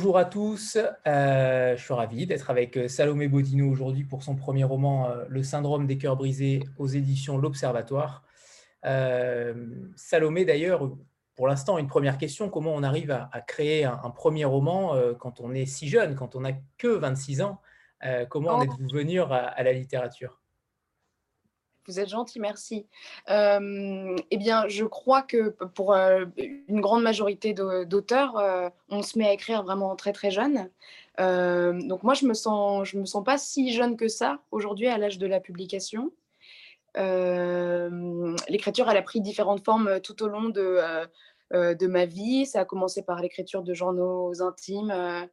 bonjour à tous. Euh, je suis ravi d'être avec euh, Salomé Bodino aujourd'hui pour son premier roman euh, Le syndrome des cœurs brisés aux éditions L'Observatoire. Salomé, d'ailleurs, pour l'instant, une première question comment on arrive à, créer un, premier roman quand on est si jeune, quand on n'a que 26 ans? Comment en oh. êtes-vous venu à la littérature? Vous êtes gentil, merci. Euh, eh bien, je crois que pour euh, une grande majorité d'auteurs, euh, on se met à écrire vraiment très très jeune. donc moi, je me sens, je me sens pas si jeune que ça aujourd'hui à l'âge de la publication. L'écriture, elle a pris différentes formes tout au long de, de ma vie. Ça a commencé par l'écriture de journaux intimes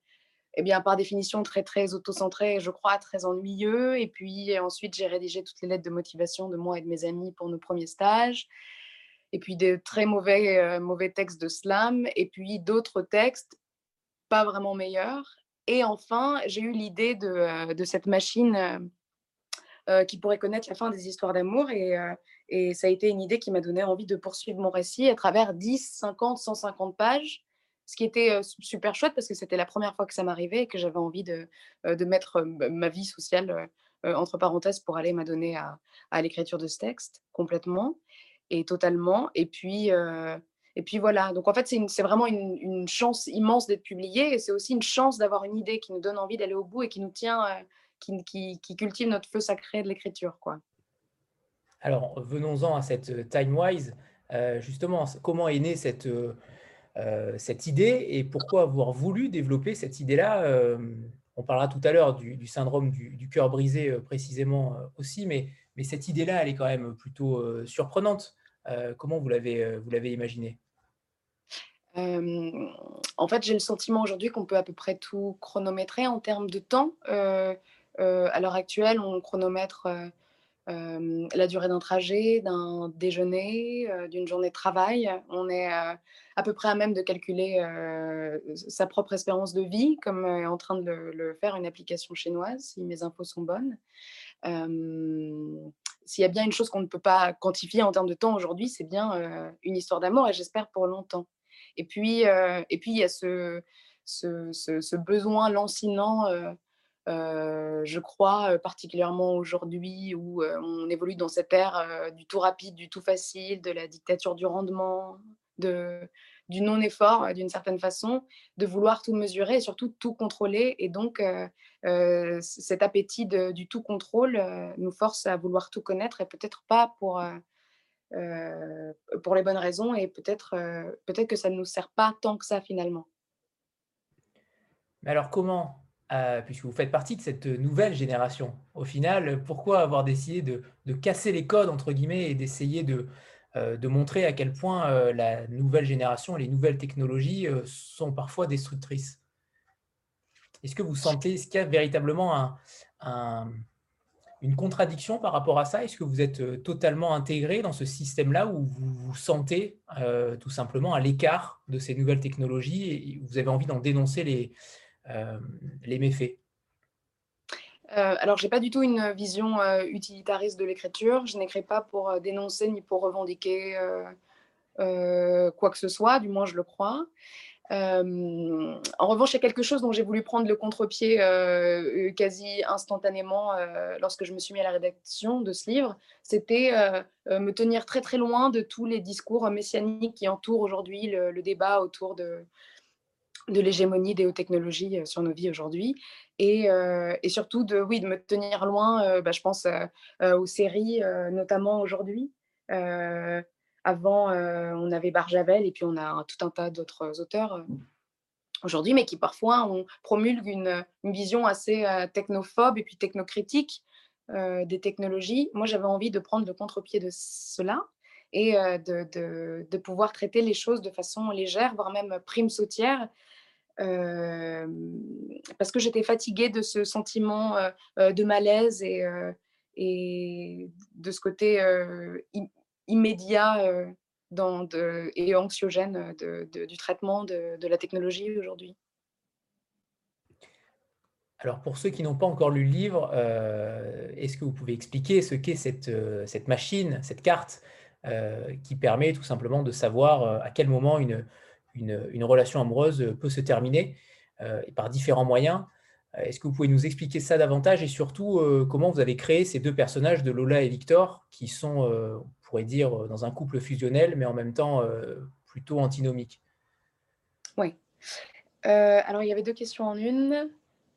eh bien, par définition, très, très auto-centré, je crois, très ennuyeux. Et puis ensuite, j'ai rédigé toutes les lettres de motivation de moi et de mes amis pour nos premiers stages. Et puis des très mauvais, euh, mauvais textes de slam. Et puis d'autres textes pas vraiment meilleurs. Et enfin, j'ai eu l'idée de, euh, de, cette machine euh, qui pourrait connaître la fin des histoires d'amour. Et, et ça a été une idée qui m'a donné envie de poursuivre mon récit à travers 10, 50, 150 pages ce qui était super chouette parce que c'était la première fois que ça m'arrivait et que j'avais envie de, de mettre ma vie sociale entre parenthèses pour aller m'adonner à, à l'écriture de ce texte complètement et totalement. Et puis, et puis voilà, donc en fait, c'est vraiment une, chance immense d'être publié et c'est aussi une chance d'avoir une idée qui nous donne envie d'aller au bout et qui nous tient, qui, qui, cultive notre feu sacré de l'écriture. quoi. Alors, venons-en à cette Timewise. Euh, justement, comment est née cette, cette idée et pourquoi avoir voulu développer cette idée-là. Euh, on parlera tout à l'heure du, syndrome du, cœur brisé euh, précisément aussi, mais, cette idée-là, elle est quand même plutôt surprenante. comment vous l'avez, vous l'avez imaginé en fait, j'ai le sentiment aujourd'hui qu'on peut à peu près tout chronométrer en termes de temps. à l'heure actuelle, on chronomètre la durée d'un trajet, d'un déjeuner, d'une journée de travail. On est à peu près à même de calculer sa propre espérance de vie, comme est en train de le, faire une application chinoise, si mes infos sont bonnes. S'il y a bien une chose qu'on ne peut pas quantifier en termes de temps aujourd'hui, c'est bien une histoire d'amour, et j'espère pour longtemps. Et puis, et puis il y a ce, besoin lancinant euh, je crois euh, particulièrement aujourd'hui où euh, on évolue dans cette ère du tout rapide, du tout facile, de la dictature du rendement, de, du non-effort d'une certaine façon, de vouloir tout mesurer et surtout tout contrôler. Et donc, cet appétit du tout contrôle nous force à vouloir tout connaître et peut-être pas pour, pour les bonnes raisons et peut-être peut-être que ça ne nous sert pas tant que ça finalement. Mais alors comment euh, puisque vous faites partie de cette nouvelle génération. Au final, pourquoi avoir décidé de, casser les codes, entre guillemets, et d'essayer de, euh, montrer à quel point euh, la nouvelle génération, les nouvelles technologies sont parfois destructrices? Est-ce que vous sentez, qu'il y a véritablement une contradiction par rapport à ça? Est-ce que vous êtes totalement intégré dans ce système-là où vous vous sentez tout simplement à l'écart de ces nouvelles technologies et vous avez envie d'en dénoncer les, les méfaits euh, alors, j'ai pas du tout une vision euh, utilitariste de l'écriture. Je n'écris pas pour dénoncer ni pour revendiquer quoi que ce soit, du moins je le crois. en revanche, il y a quelque chose dont j'ai voulu prendre le contre-pied quasi instantanément lorsque je me suis mis à la rédaction de ce livre. C'était me tenir très très loin de tous les discours messianiques qui entourent aujourd'hui le, débat autour de, de l'hégémonie des hautes technologies euh, sur nos vies aujourd'hui et, euh, et, surtout de, oui, de me tenir loin, euh, bah, je pense aux séries notamment aujourd'hui. avant, on avait Barjavel et puis on a tout un tas d'autres auteurs aujourd'hui, mais qui parfois on promulguent une, vision assez technophobe et puis technocritique des technologies. Moi, j'avais envie de prendre le contre-pied de cela et de, de, pouvoir traiter les choses de façon légère, voire même prime sautière, parce que j'étais fatiguée de ce sentiment de malaise et, de ce côté immédiat et anxiogène du traitement de, la technologie aujourd'hui. Alors pour ceux qui n'ont pas encore lu le livre, est-ce que vous pouvez expliquer ce qu'est cette, machine, cette carte qui permet tout simplement de savoir à quel moment une, une, relation amoureuse peut se terminer. et par différents moyens. Est-ce que vous pouvez nous expliquer ça davantage et surtout comment vous avez créé ces deux personnages de Lola et Victor qui sont, on pourrait dire, dans un couple fusionnel, mais en même temps plutôt antinomique Oui. alors, il y avait deux questions en une.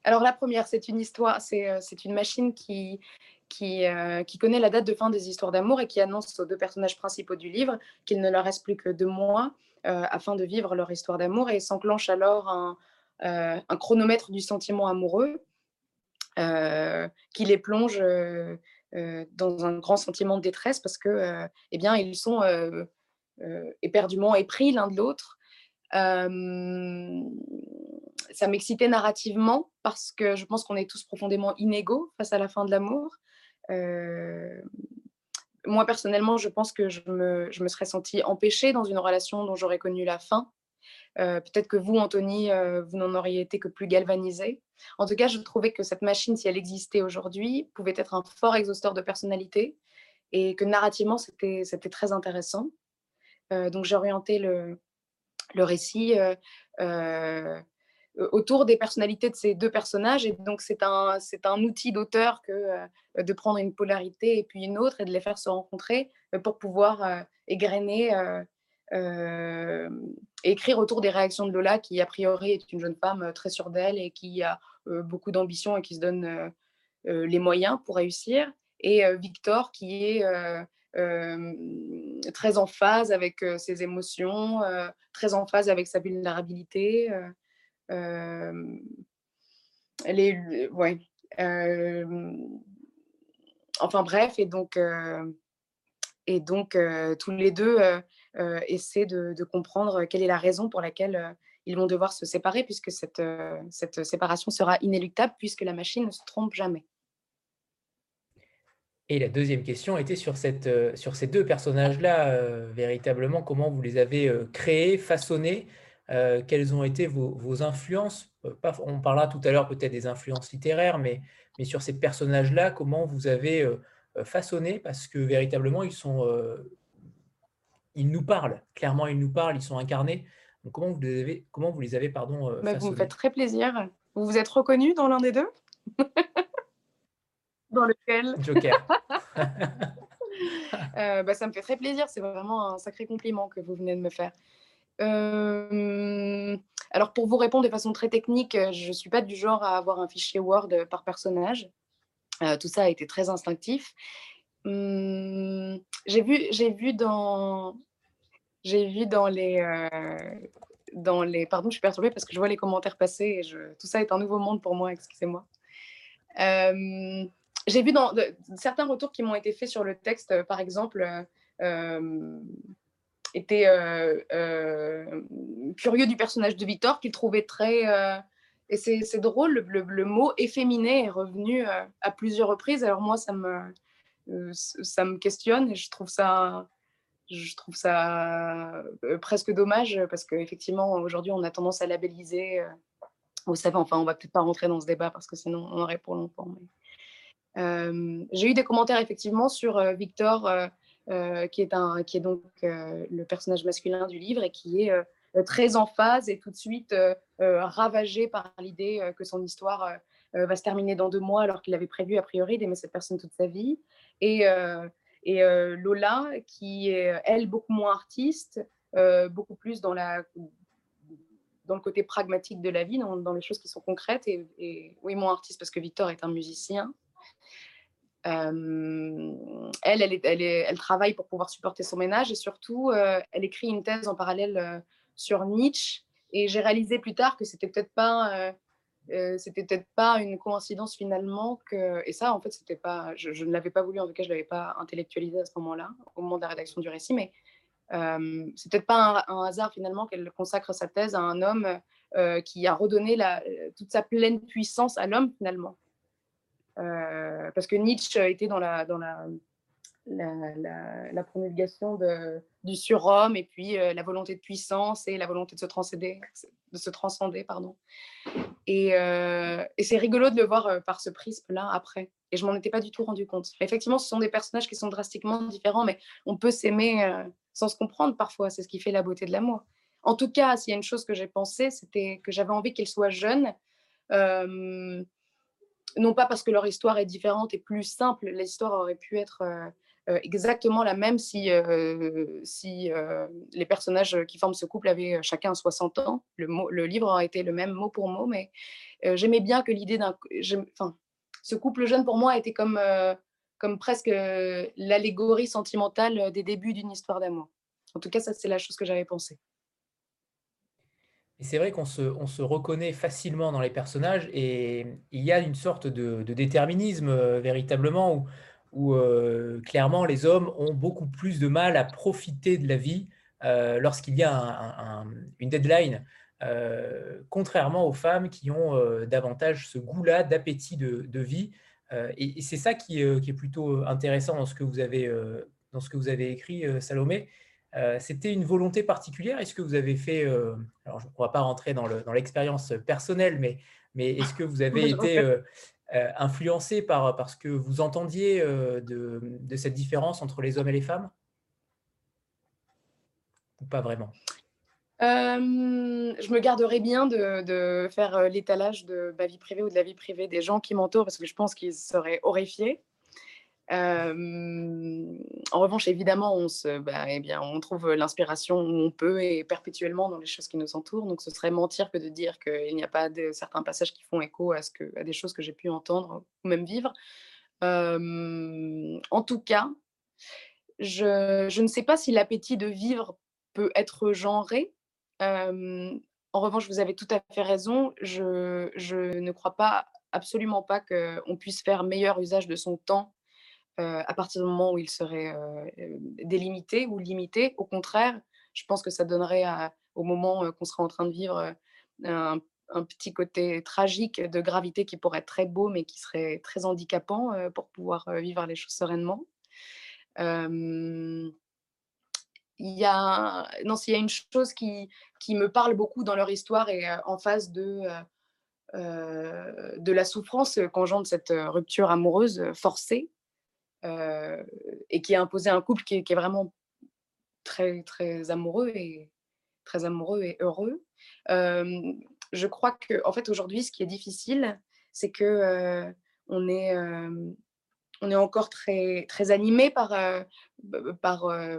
Alors, la première, c'est une histoire, c'est une machine qui, qui, qui, connaît la date de fin des histoires d'amour et qui annonce aux deux personnages principaux du livre qu'il ne leur reste plus que deux mois afin de vivre leur histoire d'amour et s'enclenche alors un, euh, un chronomètre du sentiment amoureux euh, qui les plonge euh, dans un grand sentiment de détresse parce que, eh bien, ils sont éperdument épris l'un de l'autre. ça m'excitait narrativement parce que je pense qu'on est tous profondément inégaux face à la fin de l'amour. Moi, personnellement, je pense que je me, je me, serais sentie empêchée dans une relation dont j'aurais connu la fin euh, peut-être que vous, Anthony, euh, vous n'en auriez été que plus galvanisé. En tout cas, je trouvais que cette machine, si elle existait aujourd'hui, pouvait être un fort exhausteur de personnalité et que narrativement, c'était très intéressant. Euh, donc, j'ai orienté le, le récit autour des personnalités de ces deux personnages. Et donc, c'est un, un outil d'auteur que de prendre une polarité et puis une autre et de les faire se rencontrer pour pouvoir égrener euh, écrire autour des réactions de Lola, qui a priori est une jeune femme euh, très sûre d'elle et qui a euh, beaucoup d'ambition et qui se donne les moyens pour réussir, et Victor qui est très en phase avec ses émotions, très en phase avec sa vulnérabilité. Elle est, ouais, enfin bref, et donc, et donc tous les deux euh, essaient de, comprendre quelle est la raison pour laquelle euh, ils vont devoir se séparer, puisque cette, euh, cette séparation sera inéluctable, puisque la machine ne se trompe jamais. Et la deuxième question était sur, cette, sur ces deux personnages-là, véritablement, comment vous les avez créés, façonnés, quelles ont été vos, influences? On parlera tout à l'heure peut-être des influences littéraires, mais, mais sur ces personnages-là, comment vous avez façonné? Parce que véritablement, ils sont ils nous parlent. Clairement, ils nous parlent, ils sont incarnés. Donc, comment vous les avez, comment vous les avez pardon, euh, bah, Vous me faites très plaisir. Vous vous êtes reconnu dans l'un des deux? Dans lequel? Joker. euh, bah, ça me fait très plaisir. C'est vraiment un sacré compliment que vous venez de me faire. Euh, alors, pour vous répondre de façon très technique, je ne suis pas du genre à avoir un fichier Word par personnage. Euh, tout ça a été très instinctif. Mmh, j'ai vu, vu dans, j'ai vu dans les, euh, dans les, pardon, je suis perturbée parce que je vois les commentaires passer et tout ça est un nouveau monde pour moi. Excusez-moi. Euh, j'ai vu dans certains retours qui m'ont été faits sur le texte, euh, par exemple, étaient curieux du personnage de Victor, qu'il trouvait très et c'est drôle, le, le, mot efféminé est revenu à plusieurs reprises. Alors moi, ça me, euh, ça me questionne et je trouve ça, je trouve ça euh, presque dommage parce qu'effectivement, aujourd'hui, on a tendance à labelliser. Euh, vous savez, enfin, on va peut-être pas rentrer dans ce débat parce que sinon, on aurait pour longtemps. J'ai eu des commentaires effectivement sur Victor, qui, est un, qui est donc le personnage masculin du livre et qui est très en phase et tout de suite ravagé par l'idée que son histoire va se terminer dans deux mois alors qu'il avait prévu a priori d'aimer cette personne toute sa vie et, euh, et euh, Lola, qui est, elle, beaucoup moins artiste, euh, beaucoup plus dans, la, dans le côté pragmatique de la vie, dans, dans les choses qui sont concrètes, et, oui, moins artiste parce que Victor est un musicien. Elle, elle, travaille pour pouvoir supporter son ménage et surtout, elle écrit une thèse en parallèle sur Nietzsche. Et j'ai réalisé plus tard que c'était peut-être pas euh, peut-être pas une coïncidence finalement que et ça en fait c'était pas je, ne l'avais pas voulu en tout cas je l'avais pas intellectualisé à ce moment-là au moment de la rédaction du récit mais euh, c'est peut-être pas un, hasard finalement qu'elle consacre sa thèse à un homme euh, qui a redonné toute sa pleine puissance à l'homme finalement euh, parce que Nietzsche était dans la dans la la, promulgation de, du surhomme et puis la volonté de puissance et la volonté de se transcender, de se transcender pardon. Euh, et, c'est rigolo de le voir euh, par ce prisme-là après. Et je m'en étais pas du tout rendu compte. Effectivement, ce sont des personnages qui sont drastiquement différents, mais on peut s'aimer euh, sans se comprendre parfois. C'est ce qui fait la beauté de l'amour. en tout cas, s'il y a une chose que j'ai pensé, c'était que j'avais envie qu'ils soient jeunes. Non pas parce que leur histoire est différente et plus simple, l'histoire aurait pu être exactement la même si, si les personnages qui forment ce couple avaient chacun 60 ans. Le, le livre aurait été le même mot pour mot, mais j'aimais bien que l'idée d'un... Enfin, ce couple jeune pour moi était comme, comme presque l'allégorie sentimentale des débuts d'une histoire d'amour. En tout cas, ça, c'est la chose que j'avais pensée. Et c'est vrai qu'on se, on se, reconnaît facilement dans les personnages et il y a une sorte de, déterminisme véritablement où, où clairement les hommes ont beaucoup plus de mal à profiter de la vie lorsqu'il y a une deadline euh, contrairement aux femmes qui ont euh, davantage ce goût-là d'appétit de, vie. Euh, et, c'est ça qui, est plutôt intéressant dans ce que vous avez, dans ce que vous avez écrit, Salomé. C'était une volonté particulière. Est-ce que vous avez fait, alors on ne va pas rentrer dans l'expérience personnelle, mais, mais est-ce que vous avez été influencé par, par ce que vous entendiez de, de cette différence entre les hommes et les femmes? Ou pas vraiment? Je me garderais bien de, faire l'étalage de ma vie privée ou de la vie privée des gens qui m'entourent parce que je pense qu'ils seraient horrifiés. En revanche, évidemment, on, se, bah, eh bien, on trouve l'inspiration où on peut et perpétuellement dans les choses qui nous entourent. Donc, ce serait mentir que de dire qu'il n'y a pas certains passages qui font écho à, ce que, à des choses que j'ai pu entendre ou même vivre. en tout cas, je, je ne sais pas si l'appétit de vivre peut être genré en revanche, vous avez tout à fait raison. Je, ne crois pas, absolument pas qu'on puisse faire meilleur usage de son temps à partir du moment où il serait délimité ou limité. Au contraire, je pense que ça donnerait au moment qu'on sera en train de vivre un, petit côté tragique de gravité qui pourrait être très beau, mais qui serait très handicapant pour pouvoir vivre les choses sereinement il y a, non, s'il y a une chose qui, me parle beaucoup dans leur histoire et en face de la souffrance qu'engendre cette rupture amoureuse forcée et qui a imposé un couple qui, est vraiment très, très amoureux et très amoureux et heureux. je crois que, en fait, aujourd'hui, ce qui est difficile, c'est que on est on est encore très, très animé par, euh, par euh,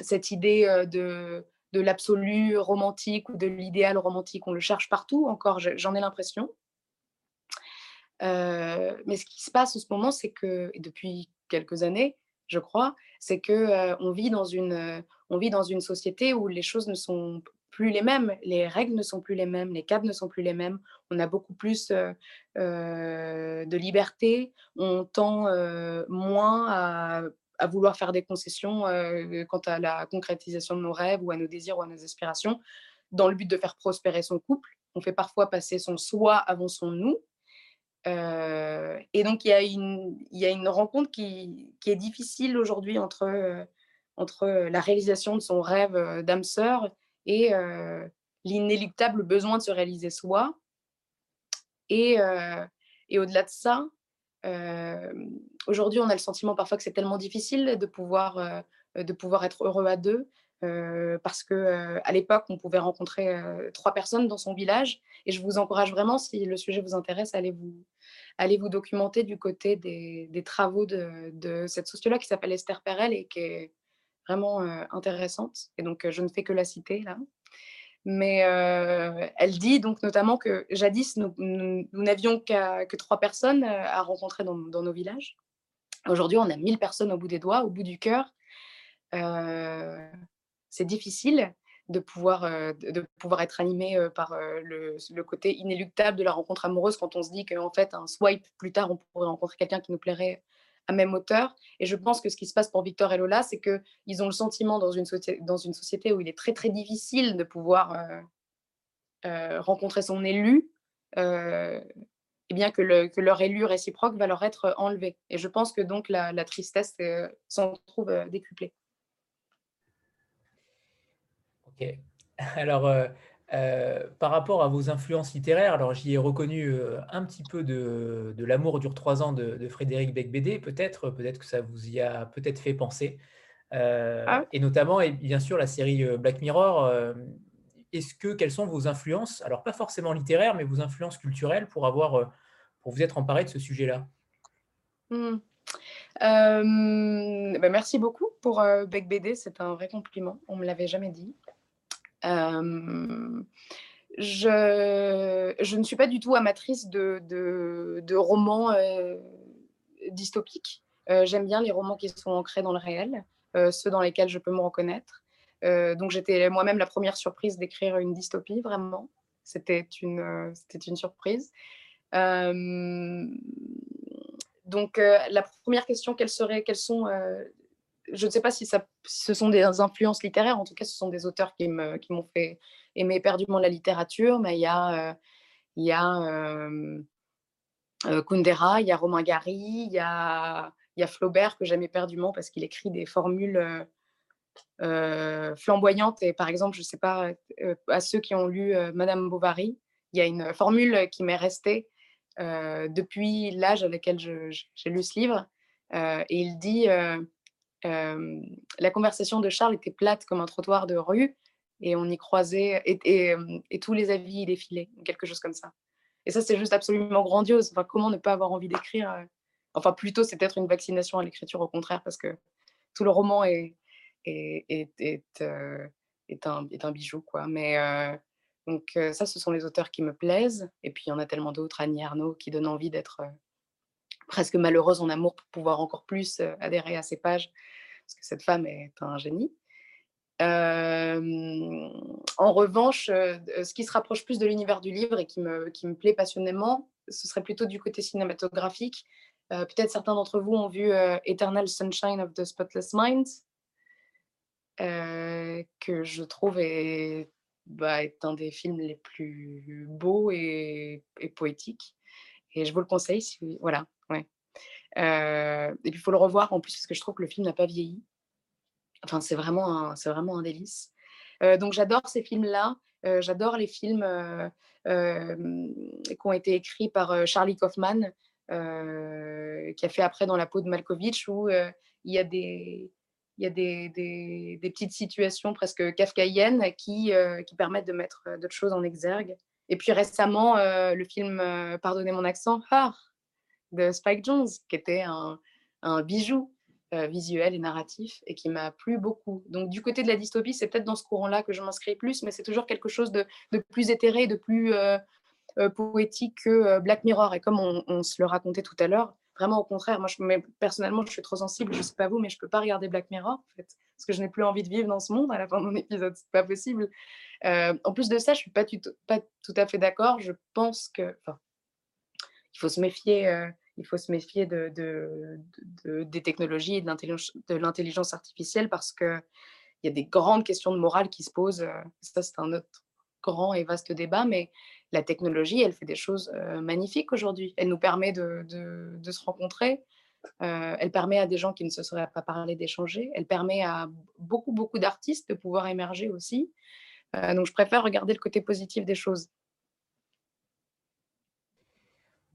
cette idée euh, de, de l'absolu romantique ou de l'idéal romantique. On le cherche partout, encore, j'en ai l'impression. mais ce qui se passe en ce moment, c'est que, depuis quelques années, je crois, c'est que on vit dans une on vit dans une société où les choses ne sont plus les mêmes, les règles ne sont plus les mêmes, les cadres ne sont plus les mêmes. On a beaucoup plus de liberté, on tend moins à, vouloir faire des concessions quant à la concrétisation de nos rêves ou à nos désirs ou à nos aspirations, dans le but de faire prospérer son couple. On fait parfois passer son soi avant son nous. Et donc, il y, a une, y a une rencontre qui, qui est difficile aujourd'hui entre, entre la réalisation de son rêve d'âme sœur et l'inéluctable besoin de se réaliser soi. Et, et au-delà de ça, aujourd'hui, on a le sentiment parfois que c'est tellement difficile de pouvoir, de pouvoir être heureux à deux. parce que à l'époque, on pouvait rencontrer trois personnes dans son village. Et je vous encourage vraiment, si le sujet vous intéresse, allez vous, allez vous documenter du côté des, travaux de, de, cette sociologue qui s'appelle Esther Perel et qui est vraiment intéressante. Et donc, je ne fais que la citer là. Mais elle dit donc notamment que jadis, nous, n'avions que trois personnes à rencontrer dans, nos villages. Aujourd'hui, on a 1000 personnes au bout des doigts, au bout du cœur. c'est difficile de pouvoir, de pouvoir être animé par le, le, côté inéluctable de la rencontre amoureuse quand on se dit qu'en fait, un swipe plus tard, on pourrait rencontrer quelqu'un qui nous plairait à même hauteur. Et je pense que ce qui se passe pour Victor et Lola, c'est qu'ils ont le sentiment dans une, dans une société où il est très très difficile de pouvoir euh, euh, rencontrer son élu, euh, et bien que, le, que, leur élu réciproque va leur être enlevé. Et je pense que donc la tristesse s'en trouve décuplée. Ok. Alors, euh, par rapport à vos influences littéraires, alors j'y ai reconnu euh, un petit peu de, L'amour dure trois ans de, Frédéric Becbédé, peut-être, peut-être que ça vous y a peut-être fait penser. Euh, ah. Et notamment, et bien sûr, la série Black Mirror, est-ce que, quelles sont vos influences Alors, pas forcément littéraires, mais vos influences culturelles pour, avoir, pour vous être emparé de ce sujet-là? Mmh. bah, Merci beaucoup pour Bec BD, c'est un vrai compliment. On ne me l'avait jamais dit. Je, ne suis pas du tout amatrice de, romans dystopiques. J'aime bien les romans qui sont ancrés dans le réel, ceux dans lesquels je peux me reconnaître. donc j'étais moi-même la première surprise d'écrire une dystopie, vraiment. C'était une, c'était une surprise. donc la première question, quelles, seraient, quelles sont je ne sais pas si ça, ce sont des influences littéraires, en tout cas, ce sont des auteurs qui m'ont qui fait aimer éperdument la littérature, mais il y a, euh, y a euh, euh, Kundera, il y a Romain Gary, il y a, y a Flaubert que j'aime éperdument parce qu'il écrit des formules flamboyantes. Et par exemple, je ne sais pas, à ceux qui ont lu Madame Bovary, il y a une formule qui m'est restée depuis l'âge à lequel j'ai lu ce livre. et il dit la conversation de Charles était plate comme un trottoir de rue et on y croisait et, et, tous les avis y défilaient, quelque chose comme ça. Et ça, c'est juste absolument grandiose. Enfin, comment ne pas avoir envie d'écrire Enfin, plutôt, c'est peut-être une vaccination à l'écriture, au contraire, parce que tout le roman est, est, est, est, un, bijou. Quoi. Mais donc, ça, ce sont les auteurs qui me plaisent. Et puis, il y en a tellement d'autres, Annie Arnaud, qui donne envie d'être presque malheureuse en amour pour pouvoir encore plus adhérer à ces pages, parce que cette femme est un génie. en revanche, ce qui se rapproche plus de l'univers du livre et qui me, qui me plaît passionnément, ce serait plutôt du côté cinématographique. Peut-être certains d'entre vous ont vu Eternal Sunshine of the Spotless Mind, que je trouve bah, est, un des films les plus beaux et poétiques. Et je vous le conseille. Voilà, ouais. et puis, il faut le revoir en plus, parce que je trouve que le film n'a pas vieilli. Enfin, c'est vraiment, un, vraiment un délice. donc, j'adore ces films-là. j'adore les films qui ont été écrits par Charlie Kaufman, qui a fait après Dans la peau de Malkovich, où il y a des, il y a des, des, petites situations presque kafkaïennes qui, qui permettent de mettre d'autres choses en exergue. Et puis récemment, le film Pardonnez mon accent, Har, de Spike Jones, qui était un, bijou euh, visuel et narratif et qui m'a plu beaucoup. Donc du côté de la dystopie, c'est peut-être dans ce courant-là que je m'inscris plus, mais c'est toujours quelque chose de, plus éthéré, de plus euh, euh, poétique que Black Mirror. Et comme on, se le racontait tout à l'heure, vraiment au contraire, moi personnellement je suis trop sensible, je sais pas vous, mais je peux pas regarder Black Mirror en fait, parce que je n'ai plus envie de vivre dans ce monde à la fin de mon épisode, c'est pas possible. En plus de ça, je suis pas, tout à fait d'accord. Je pense que, il faut se méfier il faut se méfier de, des technologies et de l'intelligence artificielle parce qu'il y a des grandes questions de morale qui se posent. Euh, ça, c'est un autre grand et vaste débat, mais la technologie, elle fait des choses euh, magnifiques aujourd'hui. Elle nous permet de, se rencontrer. Euh, elle permet à des gens qui ne se seraient pas parlé d'échanger. Elle permet à beaucoup, beaucoup d'artistes de pouvoir émerger aussi. Donc, je préfère regarder le côté positif des choses.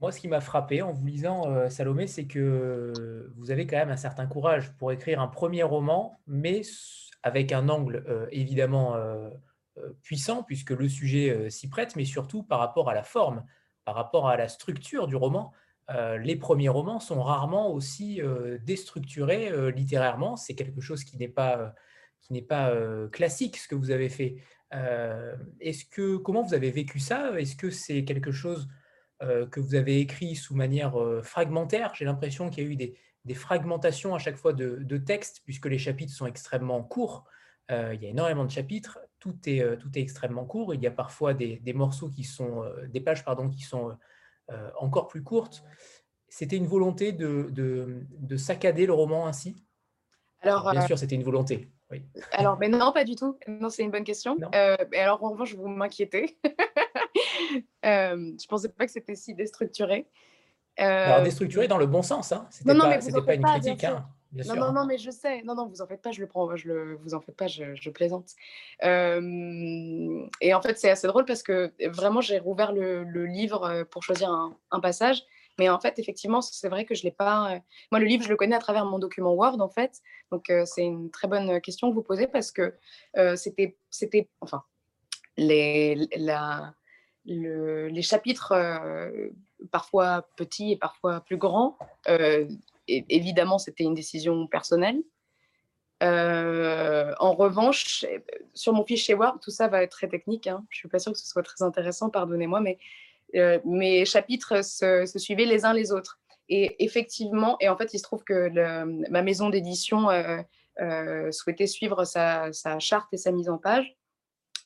Moi, ce qui m'a frappé en vous lisant, euh, Salomé, c'est que vous avez quand même un certain courage pour écrire un premier roman, mais avec un angle euh, évidemment euh, puissant, puisque le sujet s'y prête, mais surtout par rapport à la forme, par rapport à la structure du roman. les premiers romans sont rarement aussi déstructurés littérairement. C'est quelque chose qui n'est pas, qui n'est pas classique, ce que vous avez fait. Est-ce que, comment vous avez vécu ça? Est-ce que c'est quelque chose euh, que vous avez écrit sous manière euh, fragmentaire? J'ai l'impression qu'il y a eu des, fragmentations à chaque fois de, de textes, puisque les chapitres sont extrêmement courts. Euh, il y a énormément de chapitres, tout est, tout est extrêmement court. Il y a parfois des, morceaux qui sont, des pages pardon, qui sont encore plus courtes. C'était une volonté de, de, saccader le roman ainsi? Alors, Bien sûr, c'était une volonté. Alors, mais non, pas du tout. Non, c'est une bonne question. Euh, alors, en revanche, vous m'inquiétez. euh, je pensais pas que c'était si déstructuré. Alors, euh, déstructuré dans le bon sens, hein. C'était pas, pas une critique, hein, bien non, sûr. Non, non, mais je sais. Non, non, vous en faites pas, je le prends, je le, vous en faites pas, je, je plaisante. Euh, et en fait, c'est assez drôle parce que vraiment, j'ai rouvert le, le, livre euh, pour choisir un, un, passage. Mais en fait, effectivement, c'est vrai que je l'ai pas. Moi, le livre, je le connais à travers mon document Word, en fait. Donc, c'est une très bonne question que vous posez parce que c'était, enfin, les, les chapitres, parfois petits et parfois plus grands, évidemment, c'était une décision personnelle. en revanche, sur mon fichier Word, tout ça va être très technique. Hein. Je ne suis pas sûre que ce soit très intéressant, pardonnez-moi, mais mes chapitres se, suivaient les uns les autres. Et effectivement, et en fait, il se trouve que ma maison d'édition souhaitait suivre sa, charte et sa mise en page.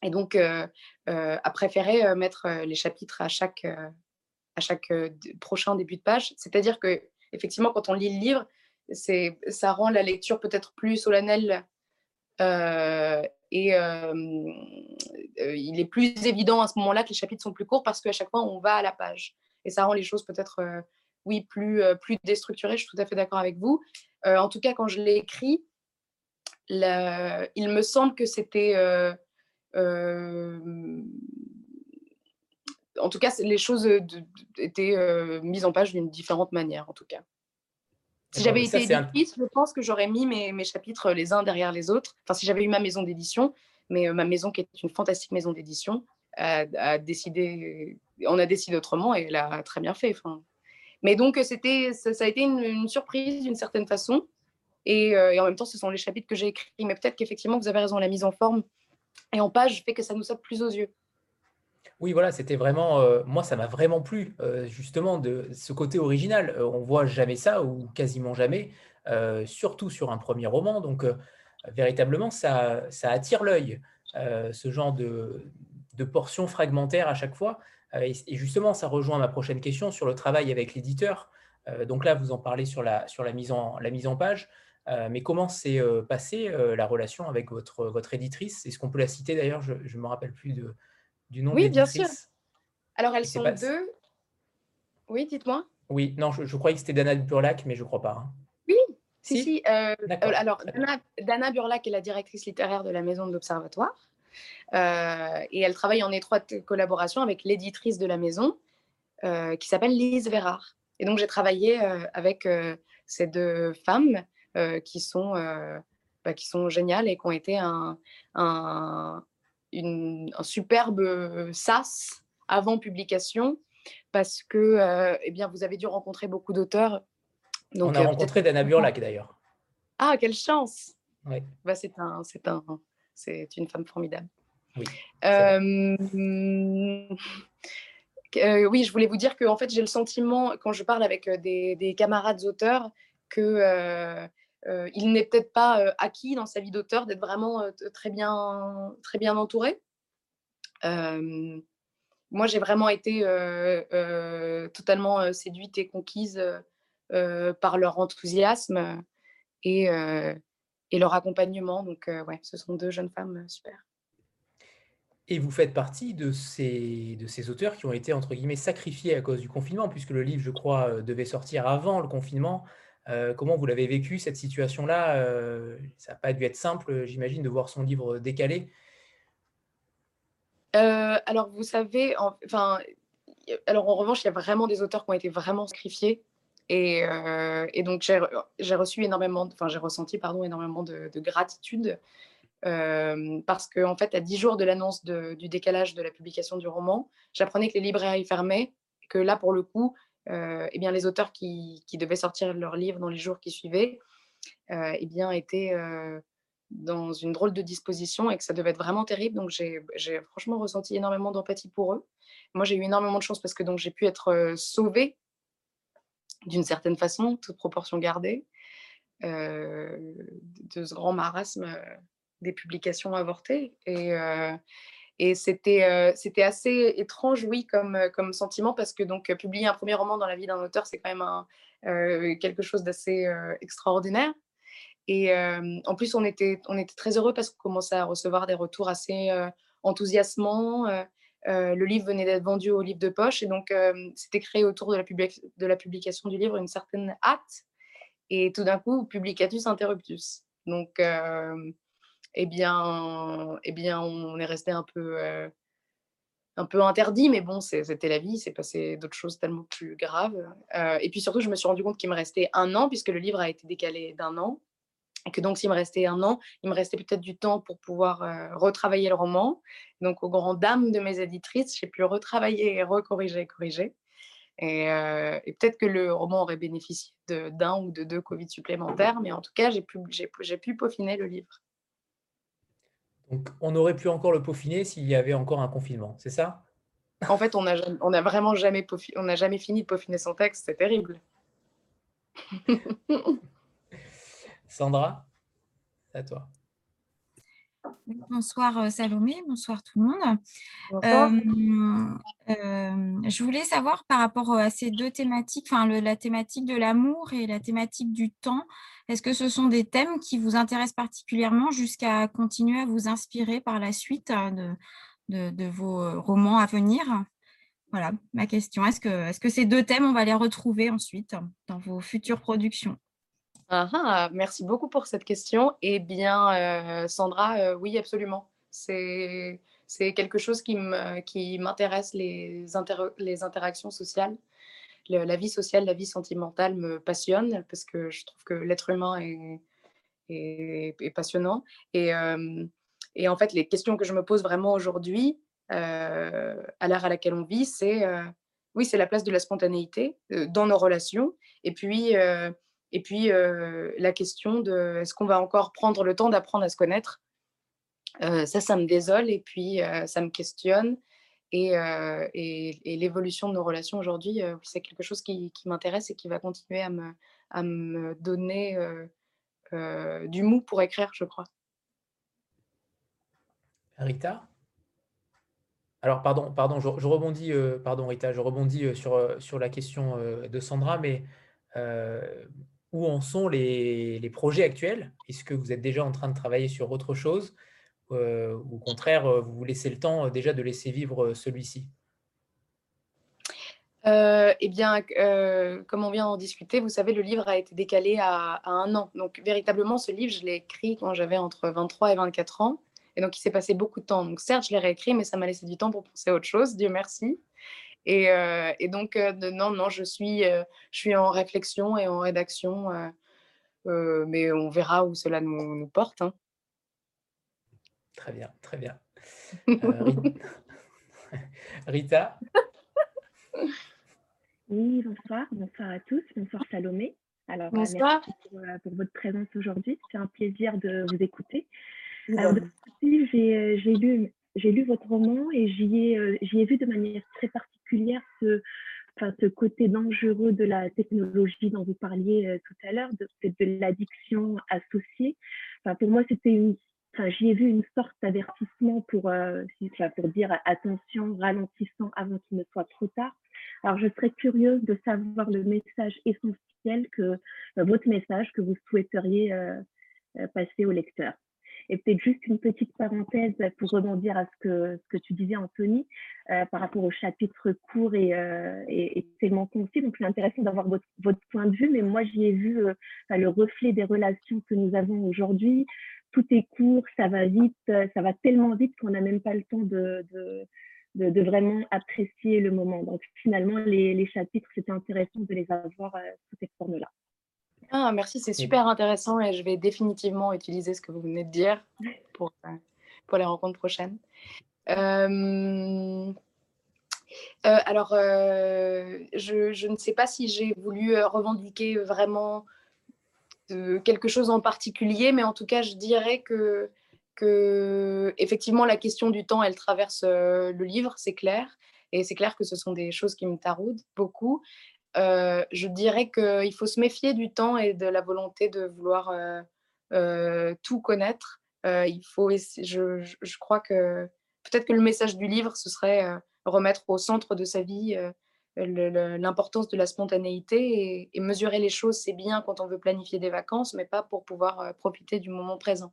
Et donc, a préféré mettre les chapitres à chaque, à chaque prochain début de page. C'est-à-dire que effectivement, quand on lit le livre, ça rend la lecture peut-être plus solennelle euh, et euh, euh, il est plus évident à ce moment-là que les chapitres sont plus courts parce qu'à chaque fois, on va à la page. Et ça rend les choses peut-être, oui, plus, plus déstructurées. Je suis tout à fait d'accord avec vous. en tout cas, quand je l'ai écrit, il me semble que c'était en tout cas, les choses étaient mises en page d'une différente manière, en tout cas. Si j'avais été éditrice, je pense que j'aurais mis mes, chapitres les uns derrière les autres. Enfin, si j'avais eu ma maison d'édition, mais ma maison qui est une fantastique maison d'édition, a, décidé, on a décidé autrement et elle a très bien fait. Enfin. Mais donc, c'était, ça, a été une, surprise d'une certaine façon. Et, et, en même temps, ce sont les chapitres que j'ai écrits. Mais peut-être qu'effectivement, vous avez raison, la mise en forme et en page fait que ça nous saute plus aux yeux. Oui, voilà, c'était vraiment, euh, moi, ça m'a vraiment plu, euh, justement, de ce côté original. Euh, on voit jamais ça, ou quasiment jamais, surtout sur un premier roman. Donc, véritablement, ça, attire l'œil, ce genre de, de portions fragmentaires à chaque fois. Et, justement, ça rejoint ma prochaine question sur le travail avec l'éditeur. donc là, vous en parlez sur la, sur la, mise, en, la mise en page. mais comment s'est passée la relation avec votre, votre éditrice? Est-ce qu'on peut la citer d'ailleurs? Je ne me rappelle plus de, du nom Oui, bien sûr. Alors, elles sont deux. Oui, dites-moi. Oui, non, je, croyais que c'était Dana Burlac, mais je ne crois pas. Hein. Oui, si, si. Euh, euh, alors, Dana, Burlac est la directrice littéraire de la Maison de l'Observatoire. Euh, et elle travaille en étroite collaboration avec l'éditrice de la maison, qui s'appelle Lise Vérard. Et donc, j'ai travaillé avec ces deux femmes qui, sont, bah, qui sont géniales et qui ont été un, un, un superbe euh, sas avant publication parce que euh, eh bien, vous avez dû rencontrer beaucoup d'auteurs. On a euh, rencontré Dana Burlac d'ailleurs. Ah, quelle chance bah, C'est un, un, une femme formidable. Oui, oui, je voulais vous dire que en fait, j'ai le sentiment, quand je parle avec des, des camarades auteurs, que euh, il n'est peut-être pas euh, acquis dans sa vie d'auteur d'être vraiment euh, très, bien, très bien entouré. moi, j'ai vraiment été totalement séduite et conquise par leur enthousiasme et, et leur accompagnement. Donc, ouais, ce sont deux jeunes femmes super. Et vous faites partie de ces, de ces auteurs qui ont été, entre guillemets, sacrifiés à cause du confinement, puisque le livre, je crois, devait sortir avant le confinement. Euh, comment vous l'avez vécu, cette situation-là? Euh, Ça n'a pas dû être simple, j'imagine, de voir son livre décalé. Euh, alors, vous savez, enfin, alors en revanche, il y a vraiment des auteurs qui ont été vraiment sacrifiés. Et, donc, j'ai reçu énormément, enfin, j'ai ressenti, pardon, énormément de, gratitude. parce qu'en en fait, à dix jours de l'annonce du décalage de la publication du roman, j'apprenais que les librairies fermaient, que là, pour le coup, eh bien, les auteurs qui, devaient sortir leur livre dans les jours qui suivaient euh, eh bien, étaient euh, dans une drôle de disposition et que ça devait être vraiment terrible. Donc, j'ai franchement ressenti énormément d'empathie pour eux. Moi, j'ai eu énormément de chance parce que j'ai pu être sauvée d'une certaine façon, toute proportion gardée, de ce grand marasme des publications avortées. Et c'était euh, c'était assez étrange, oui, comme, euh, comme sentiment, parce que donc publier un premier roman dans la vie d'un auteur, c'est quand même un, euh, quelque chose d'assez extraordinaire. Et en plus, on était, on était très heureux parce qu'on commençait à recevoir des retours assez enthousiasmants. le livre venait d'être vendu au livre de poche, et donc c'était créé autour de la, de la publication du livre une certaine hâte. Et tout d'un coup, publicatus interruptus. Donc, eh bien, eh bien, on est resté un peu, euh, un peu interdit, mais bon, c'était la vie, c'est passé d'autres choses tellement plus graves. Euh, et puis surtout, je me suis rendu compte qu'il me restait un an, puisque le livre a été décalé d'un an. Et que donc, s'il me restait un an, il me restait peut-être du temps pour pouvoir retravailler le roman. Donc, aux grandes dames de mes éditrices, j'ai pu retravailler et recorriger corriger. Et, et peut-être que le roman aurait bénéficié d'un ou de deux Covid supplémentaires, mais en tout cas, j'ai pu, pu peaufiner le livre. Donc, on aurait pu encore le peaufiner s'il y avait encore un confinement, c'est ça? En fait, on n'a on a vraiment jamais, on jamais fini de peaufiner son texte, c'est terrible. Sandra, à toi. Bonsoir euh, Salomé, bonsoir tout le monde. Euh, euh, je voulais savoir par rapport à ces deux thématiques, enfin la thématique de l'amour et la thématique du temps, est-ce que ce sont des thèmes qui vous intéressent particulièrement jusqu'à continuer à vous inspirer par la suite de, de, vos romans à venir? Voilà ma question. Est-ce que, est -ce que ces deux thèmes, on va les retrouver ensuite dans vos futures productions? Ah, ah, merci beaucoup pour cette question. Eh bien, euh, Sandra, euh, oui, absolument. C'est quelque chose qui m'intéresse, les, les interactions sociales. la vie sociale, la vie sentimentale me passionne parce que je trouve que l'être humain est, est, passionnant. Et, euh, et, en fait, les questions que je me pose vraiment aujourd'hui, à l'ère à laquelle on vit, c'est oui, c'est la place de la spontanéité dans nos relations. Et puis, et puis, la question de est-ce qu'on va encore prendre le temps d'apprendre à se connaître? Ça, ça me désole et puis ça me questionne. Et, et, l'évolution de nos relations aujourd'hui, c'est quelque chose qui, m'intéresse et qui va continuer à me, à me donner du mou pour écrire, je crois. Rita? Alors, pardon, pardon je, rebondis, pardon, Rita, je rebondis sur, sur la question de Sandra, mais où en sont les, projets actuels? Est-ce que vous êtes déjà en train de travailler sur autre chose euh, ou au contraire, euh, vous vous laissez le temps euh, déjà de laisser vivre celui-ci? Eh bien, comme on vient d'en discuter, vous savez, le livre a été décalé à, un an. Donc, véritablement, ce livre, je l'ai écrit quand j'avais entre 23 et 24 ans. Et donc, il s'est passé beaucoup de temps. Donc, certes, je l'ai réécrit, mais ça m'a laissé du temps pour penser à autre chose, Dieu merci. Euh, et, donc, euh, non, non, je suis, euh, je suis en réflexion et en rédaction, mais on verra où cela nous, porte. Hein. Très bien, très bien. Rita? Oui, bonsoir, bonsoir à tous, bonsoir Salomé. Alors, bonsoir. merci pour, votre présence aujourd'hui. C'est un plaisir de vous écouter. Alors, j'ai lu, lu votre roman et j'y ai, ai vu de manière très particulière ce, enfin, ce côté dangereux de la technologie dont vous parliez euh, tout à l'heure, de, l'addiction associée. Enfin, pour moi, c'était une, enfin, j'y ai vu une sorte d'avertissement pour, euh, pour dire attention, ralentissant avant qu'il ne soit trop tard. Alors, je serais curieuse de savoir le message essentiel que euh, votre message que vous souhaiteriez passer au lecteur. Et peut-être juste une petite parenthèse pour rebondir à ce que, ce que tu disais, Anthony, euh, par rapport au chapitre court et, euh, et, concis. Donc, c'est intéressant d'avoir votre, votre, point de vue, mais moi, j'y ai vu euh, le reflet des relations que nous avons aujourd'hui. Tout est court, ça va vite, ça va tellement vite qu'on n'a même pas le temps de, de, vraiment apprécier le moment. Donc, finalement, les, les chapitres, c'était intéressant de les avoir sous cette forme-là. Ah, merci, c'est super intéressant et je vais définitivement utiliser ce que vous venez de dire pour, euh, pour les rencontres prochaines. Euh, euh, alors, je, je, ne sais pas si j'ai voulu revendiquer vraiment quelque chose en particulier, mais en tout cas, je dirais que, que effectivement, la question du temps, elle traverse le livre, c'est clair. Et c'est clair que ce sont des choses qui me taraudent beaucoup. Euh, je dirais qu'il faut se méfier du temps et de la volonté de vouloir euh, euh, tout connaître. il faut je, je, crois que peut-être que le message du livre, ce serait remettre au centre de sa vie l'importance de la spontanéité et, mesurer les choses, c'est bien quand on veut planifier des vacances, mais pas pour pouvoir profiter du moment présent.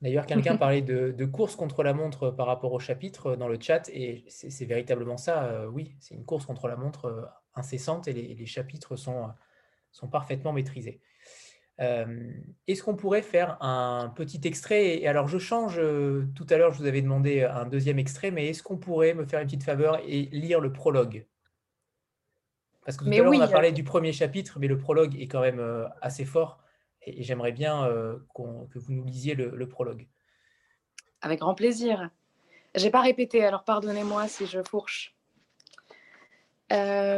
D'ailleurs, quelqu'un parlait de, course contre la montre par rapport au chapitre dans le chat, et c'est véritablement ça, euh, oui, c'est une course contre la montre euh, incessante, et les, chapitres sont, sont, parfaitement maîtrisés. Euh, est-ce qu'on pourrait faire un petit extrait Et alors, je change, tout à l'heure, je vous avais demandé un deuxième extrait, mais est-ce qu'on pourrait me faire une petite faveur et lire le prologue? Parce que tout à l'heure, on a parlé du premier chapitre, mais le prologue est quand même assez fort. Et, j'aimerais bien que vous nous lisiez le, prologue. Avec grand plaisir. Je n'ai pas répété, alors pardonnez-moi si je fourche. Alors.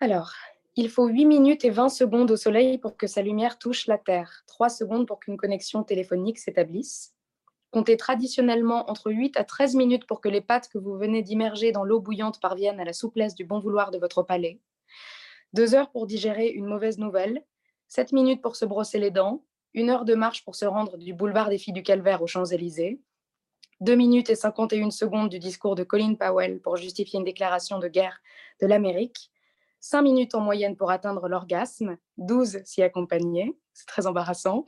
Alors, il faut 8 minutes et 20 secondes au Soleil pour que sa lumière touche la Terre, 3 secondes pour qu'une connexion téléphonique s'établisse. Comptez traditionnellement entre 8 à 13 minutes pour que les pâtes que vous venez d'immerger dans l'eau bouillante parviennent à la souplesse du bon vouloir de votre palais. 2 heures pour digérer une mauvaise nouvelle. 7 minutes pour se brosser les dents. 1 heure de marche pour se rendre du boulevard des Filles du Calvaire aux Champs-Élysées. 2 minutes et 51 secondes du discours de Colin Powell pour justifier une déclaration de guerre de l'Amérique. 5 minutes en moyenne pour atteindre l'orgasme, 12 s'y accompagner, c'est très embarrassant.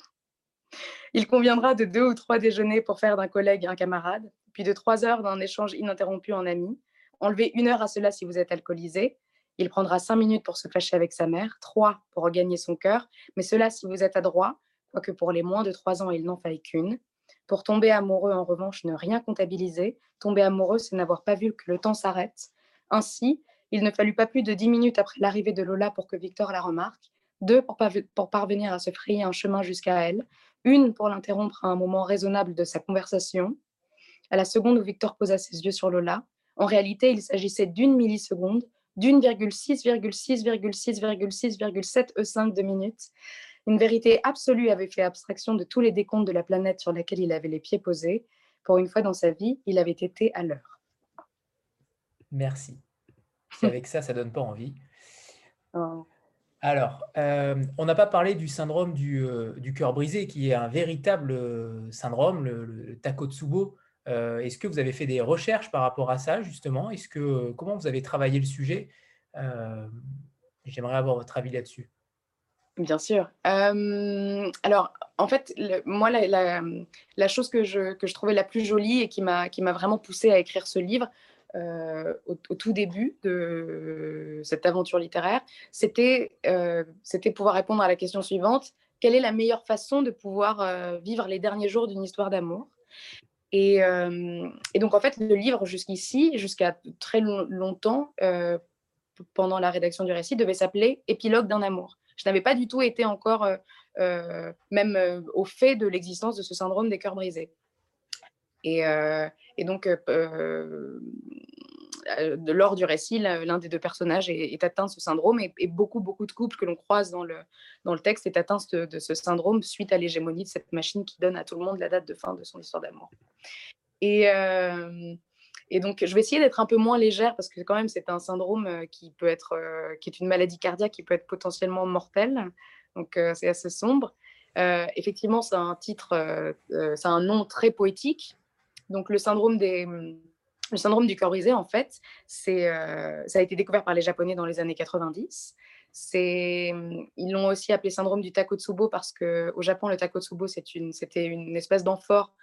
Il conviendra de deux ou trois déjeuners pour faire d'un collègue un camarade, puis de trois heures d'un échange ininterrompu en amis. Enlevez une heure à cela si vous êtes alcoolisé. Il prendra cinq minutes pour se fâcher avec sa mère, trois pour regagner son cœur, mais cela si vous êtes adroit, quoique pour les moins de trois ans il n'en faille qu'une. Pour tomber amoureux, en revanche, ne rien comptabiliser. Tomber amoureux, c'est n'avoir pas vu que le temps s'arrête. Ainsi, il ne fallut pas plus de dix minutes après l'arrivée de Lola pour que Victor la remarque, deux pour, parvenir à se frayer un chemin jusqu'à elle, une pour l'interrompre à un moment raisonnable de sa conversation. À la seconde où Victor posa ses yeux sur Lola, en réalité, il s'agissait d'une milliseconde, d'une virgule six virgule six virgule six virgule six virgule sept E5 de minutes. Une vérité absolue avait fait abstraction de tous les décomptes de la planète sur laquelle il avait les pieds posés. Pour une fois dans sa vie, il avait été à l'heure. Merci. Si avec ça, ça donne pas envie. Oh. Alors, euh, on n'a pas parlé du syndrome du, euh, cœur brisé, qui est un véritable euh, syndrome, le, Takotsubo. Est-ce que vous avez fait des recherches par rapport à ça, justement? Est-ce que comment vous avez travaillé le sujet? J'aimerais avoir votre avis là-dessus. Bien sûr. alors, en fait, moi, la, la, chose que je, que je, trouvais la plus jolie et qui m'a vraiment poussée à écrire ce livre, euh, au, tout début de cette aventure littéraire, euh, c'était pouvoir répondre à la question suivante quelle est la meilleure façon de pouvoir euh, vivre les derniers jours d'une histoire d'amour? Et, et, donc, en fait, le livre jusqu'ici, jusqu'à très longtemps, pendant la rédaction du récit, devait s'appeler Épilogue d'un amour. Je n'avais pas du tout été encore, même au fait de l'existence de ce syndrome des cœurs brisés. Et, et donc, lors du récit, l'un des deux personnages est, atteint de ce syndrome et, beaucoup, beaucoup de couples que l'on croise dans le, dans le texte est atteint de, ce syndrome suite à l'hégémonie de cette machine qui donne à tout le monde la date de fin de son histoire d'amour. Et, et, donc, je vais essayer d'être un peu moins légère parce que quand même, c'est un syndrome qui peut être, qui est une maladie cardiaque qui peut être potentiellement mortelle. Donc, c'est assez sombre. effectivement, c'est un titre, c'est un nom très poétique. Donc, le syndrome syndrome du cœur brisé, en fait, euh, ça a été découvert par les Japonais dans les années 90. C'est, ils l'ont aussi appelé syndrome du takotsubo parce qu'au Japon, le takotsubo, c'était une espèce d'amphore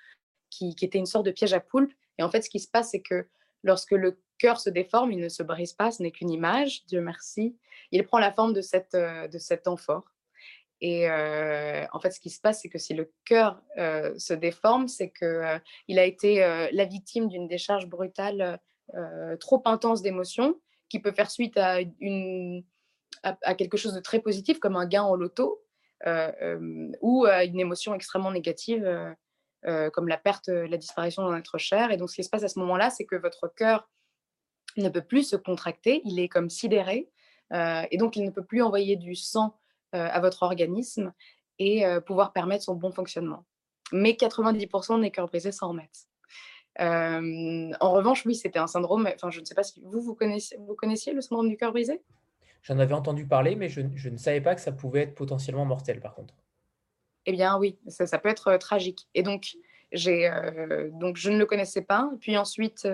qui, était une sorte de piège à poulpe. Et en fait, ce qui se passe, c'est que lorsque le cœur se déforme, il ne se brise pas, ce n'est qu'une image, Dieu merci. Il prend la forme de cette, euh, de cet amphore. Et en fait, ce qui se passe, c'est que si le cœur se déforme, c'est qu'il a été la victime d'une décharge brutale trop intense d'émotions qui peut faire suite à, une, à, quelque chose de très positif, comme un gain en loto, ou à une émotion extrêmement négative, comme la perte, la disparition d'un être cher. Et donc, ce qui se passe à ce moment-là, c'est que votre cœur ne peut plus se contracter, il est comme sidéré, et donc il ne peut plus envoyer du sang à votre organisme et euh, pouvoir permettre son bon fonctionnement. Mais 90% des cœurs brisés s'en remettent. Euh, en revanche, oui, c'était un syndrome. Enfin, je ne sais pas si vous, vous connaissiez, vous connaissiez le syndrome du cœur brisé? J'en avais entendu parler, mais je, ne savais pas que ça pouvait être potentiellement mortel, par contre. Eh bien, oui, ça, ça peut être tragique. Et donc, j'ai, donc, je ne le connaissais pas. Puis ensuite,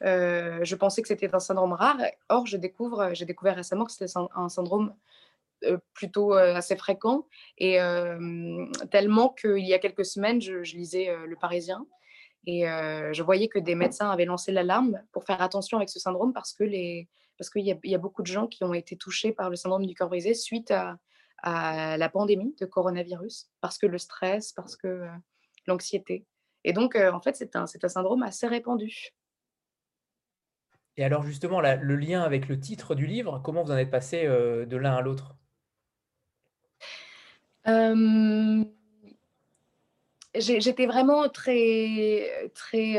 je pensais que c'était un syndrome rare. Or, je découvre, j'ai découvert récemment que c'était un syndrome euh, plutôt euh, assez fréquent et tellement qu'il y a quelques semaines, je, lisais Le Parisien et je voyais que des médecins avaient lancé l'alarme pour faire attention avec ce syndrome parce que les parce qu'il y, a beaucoup de gens qui ont été touchés par le syndrome du corps brisé suite à, à la pandémie de coronavirus, parce que le stress, parce que l'anxiété. Et donc, en fait, c'est un, un syndrome assez répandu. Et alors justement, le lien avec le titre du livre, comment vous en êtes passé de l'un à l'autre? J'étais vraiment très, très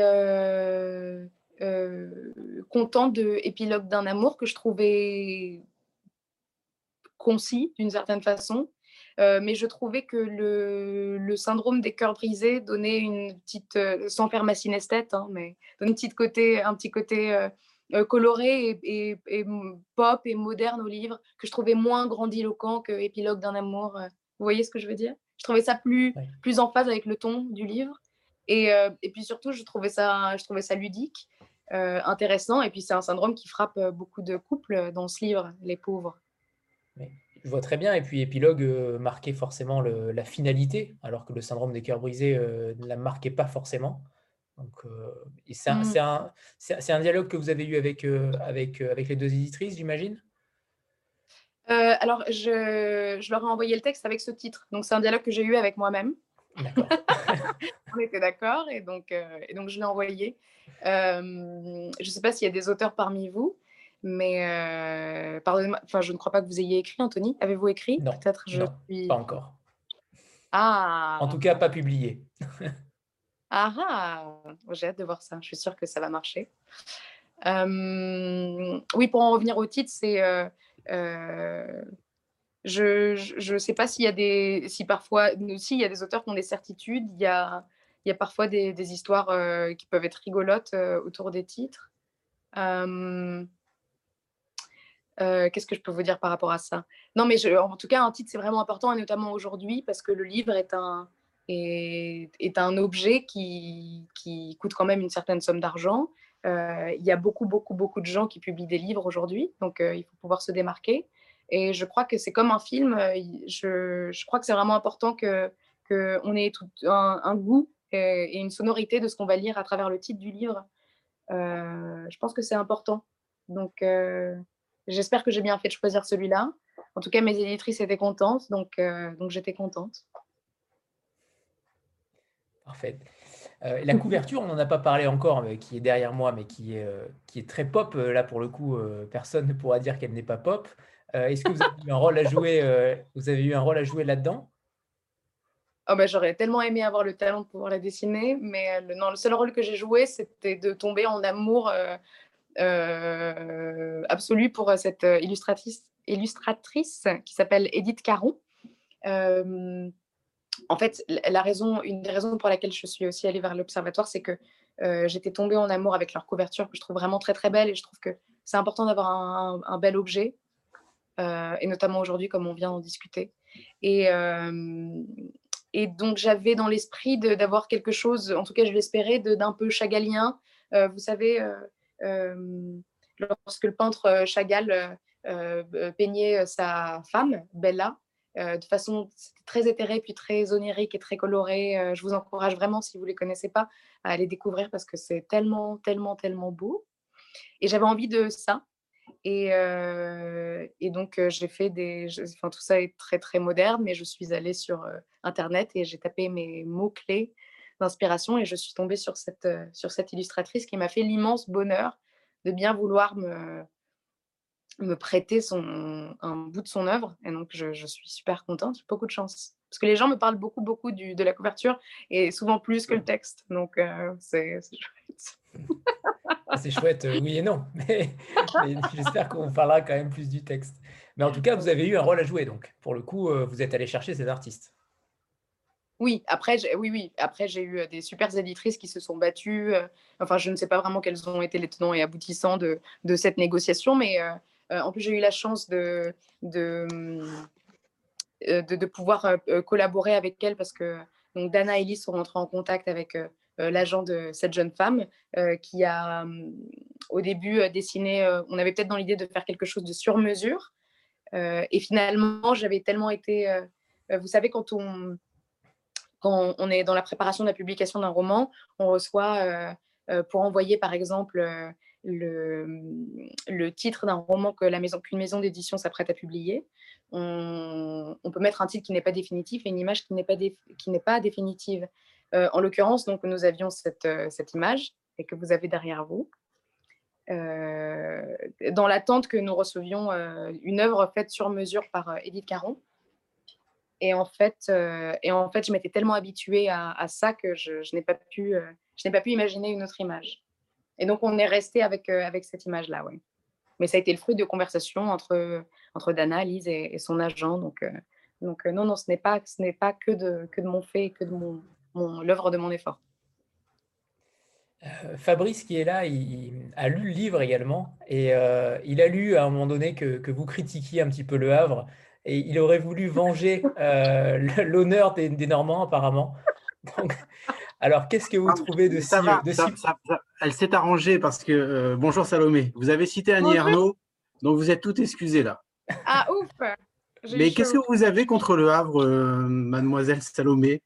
contente de Épilogue d'un amour que je trouvais concis d'une certaine façon. mais je trouvais que le, syndrome des cœurs brisés donnait une petite, sans faire ma synesthète, hein, mais une petite côté, un petit côté coloré et, pop et moderne au livre que je trouvais moins grandiloquent que Épilogue d'un amour. Vous voyez ce que je veux dire? Je trouvais ça plus, plus en phase avec le ton du livre. Et, et puis surtout, je trouvais ça, je trouvais ça ludique, intéressant. Et puis c'est un syndrome qui frappe beaucoup de couples dans ce livre, les pauvres. Je vois très bien. Et puis, épilogue marquait forcément la finalité, alors que le syndrome des cœurs brisés ne la marquait pas forcément. Donc, c'est un, mmh. un, un, dialogue que vous avez eu avec, avec, avec les deux éditrices, j'imagine? Alors, je, je, leur ai envoyé le texte avec ce titre. Donc, c'est un dialogue que j'ai eu avec moi-même. On était d'accord et donc, et donc je l'ai envoyé. je ne sais pas s'il y a des auteurs parmi vous, mais pardonnez-moi, enfin, je ne crois pas que vous ayez écrit, Anthony. Avez-vous écrit? Non, Peut-être je pas encore. Ah. En tout cas, pas publié. Ah, ah J'ai hâte de voir ça. Je suis sûre que ça va marcher. oui, pour en revenir au titre, c'est. Euh, euh, je ne sais pas s'il y a des. Si parfois. Il y a des auteurs qui ont des certitudes. Il y a, il y a parfois des, histoires euh, qui peuvent être rigolotes autour des titres. Qu'est-ce que je peux vous dire par rapport à ça? Non, mais en tout cas, un titre, c'est vraiment important, et notamment aujourd'hui, parce que le livre est un, est, un objet qui, qui, coûte quand même une certaine somme d'argent. Euh, il y a beaucoup, beaucoup, beaucoup de gens qui publient des livres aujourd'hui, donc euh, il faut pouvoir se démarquer. Et je crois que c'est comme un film, euh, je, crois que c'est vraiment important qu'on que ait tout un, goût et, une sonorité de ce qu'on va lire à travers le titre du livre. je pense que c'est important. Donc, j'espère que j'ai bien fait de choisir celui-là. En tout cas, mes éditrices étaient contentes, donc, donc j'étais contente. Parfait. Euh, la couverture, on n'en a pas parlé encore, qui est derrière moi, mais qui est, euh, très pop. Euh, là, pour le coup, personne ne pourra dire qu'elle n'est pas pop. Est-ce que vous avez eu un rôle à jouer, vous avez eu un rôle à jouer là-dedans? Oh bah, J'aurais tellement aimé avoir le talent de pouvoir la dessiner, mais le, non, le seul rôle que j'ai joué, c'était de tomber en amour absolu pour cette illustratrice, illustratrice qui s'appelle Edith Caron en fait, la raison, une des raisons pour laquelle je suis aussi allée vers l'observatoire, c'est que euh, j'étais tombée en amour avec leur couverture que je trouve vraiment très très belle et je trouve que c'est important d'avoir un, bel objet euh, et notamment aujourd'hui comme on vient d'en discuter. Et, euh, et donc j'avais dans l'esprit d'avoir quelque chose, en tout cas je l'espérais, d'un peu chagalien. vous savez, lorsque le peintre Chagall peignait sa femme, Bella, de façon très éthérée, puis très onirique et très colorée. Euh, je vous encourage vraiment, si vous ne les connaissez pas, à les découvrir parce que c'est tellement, tellement, tellement beau. Et j'avais envie de ça. Et, euh, et donc, j'ai fait des. Enfin, tout ça est très, très moderne, mais je suis allée sur Internet et j'ai tapé mes mots-clés d'inspiration et je suis tombée sur cette, sur cette illustratrice qui m'a fait l'immense bonheur de bien vouloir me, me prêter son, un bout de son œuvre. Et donc, je, suis super contente. J'ai beaucoup de chance. Parce que les gens me parlent beaucoup, beaucoup du, de la couverture et souvent plus que le texte. Donc, euh, c'est chouette. Ah, c'est chouette, euh, oui et non. Mais, j'espère qu'on parlera quand même plus du texte. Mais en tout cas, vous avez eu un rôle à jouer. Donc, pour le coup, euh, vous êtes allé chercher ces artistes. Oui, après, oui, oui. Après, j'ai eu des super éditrices qui se sont battues. enfin, je ne sais pas vraiment quels ont été les tenants et aboutissants de, de cette négociation, mais euh, en plus, j'ai eu la chance de, de, euh, de, pouvoir euh, collaborer avec elle parce que Dana et Elise sont rentrées en contact avec l'agent de cette jeune femme qui a au début dessiné, on avait peut-être dans l'idée de faire quelque chose de sur mesure. et finalement, j'avais tellement été, vous savez, quand on, quand on est dans la préparation de la publication d'un roman, on reçoit pour envoyer par exemple le, le titre d'un roman que la maison, qu'une maison d'édition s'apprête à publier. On, peut mettre un titre qui n'est pas définitif et une image qui n'est pas, définitive. Euh, en l'occurrence, donc, nous avions cette, euh, cette image et que vous avez derrière vous. dans l'attente que nous recevions une œuvre faite sur mesure par Edith Caron. Et en fait, et en fait je m'étais tellement habituée à, ça que je n'ai pas, pu, je n'ai pas pu imaginer une autre image. Et donc, on est resté avec, avec cette image-là, oui. Mais ça a été le fruit de conversations entre, entre Dana, Lise et, son agent. Donc, donc non, non, ce n'est pas, ce n'est pas que, de, que de mon fait, que de mon, mon l'œuvre de mon effort. Fabrice, qui est là, il, a lu le livre également. Et il a lu à un moment donné que, que, vous critiquiez un petit peu Le Havre. Et il aurait voulu venger l'honneur des, des, Normands, apparemment. Donc, alors, qu'est-ce que vous trouvez de ça Elle s'est arrangée parce que, euh, bonjour Salomé, vous avez cité Annie Ernaux, donc vous êtes tout excusée là. Ah ouf. Mais qu'est-ce que vous avez contre le Havre, euh, mademoiselle Salomé?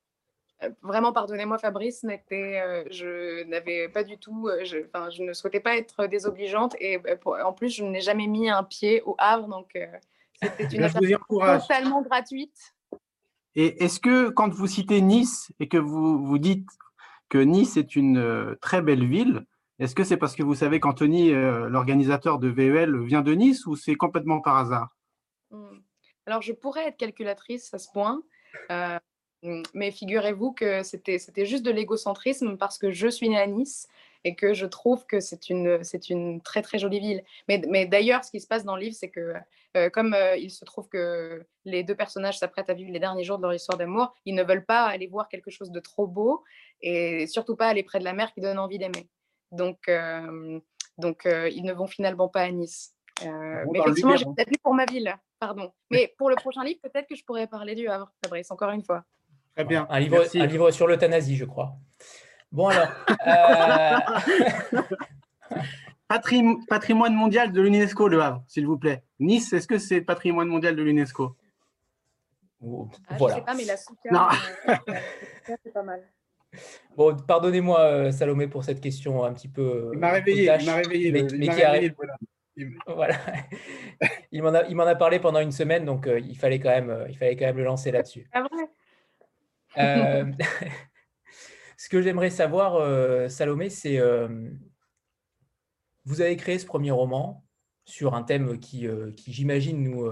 Euh, Vraiment, pardonnez-moi Fabrice, je n'avais pas du tout, je, je, ne souhaitais pas être désobligeante et en plus, je n'ai jamais mis un pied au Havre, donc c'était une affaire totalement gratuite. Et est-ce que quand vous citez Nice et que vous, vous dites que Nice est une euh, très belle ville, est-ce que c'est parce que vous savez qu'Anthony, euh, l'organisateur de VEL, vient de Nice ou c'est complètement par hasard? Hmm. Alors, je pourrais être calculatrice à ce point, euh, mais figurez-vous que c'était juste de l'égocentrisme parce que je suis née à Nice et que je trouve que c'est une, une très très jolie ville. Mais, mais d'ailleurs, ce qui se passe dans le livre, c'est que euh, comme euh, il se trouve que les deux personnages s'apprêtent à vivre les derniers jours de leur histoire d'amour, ils ne veulent pas aller voir quelque chose de trop beau et surtout pas aller près de la mer qui donne envie d'aimer. Donc, euh, donc ils ne vont finalement pas à Nice. mais effectivement, j'ai peut-être pour ma ville, pardon. Mais pour le prochain livre, peut-être que je pourrais parler du Havre, Fabrice, encore une fois. Très bien. Un livre, un livre sur l'euthanasie, je crois. Bon alors. Euh, patrimoine mondial de l'UNESCO, Le Havre, s'il vous plaît. Nice, est-ce que c'est patrimoine mondial de l'UNESCO? Ah, Je ne sais pas, mais la euh, c'est pas mal. Bon, pardonnez-moi, euh, Salomé, pour cette question un petit peu. Il m'a réveillé, il m'a réveillé. Mais, qui réveillé, voilà. il m'en a, il m'en a parlé pendant une semaine, donc il, fallait quand même, il fallait quand même le lancer là-dessus. Ah vrai Ce que j'aimerais savoir, euh, Salomé, c'est euh, vous avez créé ce premier roman sur un thème qui, euh, j'imagine, nous,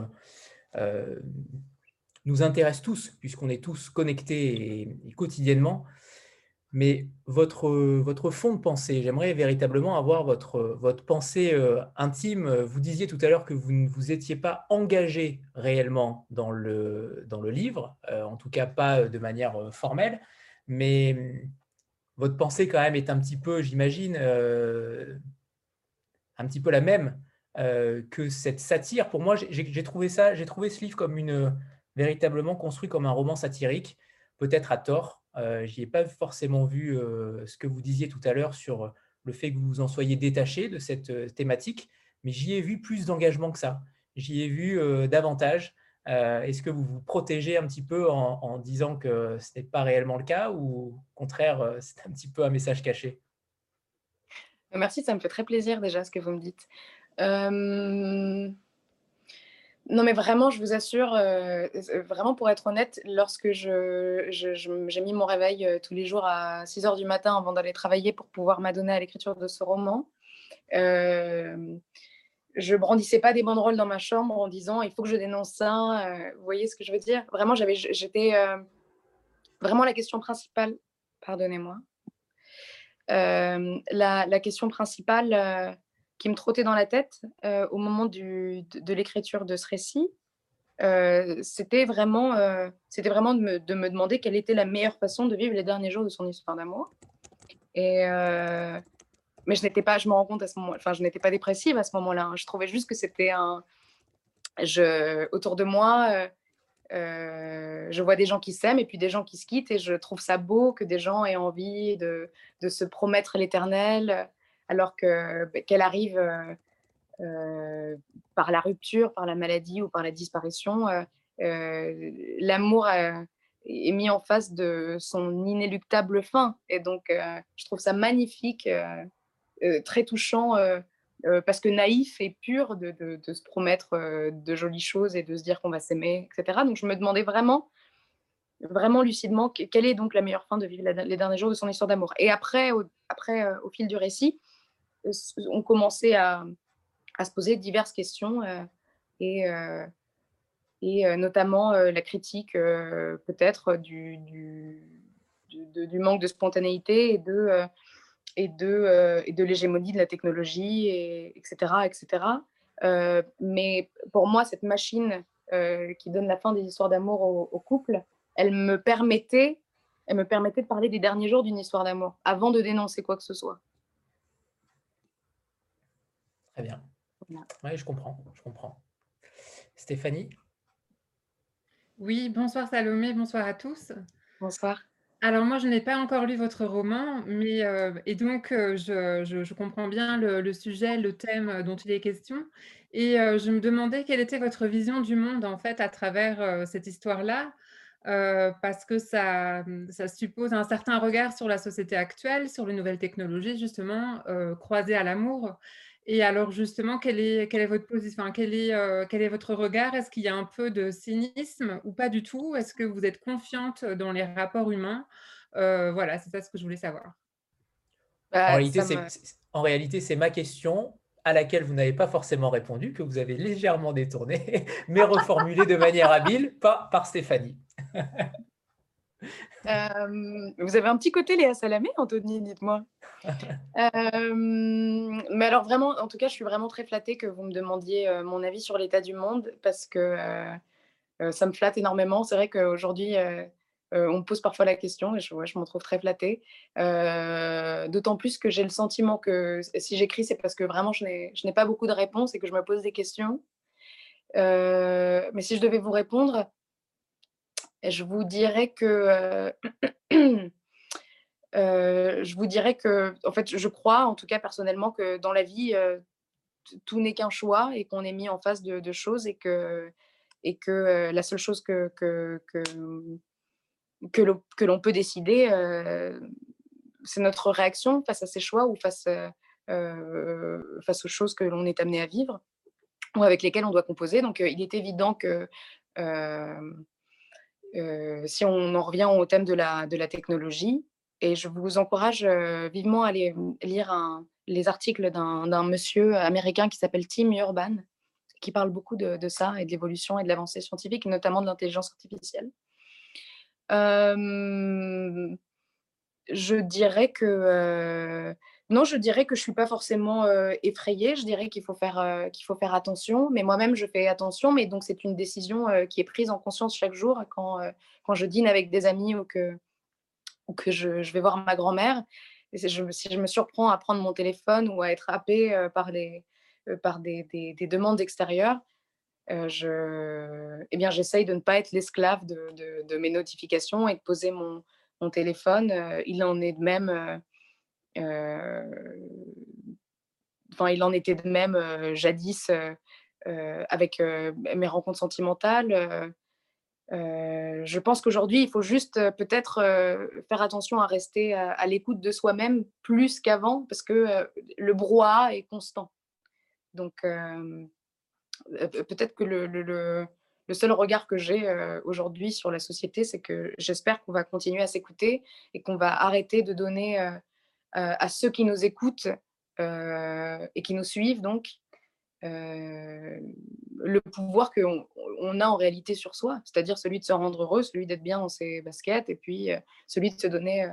nous intéresse tous, puisqu'on est tous connectés et, quotidiennement. Mais votre, votre fond de pensée, j'aimerais véritablement avoir votre, votre pensée intime. Vous disiez tout à l'heure que vous ne vous étiez pas engagé réellement dans le, dans le livre, en tout cas pas de manière formelle. Mais votre pensée quand même est un petit peu, j'imagine, euh, un petit peu la même euh, que cette satire. Pour moi, j'ai trouvé ça, j'ai trouvé ce livre comme une véritablement construit comme un roman satirique, peut-être à tort. Euh, J'y ai pas forcément vu euh, ce que vous disiez tout à l'heure sur le fait que vous en soyez détaché de cette thématique, mais j'y ai vu plus d'engagement que ça. J'y ai vu davantage est-ce que vous vous protégez un petit peu en, disant que ce n'est pas réellement le cas ou au contraire, euh, c'est un petit peu un message caché? Merci, ça me fait très plaisir déjà ce que vous me dites. Euh, non, mais vraiment, je vous assure, vraiment pour être honnête, lorsque j'ai je, mis mon réveil tous les jours à 6 heures du matin avant d'aller travailler pour pouvoir m'adonner à l'écriture de ce roman, je brandissais pas des banderoles dans ma chambre en disant il faut que je dénonce ça. Euh, vous voyez ce que je veux dire? Vraiment, j'avais, j'étais euh, vraiment la question principale. Pardonnez-moi. Euh, la, question principale qui me trottait dans la tête au moment de, l'écriture de ce récit, c'était vraiment, c'était vraiment de me, de me, demander quelle était la meilleure façon de vivre les derniers jours de son histoire d'amour. Et, mais je n'étais pas, je me rends compte à ce moment, enfin, je n'étais pas dépressive à ce moment-là. Hein. Je trouvais juste que c'était un, je, autour de moi, euh, euh, je vois des gens qui s'aiment et puis des gens qui se quittent et je trouve ça beau que des gens aient envie de, de se promettre l'éternel alors que bah, qu'elle arrive euh, par la rupture, par la maladie ou par la disparition. L'amour est mis en face de son inéluctable fin et donc je trouve ça magnifique très touchant euh, euh, parce que naïf et pur de, se promettre de jolies choses et de se dire qu'on va s'aimer, etc. Donc je me demandais vraiment, vraiment lucidement, quelle est donc la meilleure fin de vivre les derniers jours de son histoire d'amour. Et après, au, après, au fil du récit, ont commencé à, à, se poser diverses questions et, et notamment la critique peut-être du, du, du, manque de spontanéité et de, et de, et de l'hégémonie de la technologie, et, etc. etc. mais pour moi, cette machine qui donne la fin des histoires d'amour au, au couple, elle me permettait elle me permettait de parler des derniers jours d'une histoire d'amour avant de dénoncer quoi que ce soit. Très bien. Oui, je comprends, je comprends. Stéphanie? Oui, bonsoir Salomé, bonsoir à tous. Bonsoir. Alors moi, je n'ai pas encore lu votre roman, mais euh, et donc euh, je, comprends bien le, sujet, le thème dont il est question. Et euh, je me demandais quelle était votre vision du monde en fait à travers cette histoire-là. Euh, parce que ça, ça, suppose un certain regard sur la société actuelle, sur les nouvelles technologies, justement, euh, croisées à l'amour. Et alors, justement, quel est, quelle est votre position quel est, euh, quel est votre regard? Est-ce qu'il y a un peu de cynisme ou pas du tout? Est-ce que vous êtes confiante dans les rapports humains? Voilà, c'est ça ce que je voulais savoir. Bah, en réalité, c'est ma question à laquelle vous n'avez pas forcément répondu, que vous avez légèrement détourné, mais reformulé de manière habile par, par Stéphanie. Euh, vous avez un petit côté Léa Salamé, Anthony, dites-moi. Euh, mais alors vraiment, en tout cas, je suis vraiment très flattée que vous me demandiez euh, mon avis sur l'état du monde parce que ça me flatte énormément. C'est vrai qu'aujourd'hui, on me pose parfois la question et je, je m'en trouve très flattée. D'autant plus que j'ai le sentiment que si j'écris, c'est parce que vraiment, je n'ai pas beaucoup de réponses et que je me pose des questions. mais si je devais vous répondre, je vous dirais que euh, euh, je vous dirais que en fait je crois en tout cas personnellement que dans la vie euh, tout n'est qu'un choix et qu'on est mis en face de, choses et que et que la seule chose que que, que, que l'on peut décider c'est notre réaction face à ces choix ou face face aux choses que l'on est amené à vivre ou avec lesquelles on doit composer. Donc il est évident que si on en revient au thème de la, technologie, et je vous encourage euh, vivement à aller lire les articles d'un monsieur américain qui s'appelle Tim Urban, qui parle beaucoup de, ça et de l'évolution et de l'avancée scientifique, notamment de l'intelligence artificielle. Euh, je dirais que non, je dirais que je ne suis pas forcément effrayée. Je dirais qu'il faut, faire, qu'il faut faire attention. Mais moi-même, je fais attention. Mais donc, c'est une décision qui est prise en conscience chaque jour quand, quand je dîne avec des amis ou que, ou que je, vais voir ma grand-mère. Si je, je me surprends à prendre mon téléphone ou à être happée par, les, par des, des, demandes extérieures, je, eh bien, j'essaye de ne pas être l'esclave de, de, mes notifications et de poser mon, mon téléphone. il en est de même euh, enfin, il en était de même euh, jadis euh, avec mes rencontres sentimentales. je pense qu'aujourd'hui, il faut juste peut-être faire attention à rester à, l'écoute de soi-même plus qu'avant, parce que le brouhaha est constant. Donc, peut-être que le, seul regard que j'ai aujourd'hui sur la société, c'est que j'espère qu'on va continuer à s'écouter et qu'on va arrêter de donner euh, à ceux qui nous écoutent euh, et qui nous suivent, donc, euh, le pouvoir qu'on on a en réalité sur soi, c'est-à-dire celui de se rendre heureux, celui d'être bien dans ses baskets, et puis celui de se donner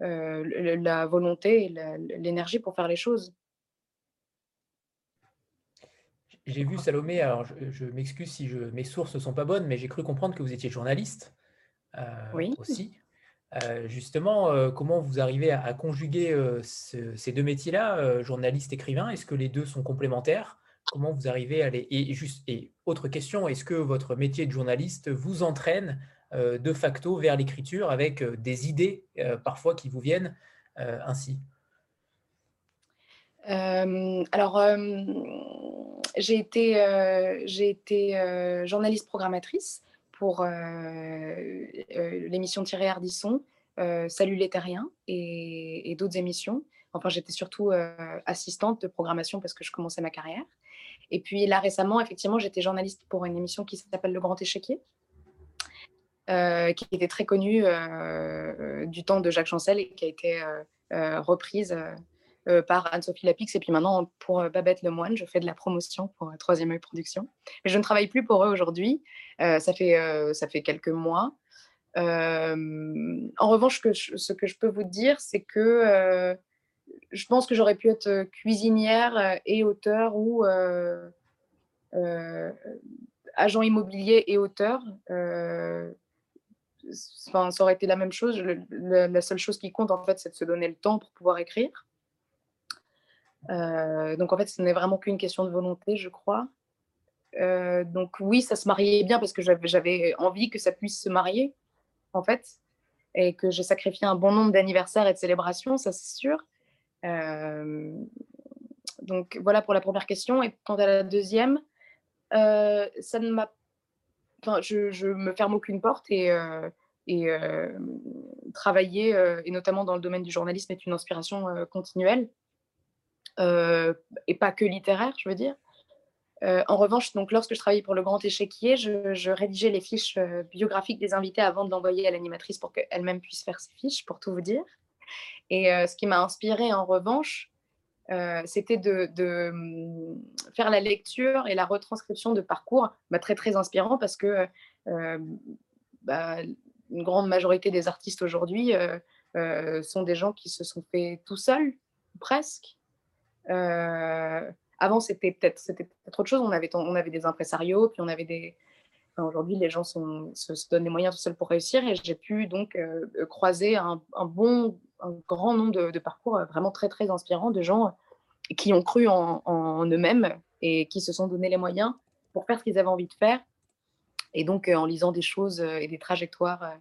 la volonté et l'énergie pour faire les choses. J'ai vu Salomé, alors je, m'excuse si je, mes sources ne sont pas bonnes, mais j'ai cru comprendre que vous étiez journaliste oui. aussi. Euh, justement, euh, comment vous arrivez à, conjuguer euh, ces deux métiers-là, journaliste, écrivain? Est-ce que les deux sont complémentaires? Comment vous arrivez à les... Et, juste, et autre question, est-ce que votre métier de journaliste vous entraîne de facto vers l'écriture avec des idées parfois qui vous viennent ainsi? Alors, j'ai été, journaliste programmatrice pour euh, euh, l'émission Thierry Ardisson, euh, Salut les Terriens et, d'autres émissions. Enfin, j'étais surtout assistante de programmation parce que je commençais ma carrière. Et puis là, récemment, effectivement, j'étais journaliste pour une émission qui s'appelle Le Grand Échiquier, qui était très connue du temps de Jacques Chancel et qui a été reprise par Anne-Sophie Lapix et puis maintenant pour Babette Lemoine. Je fais de la promotion pour Troisième œil Production. Mais je ne travaille plus pour eux aujourd'hui. ça, fait, ça fait quelques mois. en revanche, ce que je peux vous dire, c'est que je pense que j'aurais pu être cuisinière et auteur ou agent immobilier et auteur. Enfin, ça aurait été la même chose. la seule chose qui compte, en fait, c'est de se donner le temps pour pouvoir écrire. Donc, en fait, ce n'est vraiment qu'une question de volonté, je crois. donc, oui, ça se mariait bien parce que j'avais envie que ça puisse se marier, en fait, et que j'ai sacrifié un bon nombre d'anniversaires et de célébrations, ça c'est sûr. donc, voilà pour la première question. Et quant à la deuxième, ça ne m'a Enfin, je, je me ferme aucune porte et travailler, et notamment dans le domaine du journalisme, est une inspiration continuelle et pas que littéraire, je veux dire. en revanche, donc, lorsque je travaillais pour le Grand Échiquier, je, je rédigeais les fiches biographiques des invités avant de l'envoyer à l'animatrice pour qu'elle-même puisse faire ses fiches, pour tout vous dire. Et ce qui m'a inspiré en revanche, c'était de, mmh, faire la lecture et la retranscription de parcours bah, très très inspirant parce que bah, une grande majorité des artistes aujourd'hui sont des gens qui se sont faits tout seuls, presque. Avant, c'était peut-être c'était autre chose. On avait, des impresarios, puis on avait des. aujourd'hui, les gens se, donnent les moyens tout seuls pour réussir, et j'ai pu donc croiser un, bon, un grand nombre de, parcours vraiment très très inspirants de gens qui ont cru en, eux-mêmes et qui se sont donné les moyens pour faire ce qu'ils avaient envie de faire et donc, euh, en lisant des choses euh, et des trajectoires, euh,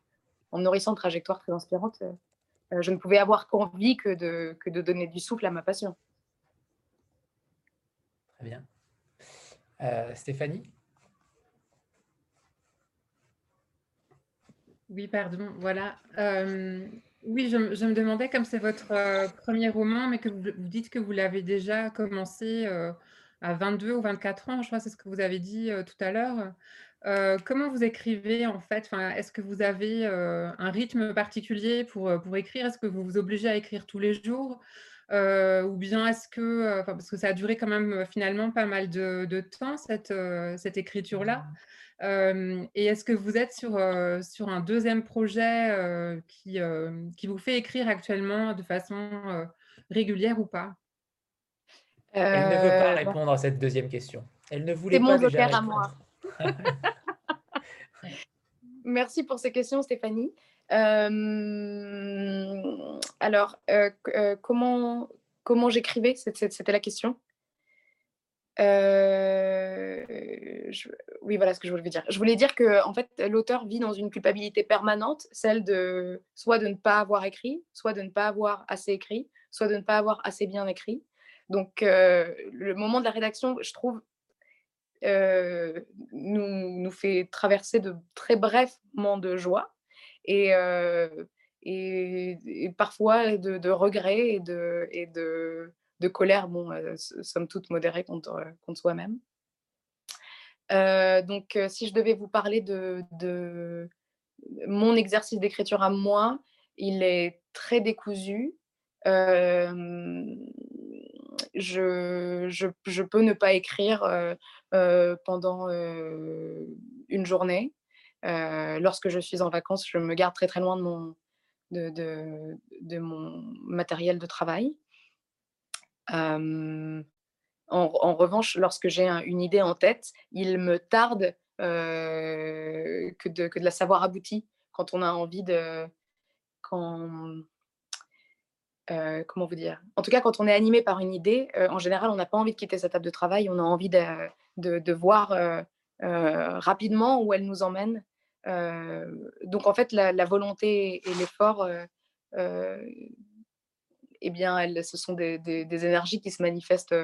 en nourrissant de trajectoires très inspirantes, je ne pouvais avoir qu'envie que de donner du souffle à ma passion. Bien. Stéphanie? Oui, pardon, voilà. oui, je, me demandais, comme c'est votre premier roman, mais que vous, dites que vous l'avez déjà commencé à 22 ou 24 ans, je crois, c'est ce que vous avez dit tout à l'heure. Comment vous écrivez en fait? Est-ce que vous avez un rythme particulier pour, pour écrire? Est-ce que vous vous obligez à écrire tous les jours? Ou bien est-ce que, parce que ça a duré quand même finalement pas mal de, de temps cette, cette écriture-là Et est-ce que vous êtes sur, sur un deuxième projet qui, qui vous fait écrire actuellement de façon régulière ou pas? Elle ne veut pas répondre à cette deuxième question. Elle ne voulait pas déjà répondre. à moi. Merci pour ces questions, Stéphanie. Euh, alors, euh, euh, comment, comment j'écrivais C'était la question. oui, voilà ce que je voulais dire. Je voulais dire que en fait, l'auteur vit dans une culpabilité permanente, celle de soit de ne pas avoir écrit, soit de ne pas avoir assez écrit, soit de ne pas avoir assez bien écrit. Donc, le moment de la rédaction, je trouve, nous, nous fait traverser de très brefs moments de joie et, parfois de, de regrets et de, et colère, bon, somme toute modérée contre, soi-même. donc, si je devais vous parler de, mon exercice d'écriture à moi, il est très décousu. Je, peux ne pas écrire pendant une journée. Lorsque je suis en vacances, je me garde très très loin de mon, de, de, de mon matériel de travail. En, revanche, lorsque j'ai une idée en tête, il me tarde que, de, que de la savoir aboutie quand on a envie de... Quand, euh, comment vous dire? En tout cas, quand on est animé par une idée, euh, en général, on n'a pas envie de quitter sa table de travail, on a envie de, de, voir euh, rapidement où elle nous emmène. donc, en fait, la, volonté et l'effort, eh bien, elles, ce sont des, énergies qui se manifestent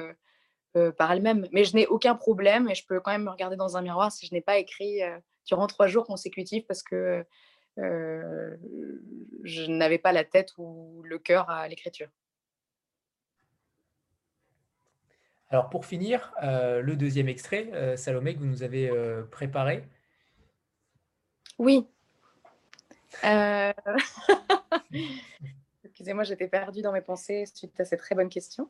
par elles-mêmes. Mais je n'ai aucun problème et je peux quand même me regarder dans un miroir si je n'ai pas écrit durant trois jours consécutifs parce que euh, je n'avais pas la tête ou le cœur à l'écriture. Alors pour finir, euh, le deuxième extrait, euh, Salomé, que vous nous avez préparé. Oui. Excusez-moi, j'étais perdue dans mes pensées suite à cette très bonne question.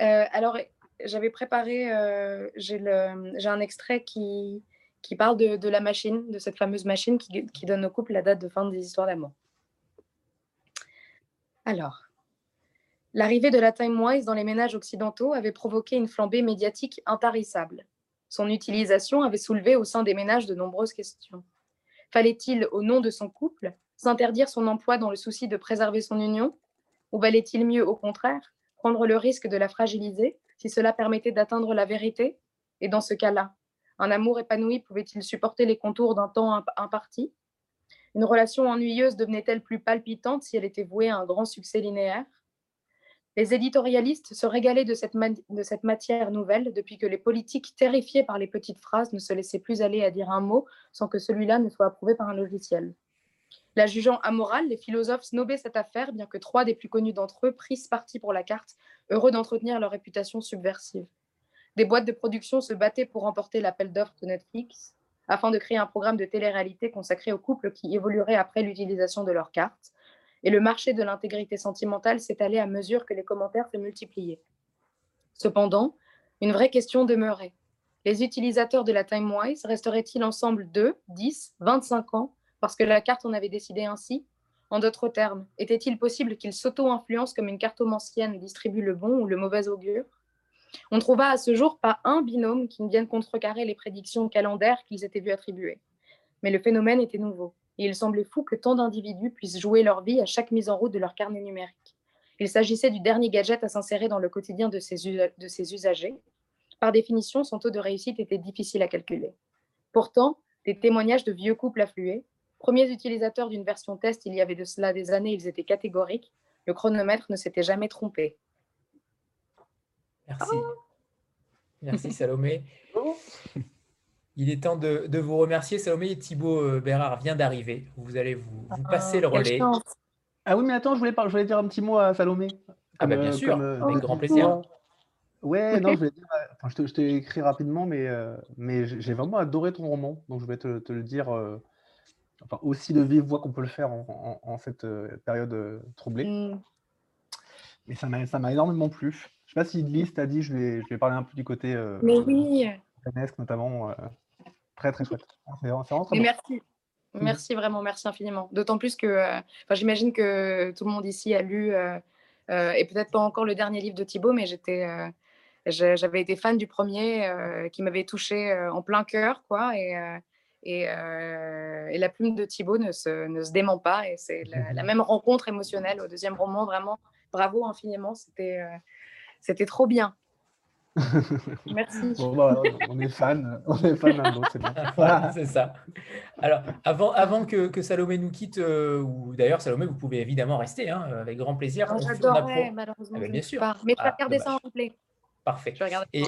Euh, alors, j'avais préparé, euh, j'ai un extrait qui, qui parle de, de, la machine, de cette fameuse machine qui, qui donne au couple la date de fin des histoires d'amour. Alors, l'arrivée de la Time Wise dans les ménages occidentaux avait provoqué une flambée médiatique intarissable. Son utilisation avait soulevé au sein des ménages de nombreuses questions. Fallait-il, au nom de son couple, s'interdire son emploi dans le souci de préserver son union? Ou valait-il mieux, au contraire, prendre le risque de la fragiliser si cela permettait d'atteindre la vérité? Et dans ce cas-là, un amour épanoui pouvait-il supporter les contours d'un temps imparti? Une relation ennuyeuse devenait-elle plus palpitante si elle était vouée à un grand succès linéaire? Les éditorialistes se régalaient de cette, matière nouvelle depuis que les politiques, terrifiés par les petites phrases, ne se laissaient plus aller à dire un mot sans que celui-là ne soit approuvé par un logiciel. La jugeant amorale, les philosophes snobaient cette affaire, bien que trois des plus connus d'entre eux prissent parti pour la carte, heureux d'entretenir leur réputation subversive. Des boîtes de production se battaient pour remporter l'appel d'offres de Netflix, afin de créer un programme de télé-réalité consacré aux couples qui évolueraient après l'utilisation de leur carte, et le marché de l'intégrité sentimentale s'étalait à mesure que les commentaires se multipliaient. Cependant, une vraie question demeurait. Les utilisateurs de la TimeWise resteraient-ils ensemble 2, 10, 25 ans parce que la carte en avait décidé ainsi? En d'autres termes, était-il possible qu'ils s'auto-influencent comme une cartomancienne distribue le bon ou le mauvais augure? On trouva à ce jour pas un binôme qui ne vienne contrecarrer les prédictions calendaires qu'ils étaient vus attribuer. Mais le phénomène était nouveau et il semblait fou que tant d'individus puissent jouer leur vie à chaque mise en route de leur carnet numérique. Il s'agissait du dernier gadget à s'insérer dans le quotidien de ses, de ses usagers. Par définition, son taux de réussite était difficile à calculer. Pourtant, des témoignages de vieux couples affluaient. Premiers utilisateurs d'une version test il y avait de cela des années, ils étaient catégoriques. Le chronomètre ne s'était jamais trompé. Merci. Merci Salomé. Il est temps de, vous remercier. Salomé et Thibaut euh, Bérard vient d'arriver. Vous allez vous, ah, passer le relais. Ah oui, mais attends, je voulais, je voulais dire un petit mot à Salomé. ah bah bien euh, sûr, euh, avec grand plaisir. Ouais, non, je voulais dire, enfin, je t'ai écrit rapidement, mais, mais j'ai vraiment adoré ton roman. Donc je vais te, le dire enfin, aussi de vive voix qu'on peut le faire en, cette période troublée. Mm. Mais ça m'a énormément plu. Je ne sais pas si Lise t'a dit, je vais, je vais parler un peu du côté. mais oui. notamment. Très, très chouette. merci. Merci vraiment, merci infiniment. D'autant plus que euh, j'imagine que tout le monde ici a lu, euh, euh, et peut-être pas encore le dernier livre de Thibaut, mais j'étais, j'avais été fan du premier qui m'avait touché en plein cœur. quoi. Et, et, et, la plume de Thibaut ne se, ne se dément pas. Et c'est la, la, même rencontre émotionnelle au deuxième roman. Vraiment, bravo infiniment. C'était, c'était trop bien. Merci. Bah, on est fan, on est fan c'est ça. Alors, avant, avant que, que Salomé nous quitte, euh, ou d'ailleurs, Salomé, vous pouvez évidemment rester, hein, avec grand plaisir. J'adorerais, malheureusement. Ah, ben, bien sûr. Mais je vais ah, regarder ça en replay. Parfait. Et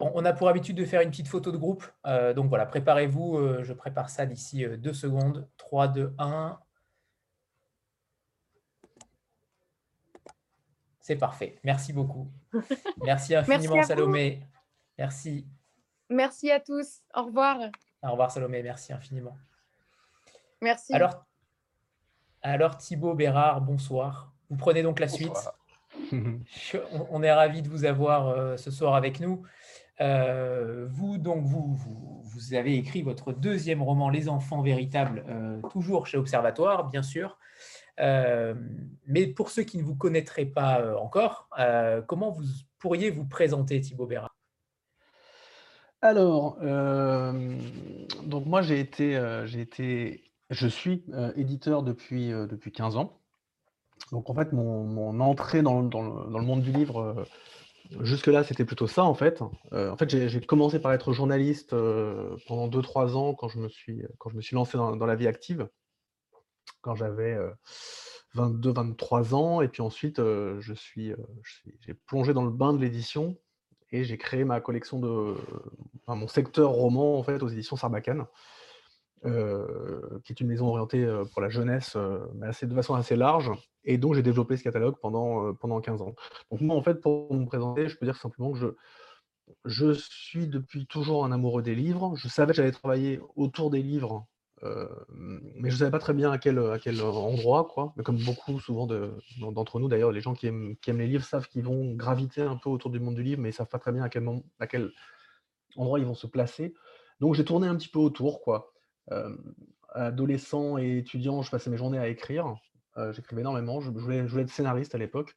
on, a pour habitude de faire une petite photo de groupe. Euh, donc voilà, préparez-vous. Euh, je prépare ça d'ici deux secondes. 3, 2, 1. C'est parfait. Merci beaucoup. Merci infiniment, Salomé. Merci. Merci à tous. Au revoir. Au revoir, Salomé. Merci infiniment. Merci. Alors, alors Thibaut Bérard, bonsoir. Vous prenez donc la suite. on est ravis de vous avoir euh, ce soir avec nous. Euh, vous, donc, vous, vous, avez écrit votre deuxième roman, Les enfants véritables, euh, toujours chez Observatoire, bien sûr. Euh, mais pour ceux qui ne vous connaîtraient pas euh, encore, euh, comment vous pourriez vous présenter, Thibaut Béra? Alors, donc moi j'ai été, j'ai été, je suis éditeur depuis, depuis 15 ans. Donc en fait, mon, entrée dans, dans, le, monde du livre, jusque-là, c'était plutôt ça en fait. en fait, j'ai commencé par être journaliste pendant 2-3 ans quand je, me suis, quand je me suis lancé dans la vie active quand j'avais 22-23 ans. Et puis ensuite, je suis, j'ai plongé dans le bain de l'édition et j'ai créé ma collection de, mon secteur roman en fait aux éditions Sarbacane, qui est une maison orientée pour la jeunesse, mais assez, de façon assez large. Et donc j'ai développé ce catalogue pendant, pendant 15 ans. Donc moi, en fait, pour me présenter, je peux dire simplement que je, je suis depuis toujours un amoureux des livres. Je savais que j'allais travailler autour des livres mais je ne savais pas très bien à quel, à quel endroit, quoi. Mais comme beaucoup, souvent, d'entre nous, d'ailleurs, les gens qui aiment, qui aiment les livres savent qu'ils vont graviter un peu autour du monde du livre, mais ils ne savent pas très bien à quel, moment, à quel endroit ils vont se placer. Donc, j'ai tourné un petit peu autour, quoi. adolescent et étudiant, je passais mes journées à écrire. J'écrivais énormément. Je, voulais, je voulais être scénariste à l'époque.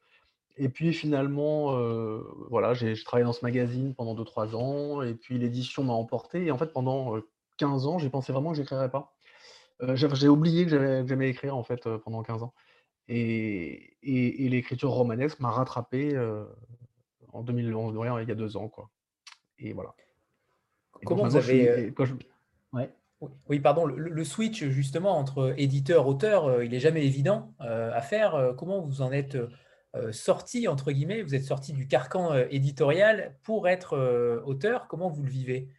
Et puis finalement, voilà, j'ai travaillé dans ce magazine pendant 2-3 ans, et puis l'édition m'a emporté. Et en fait, pendant 15 ans, j'ai pensé vraiment que j'écrirais pas. j'ai oublié que j'aimais écrire en fait pendant 15 ans. Et, et, l'écriture romanesque m'a rattrapé en 2011, il y a deux ans, quoi. Et voilà. Comment vous avez Oui, pardon, le, switch justement entre éditeur-auteur, il n'est jamais évident à faire. Comment vous en êtes sorti, entre guillemets, vous êtes sorti du carcan éditorial pour être auteur Comment vous le vivez?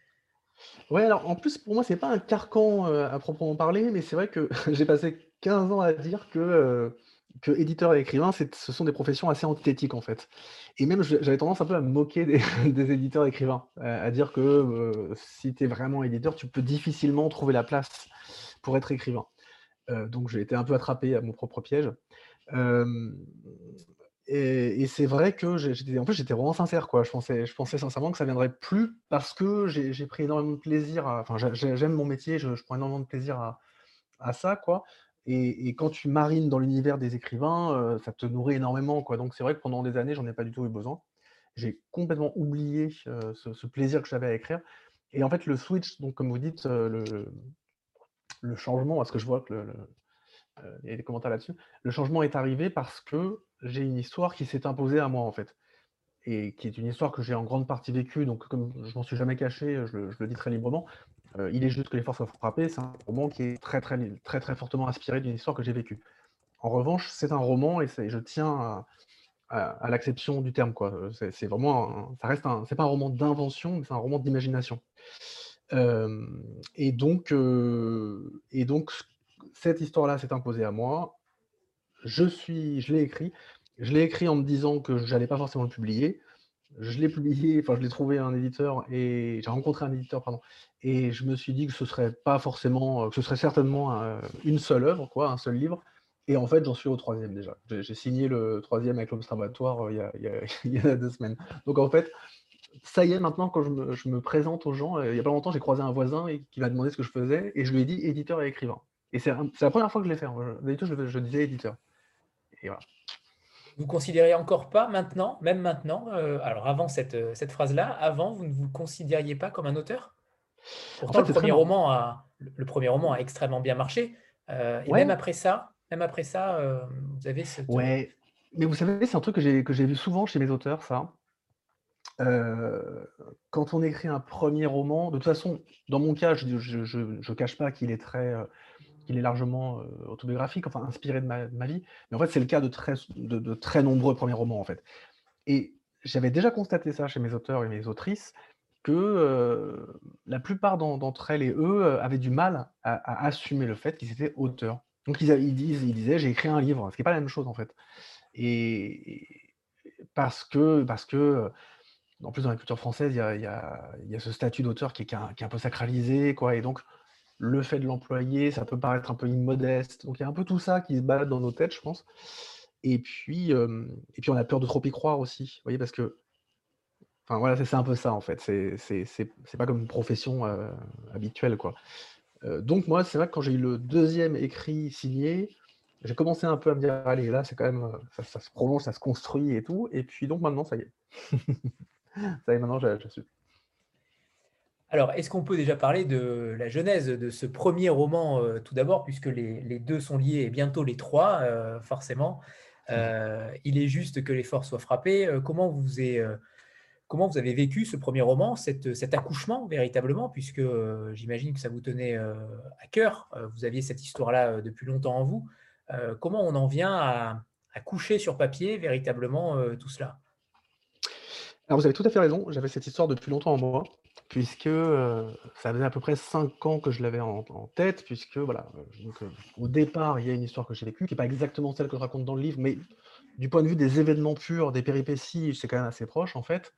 Ouais, alors en plus, pour moi, c'est pas un carcan à proprement parler, mais c'est vrai que j'ai passé 15 ans à dire que, que éditeur et écrivain, ce sont des professions assez antithétiques en fait. Et même, j'avais tendance un peu à me moquer des, éditeurs et écrivains, à dire que si tu es vraiment éditeur, tu peux difficilement trouver la place pour être écrivain. donc j'ai été un peu attrapé à mon propre piège. Et, c'est vrai que j'étais, en fait, j'étais vraiment sincère, quoi. Je pensais, je pensais sincèrement que ça viendrait plus parce que j'ai pris énormément de plaisir. enfin, j'aime mon métier, je, prends énormément de plaisir à, à ça, quoi. Et, quand tu marines dans l'univers des écrivains, euh, ça te nourrit énormément, quoi. Donc c'est vrai que pendant des années, j'en ai pas du tout eu besoin. J'ai complètement oublié euh, ce, plaisir que j'avais à écrire. Et en fait, le switch, donc comme vous dites, euh, le, le changement, parce que je vois que y a des commentaires là-dessus. Le changement est arrivé parce que j'ai une histoire qui s'est imposée à moi, en fait. Et qui est une histoire que j'ai en grande partie vécue, donc comme je m'en suis jamais caché, je le, dis très librement. il est juste que les forces soient frappées, c'est un roman qui est très très très très fortement inspiré d'une histoire que j'ai vécue. En revanche, c'est un roman et je tiens à, l'acception du terme quoi. C'est vraiment, ça reste un, c'est pas un roman d'invention, mais c'est un roman d'imagination. donc, et donc, cette histoire-là s'est imposée à moi. Je suis, je l'ai écrit. Je l'ai écrit en me disant que j'allais pas forcément le publier. Je l'ai publié, enfin je l'ai trouvé un éditeur et j'ai rencontré un éditeur, pardon. Et je me suis dit que ce serait pas forcément, que ce serait certainement une seule œuvre, quoi, un seul livre. Et en fait, j'en suis au troisième déjà. J'ai signé le troisième avec l'Observatoire euh, il, y a deux semaines. Donc en fait, ça y est, maintenant, quand je me, présente aux gens, euh, il y a pas longtemps, j'ai croisé un voisin et, qui m'a demandé ce que je faisais et je lui ai dit éditeur et écrivain. Et c'est la première fois que je l'ai fait. D'habitude, je, je, disais éditeur. Et voilà. Vous considérez encore pas maintenant, même maintenant, euh, alors avant cette, euh, cette phrase-là, avant, vous ne vous considériez pas comme un auteur? Pourtant, le, premier roman a, le premier roman a extrêmement bien marché. Euh, et même après ça, même après ça, vous avez cette... Ouais, mais vous savez, c'est un truc que j'ai vu souvent chez mes auteurs, ça. quand on écrit un premier roman, de toute façon, dans mon cas, je ne cache pas qu'il est très qu'il est largement autobiographique, enfin inspiré de ma, vie. Mais en fait, c'est le cas de très, de, très nombreux premiers romans, en fait. Et j'avais déjà constaté ça chez mes auteurs et mes autrices, que la plupart d'entre elles et eux avaient du mal à, assumer le fait qu'ils étaient auteurs. Donc ils, disent, ils disaient j'ai écrit un livre, ce qui n'est pas la même chose en fait. Et parce que, parce que en plus dans la culture française, il y a, y a, ce statut d'auteur qui, qui, est un peu sacralisé, quoi. Et donc le fait de l'employer, ça peut paraître un peu immodeste. Donc il y a un peu tout ça qui se balade dans nos têtes, je pense. Et puis, et puis on a peur de trop y croire aussi, vous voyez, parce que, enfin voilà, c'est un peu ça en fait. C'est pas comme une profession habituelle, quoi. donc moi, c'est vrai que quand j'ai eu le deuxième écrit signé, j'ai commencé un peu à me dire, allez, là, c'est quand même, ça, ça, se prolonge, ça se construit et tout. Et puis donc maintenant, ça y est. ça y est, maintenant, suis. Alors, est-ce qu'on peut déjà parler de la genèse de ce premier roman euh, tout d'abord, puisque les, deux sont liés et bientôt les trois, euh, forcément. Euh, il est juste que les forces soient frappées. comment, vous avez, comment vous avez vécu ce premier roman, cet accouchement véritablement, puisque j'imagine que ça vous tenait à cœur. vous aviez cette histoire-là depuis longtemps en vous. comment on en vient à, à coucher sur papier véritablement tout cela? Alors, vous avez tout à fait raison. J'avais cette histoire depuis longtemps en moi puisque ça faisait à peu près cinq ans que je l'avais en, tête, puisque voilà, au départ, il y a une histoire que j'ai vécue, qui n'est pas exactement celle que je raconte dans le livre, mais du point de vue des événements purs, des péripéties, c'est quand même assez proche en fait.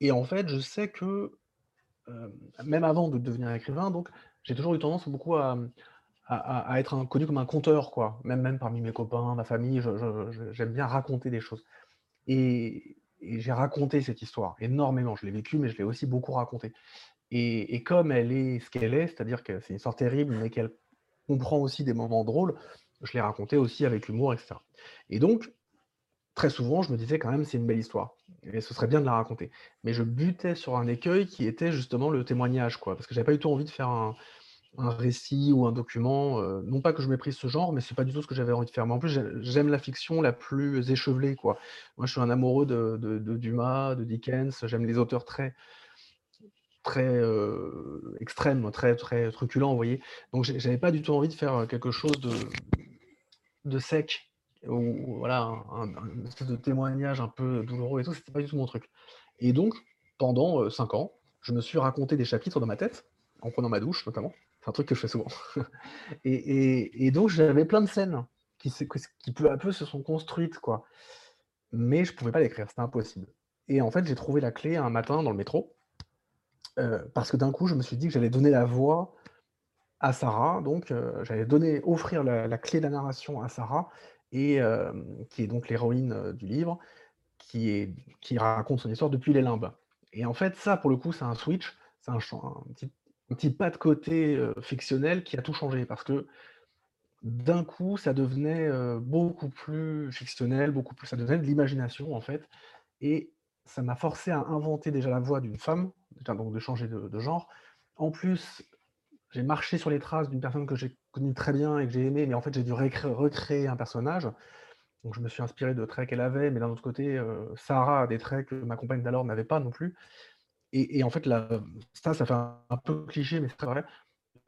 Et en fait, je sais que, même avant de devenir écrivain, donc, j'ai toujours eu tendance beaucoup à, à, être connu comme un conteur, quoi. Même, même parmi mes copains, ma famille, j'aime bien raconter des choses. Et, j'ai raconté cette histoire énormément. Je l'ai vécue, mais je l'ai aussi beaucoup racontée. Et, comme elle est ce qu'elle est, c'est-à-dire que c'est une histoire terrible, mais qu'elle comprend aussi des moments drôles, je l'ai racontée aussi avec humour, etc. Et donc, très souvent, je me disais quand même, c'est une belle histoire. Et ce serait bien de la raconter. Mais je butais sur un écueil qui était justement le témoignage, quoi. Parce que j'avais pas du tout envie de faire un, un récit ou un document. Non pas que je méprise ce genre, mais c'est pas du tout ce que j'avais envie de faire. Mais en plus, j'aime la fiction la plus échevelée. Quoi. Moi, je suis un amoureux de, Dumas, de Dickens. J'aime les auteurs très très extrêmes, très très truculents, vous voyez. Donc, j'avais pas du tout envie de faire quelque chose de, sec ou voilà un, espèce de témoignage un peu douloureux et tout. C'était pas du tout mon truc. Et donc, pendant cinq ans, je me suis raconté des chapitres dans ma tête en prenant ma douche notamment. C'est un truc que je fais souvent. et, donc, j'avais plein de scènes qui, peu à peu se sont construites, quoi. Mais je pouvais pas l'écrire, c'était impossible. Et en fait, j'ai trouvé la clé un matin dans le métro, euh, parce que d'un coup, je me suis dit que j'allais donner la voix à Sarah, donc euh, j'allais donner, offrir la, clé de la narration à Sarah, et euh, qui est donc l'héroïne du livre, qui, raconte son histoire depuis les limbes. Et en fait, ça, pour le coup, c'est un switch, c'est un, un petit petit pas de côté fictionnel qui a tout changé parce que d'un coup, ça devenait beaucoup plus fictionnel, beaucoup plus, ça devenait de l'imagination en fait, et ça m'a forcé à inventer déjà la voix d'une femme, donc de changer de, genre. En plus, j'ai marché sur les traces d'une personne que j'ai connue très bien et que j'ai aimée, mais en fait, j'ai dû recréer un personnage. Donc, je me suis inspiré de traits qu'elle avait, mais d'un autre côté, Sarah a des traits que ma compagne d'alors n'avait pas non plus. Et, en fait, ça, ça fait un, peu cliché, mais c'est vrai,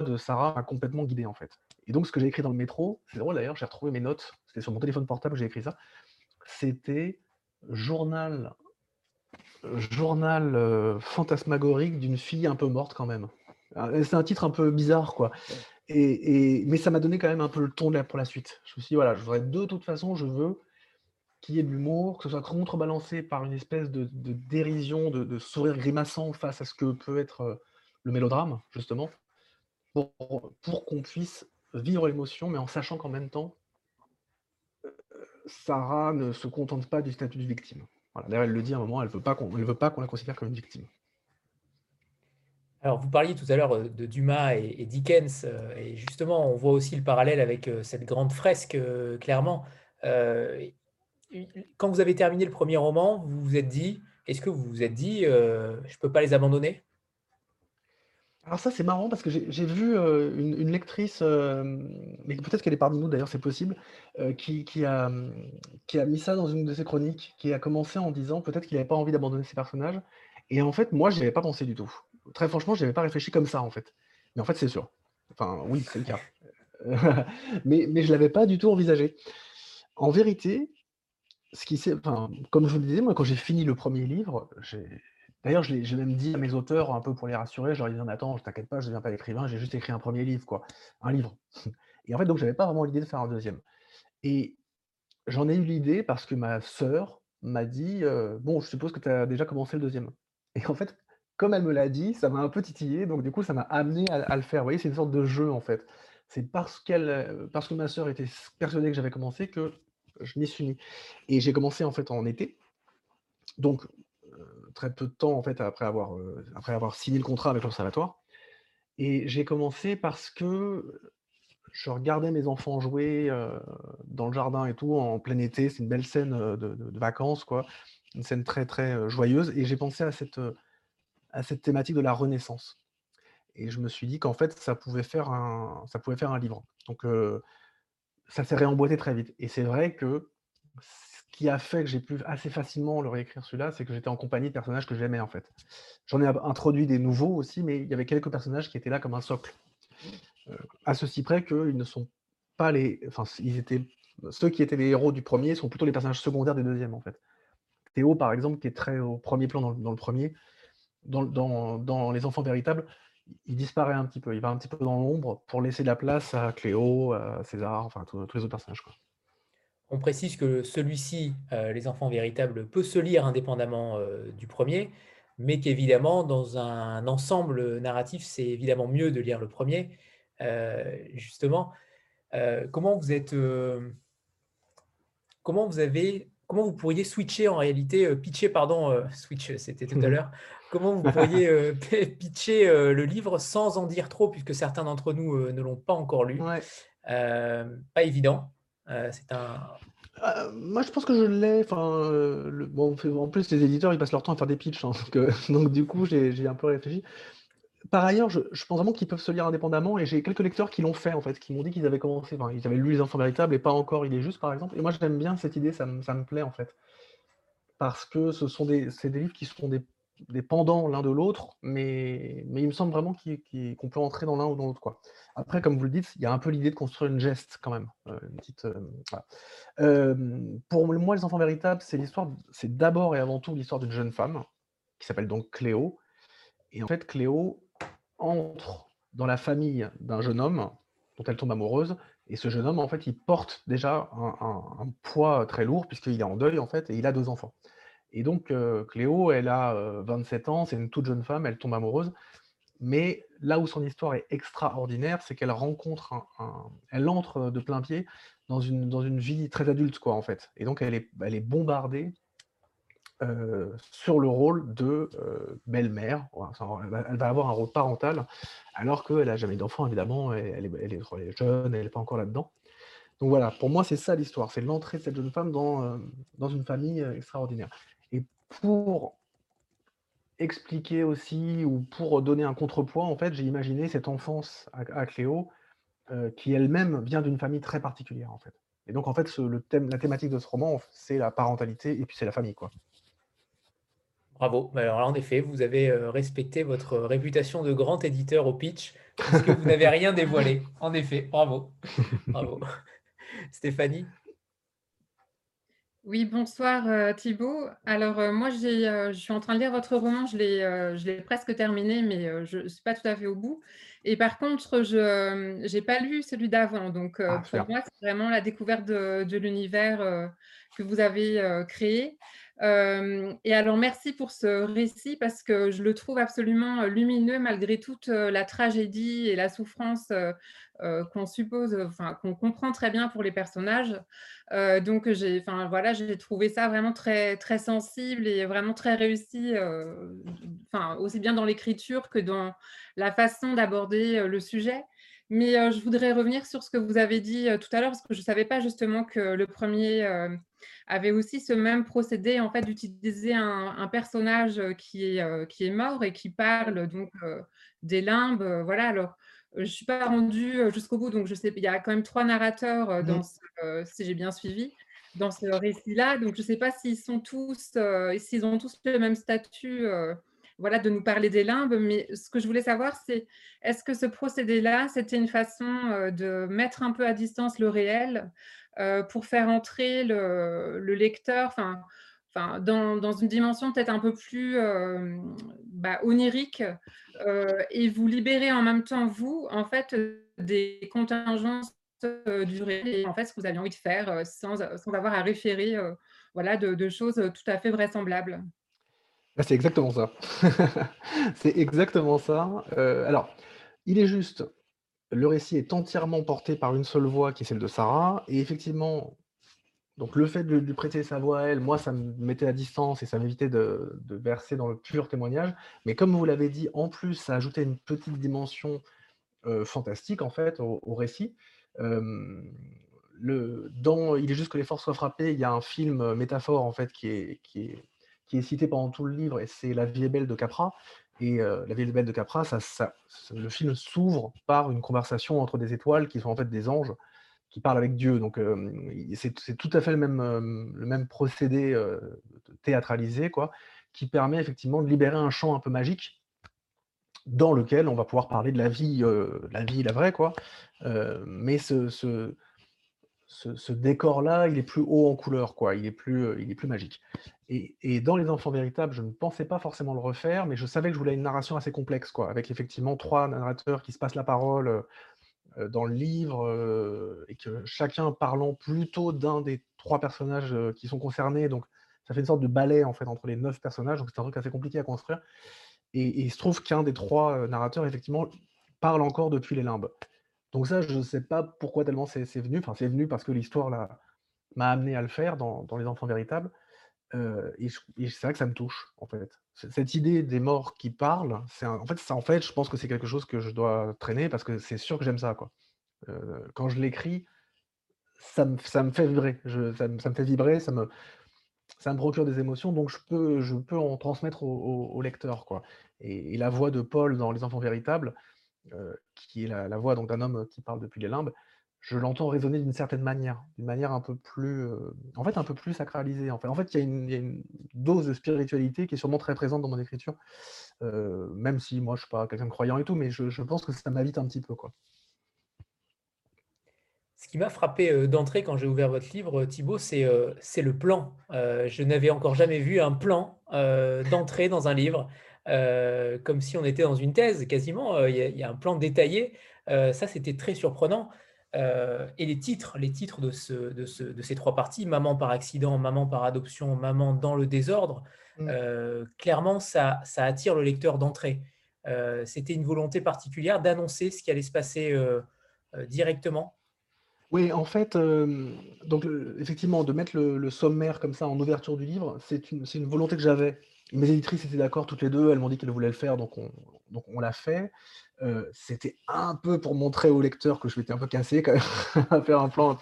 de Sarah m'a complètement guidé en fait. Et donc, ce que j'ai écrit dans le métro, c'est drôle d'ailleurs, j'ai retrouvé mes notes, c'était sur mon téléphone portable, j'ai écrit ça. C'était journal, journal euh, fantasmagorique d'une fille un peu morte quand même. C'est un titre un peu bizarre, quoi. Et, mais ça m'a donné quand même un peu le ton pour la suite. Je me suis dit, voilà, je voudrais de toute façon, je veux ait de l'humour, que ce soit contrebalancé par une espèce de, dérision, de, sourire grimaçant face à ce que peut être euh, le mélodrame, justement, pour, qu'on puisse vivre l'émotion, mais en sachant qu'en même temps, euh, Sarah ne se contente pas du statut de victime. D'ailleurs, elle le dit à un moment, elle ne veut pas qu'on la considère comme une victime. Alors, vous parliez tout à l'heure euh, de Dumas et, Dickens, et justement, on voit aussi le parallèle avec cette grande fresque, clairement quand vous avez terminé le premier roman, vous vous êtes dit, est-ce que vous vous êtes dit, euh, je ne peux pas les abandonner? Alors ça c'est marrant parce que j'ai vu euh, une, lectrice, euh, mais peut-être qu'elle est parmi nous d'ailleurs, c'est possible, qui, a, qui a mis ça dans une de ses chroniques, qui a commencé en disant peut-être qu'il n'avait pas envie d'abandonner ses personnages. Et en fait, moi, je n'y avais pas pensé du tout. Très franchement, je n'avais pas réfléchi comme ça en fait. Mais en fait, c'est sûr. Enfin, oui, c'est le cas. mais, mais je ne l'avais pas du tout envisagé. En vérité, comme je vous le disais, moi, quand j'ai fini le premier livre, d'ailleurs, j'ai même dit à mes auteurs, un peu pour les rassurer, je leur non, attends, je t'inquiète pas, je ne deviens pas écrivain, j'ai juste écrit un premier livre, quoi, un livre. Et en fait, donc, j'avais pas vraiment l'idée de faire un deuxième. Et j'en ai eu l'idée parce que ma sœur m'a dit, euh, bon, je suppose que tu as déjà commencé le deuxième. Et en fait, comme elle me l'a dit, ça m'a un peu titillé, donc du coup, ça m'a amené à, le faire. Vous voyez, c'est une sorte de jeu, en fait. C'est parce, qu'elle, parce que ma sœur était persuadée que j'avais commencé que je m'y suis mis. Et j'ai commencé en fait en été. Donc, euh, très peu de temps en fait après avoir, euh, après avoir signé le contrat avec l'Observatoire. Et j'ai commencé parce que je regardais mes enfants jouer euh, dans le jardin et tout en plein été. C'est une belle scène de, vacances, quoi. Une scène très très joyeuse. Et j'ai pensé à cette, à cette thématique de la Renaissance. Et je me suis dit qu'en fait, ça pouvait faire un, ça pouvait faire un livre. Donc, ça s'est réemboîté très vite. Et c'est vrai que ce qui a fait que j'ai pu assez facilement le réécrire celui-là, c'est que j'étais en compagnie de personnages que j'aimais en fait. J'en ai introduit des nouveaux aussi, mais il y avait quelques personnages qui étaient là comme un socle. Euh, à ceci près qu'ils ne sont pas les. Enfin, ils étaient. Ceux qui étaient les héros du premier sont plutôt les personnages secondaires des deuxièmes en fait. Théo, par exemple, qui est très au premier plan dans, le premier, dans, dans, Les Enfants Véritables, il disparaît un petit peu, il va un petit peu dans l'ombre pour laisser de la place à Cléo, à César, enfin tous les autres personnages. On précise que celui-ci, euh, Les Enfants Véritables, peut se lire indépendamment euh, du premier. mais qu'évidemment, dans un ensemble narratif, c'est évidemment mieux de lire le premier. justement, comment vous êtes... comment vous avez comment vous pourriez switcher en réalité, pitcher, pardon, switch, c'était tout à l'heure, comment vous pourriez pitcher le livre sans en dire trop, puisque certains d'entre nous ne l'ont pas encore lu. pas évident. c'est un, euh, moi, je pense que je l'ai. Enfin, euh, bon, en plus, les éditeurs, ils passent leur temps à faire des pitchs, hein, donc, donc du coup, j'ai un peu réfléchi. Par ailleurs, je, je pense vraiment qu'ils peuvent se lire indépendamment, et j'ai quelques lecteurs qui l'ont fait, en fait, qui m'ont dit qu'ils avaient commencé, enfin, ils avaient lu Les Enfants Véritables et pas encore Il est juste, par exemple. Et moi, j'aime bien cette idée, ça, ça me plaît, en fait. Parce que ce sont des, des livres qui sont des des pendants l'un de l'autre, mais, mais il me semble vraiment qu'on peut entrer dans l'un ou dans l'autre. Après, comme vous le dites, il y a un peu l'idée de construire une geste quand même. Euh, euh, pour moi, Les Enfants Véritables, c'est l'histoire, c'est d'abord et avant tout l'histoire d'une jeune femme qui s'appelle donc Cléo. Et en fait, Cléo entre dans la famille d'un jeune homme dont elle tombe amoureuse. Et ce jeune homme, en fait, il porte déjà un, un poids très lourd puisqu'il est en deuil, en fait, et il a deux enfants. Et donc, euh, Cléo, elle a 27 euh, ans, c'est une toute jeune femme, elle tombe amoureuse. Mais là où son histoire est extraordinaire, c'est qu'elle rencontre un, Elle entre de plein pied dans une, dans une vie très adulte, quoi, en fait. Et donc, elle est, elle est bombardée euh, sur le rôle de belle-mère. Elle va avoir un rôle parental, alors qu'elle n'a jamais d'enfant, évidemment. Elle est, elle, est, jeune, elle n'est pas encore là-dedans. Donc voilà, pour moi, c'est ça l'histoire. C'est l'entrée de cette jeune femme dans, dans une famille extraordinaire pour expliquer aussi ou pour donner un contrepoids, en fait, j'ai imaginé cette enfance à, Cléo euh, qui elle-même vient d'une famille très particulière, en fait. Et donc, en fait, le thème, la thématique de ce roman, c'est la parentalité et puis c'est la famille, quoi. Bravo. Bah, alors là, en effet, vous avez euh, respecté votre réputation de grand éditeur au pitch, puisque vous n'avez rien dévoilé. En effet, bravo. Bravo. Stéphanie? Oui, bonsoir euh, Thibault. Alors euh, moi, euh, je suis en train de lire votre roman, je l'ai presque terminé, mais je ne suis pas tout à fait au bout. Et par contre, je n'ai pas lu celui d'avant. Donc ah, pour moi, c'est vraiment la découverte de, l'univers que vous avez créé. Et alors, merci pour ce récit parce que je le trouve absolument lumineux malgré toute la tragédie et la souffrance qu'on suppose, enfin qu'on comprend très bien pour les personnages. Euh, donc, j'ai enfin, voilà, trouvé ça vraiment très, très sensible et vraiment très réussi, euh, enfin, aussi bien dans l'écriture que dans la façon d'aborder euh, le sujet. Mais je voudrais revenir sur ce que vous avez dit tout à l'heure, parce que je ne savais pas justement que le premier avait aussi ce même procédé, en fait, d'utiliser un, un, personnage qui est, qui est mort et qui parle donc des limbes. voilà, alors je ne suis pas rendue jusqu'au bout, donc je sais, il y a quand même trois narrateurs dans mmh. si j'ai bien suivi, dans ce récit-là. Donc je ne sais pas s'ils sont tous, s'ils ont tous le même statut, voilà, de nous parler des limbes. Mais ce que je voulais savoir, c'est est-ce que ce procédé-là, c'était une façon de mettre un peu à distance le réel pour faire entrer le, lecteur, dans, une dimension peut-être un peu plus bah, onirique euh, et vous libérez en même temps, vous, en fait, des contingences euh, du réel et en ce que vous avez envie de faire euh, sans, sans avoir à référer voilà, de, choses tout à fait vraisemblables. Ah, c'est exactement ça. c'est exactement ça. alors, il est juste, le récit est entièrement porté par une seule voix qui est celle de Sarah, et effectivement, donc le fait de lui prêter sa voix à elle, moi, ça me mettait à distance et ça m'évitait de, verser dans le pur témoignage. Mais comme vous l'avez dit, en plus, ça ajoutait une petite dimension euh, fantastique, en fait, au, récit. le, dans Il est juste que les forces soient frappées, il y a un film euh, métaphore, en fait, qui est, qui est, qui est cité pendant tout le livre, et c'est La vie belle de Capra. Et euh, La vie est belle de Capra, ça, ça, le film s'ouvre par une conversation entre des étoiles qui sont en fait des anges qui parle avec Dieu. Donc c'est tout à fait le même, le même procédé théâtralisé, quoi, qui permet effectivement de libérer un champ un peu magique dans lequel on va pouvoir parler de la vie, la vie, la vraie, quoi. mais ce, ce, décor-là, il est plus haut en couleur, quoi. Il est plus, il est plus magique. Et, dans Les Enfants Véritables, je ne pensais pas forcément le refaire, mais je savais que je voulais une narration assez complexe, quoi, avec effectivement trois narrateurs qui se passent la parole euh, dans le livre euh, et que chacun parlant plutôt d'un des trois personnages euh, qui sont concernés. Donc, ça fait une sorte de ballet en fait entre les neuf personnages, donc c'est un truc assez compliqué à construire. Et, il se trouve qu'un des trois narrateurs, effectivement, parle encore depuis les limbes. Donc ça, je ne sais pas pourquoi tellement c'est venu. Enfin, c'est venu parce que l'histoire m'a amené à le faire dans, Les Enfants Véritables. et, c'est vrai que ça me touche, en fait. Cette idée des morts qui parlent, ça, en fait, je pense que c'est quelque chose que je dois traîner parce que c'est sûr que j'aime ça, quoi. quand je l'écris, ça me, fait vibrer. Ça, me, fait vibrer, ça me, procure des émotions, donc je peux, je peux en transmettre au, lecteur. Quoi. Et, la voix de Paul dans Les Enfants Véritables, qui est la, voix d'un homme qui parle depuis les limbes, je l'entends résonner d'une certaine manière, d'une manière un peu plus, en fait, un peu plus sacralisée. En fait, il y, a une dose de spiritualité qui est sûrement très présente dans mon écriture, même si moi, je suis pas quelqu'un de croyant et tout, mais je, pense que ça m'habite un petit peu. Ce qui m'a frappé euh, d'entrée quand j'ai ouvert votre livre, Thibault, c'est euh, le plan. Euh, je n'avais encore jamais vu un plan d'entrée dans un livre, comme si on était dans une thèse quasiment. Il y, a un plan détaillé. ça, c'était très surprenant. et les titres, les titres de, ce, de, ce, de, ces trois parties, Maman par accident, Maman par adoption, Maman dans le désordre, mmh. clairement, ça, ça, attire le lecteur d'entrée. C'était une volonté particulière d'annoncer ce qui allait se passer directement oui, en fait, donc effectivement, de mettre le sommaire comme ça en ouverture du livre, c'est une une volonté que j'avais. Mes éditrices étaient d'accord toutes les deux. elles m'ont dit qu'elles voulaient le faire, donc on l'a fait. c'était un peu pour montrer au lecteur que je m'étais un peu cassé quand même à faire un plan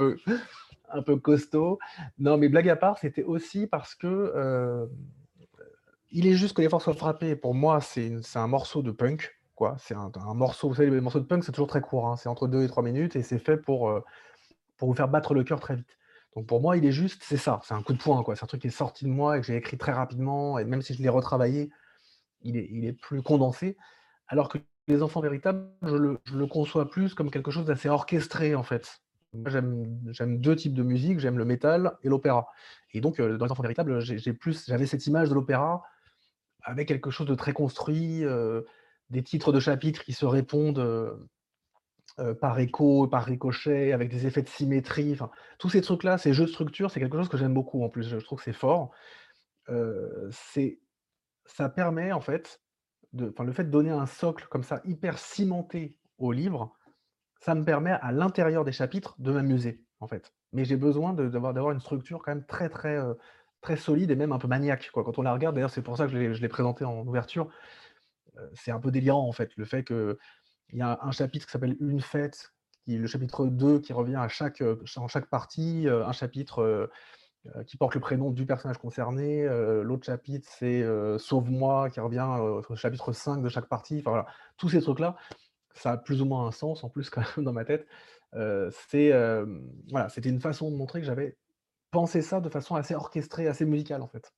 un peu costaud. Non, mais blague à part, c'était aussi parce que, il est juste que les forces soient frappées. Pour moi, c'est un morceau de punk, quoi. C'est un morceau vous savez, les morceaux de punk, c'est toujours très court, hein. C'est entre 2 et 3 minutes et c'est fait pour, pour vous faire battre le cœur très vite. Donc pour moi, il est juste, c'est ça, c'est un coup de poing, quoi. C'est un truc qui est sorti de moi et que j'ai écrit très rapidement, et même si je l'ai retravaillé, il est, plus condensé. Alors que les enfants véritables, je le, conçois plus comme quelque chose d'assez orchestré, en fait. J'aime deux types de musique, j'aime le métal et l'opéra. Et donc, euh, dans les enfants véritables, j'avais cette image de l'opéra avec quelque chose de très construit, euh, des titres de chapitres qui se répondent. Euh, euh, par écho, par ricochet, avec des effets de symétrie, tous ces trucs-là, ces jeux de structure, c'est quelque chose que j'aime beaucoup en plus, je trouve que c'est fort. Euh, ça permet en fait, de, le fait de donner un socle comme ça, hyper cimenté au livre, ça me permet à l'intérieur des chapitres de m'amuser en fait. Mais j'ai besoin d'avoir une structure quand même très très euh, très solide et même un peu maniaque. Quand on la regarde, d'ailleurs c'est pour ça que je l'ai présenté en ouverture, c'est un peu délirant en fait, le fait que il y a un chapitre qui s'appelle Une fête, qui le chapitre 2 qui revient à chaque, euh, en chaque partie, euh, un chapitre euh, qui porte le prénom du personnage concerné, l'autre chapitre c'est Sauve-moi qui revient au chapitre 5 de chaque partie, enfin voilà, tous ces trucs-là, ça a plus ou moins un sens en plus dans ma tête. voilà, c'était une façon de montrer que j'avais pensé ça de façon assez orchestrée, assez musicale en fait.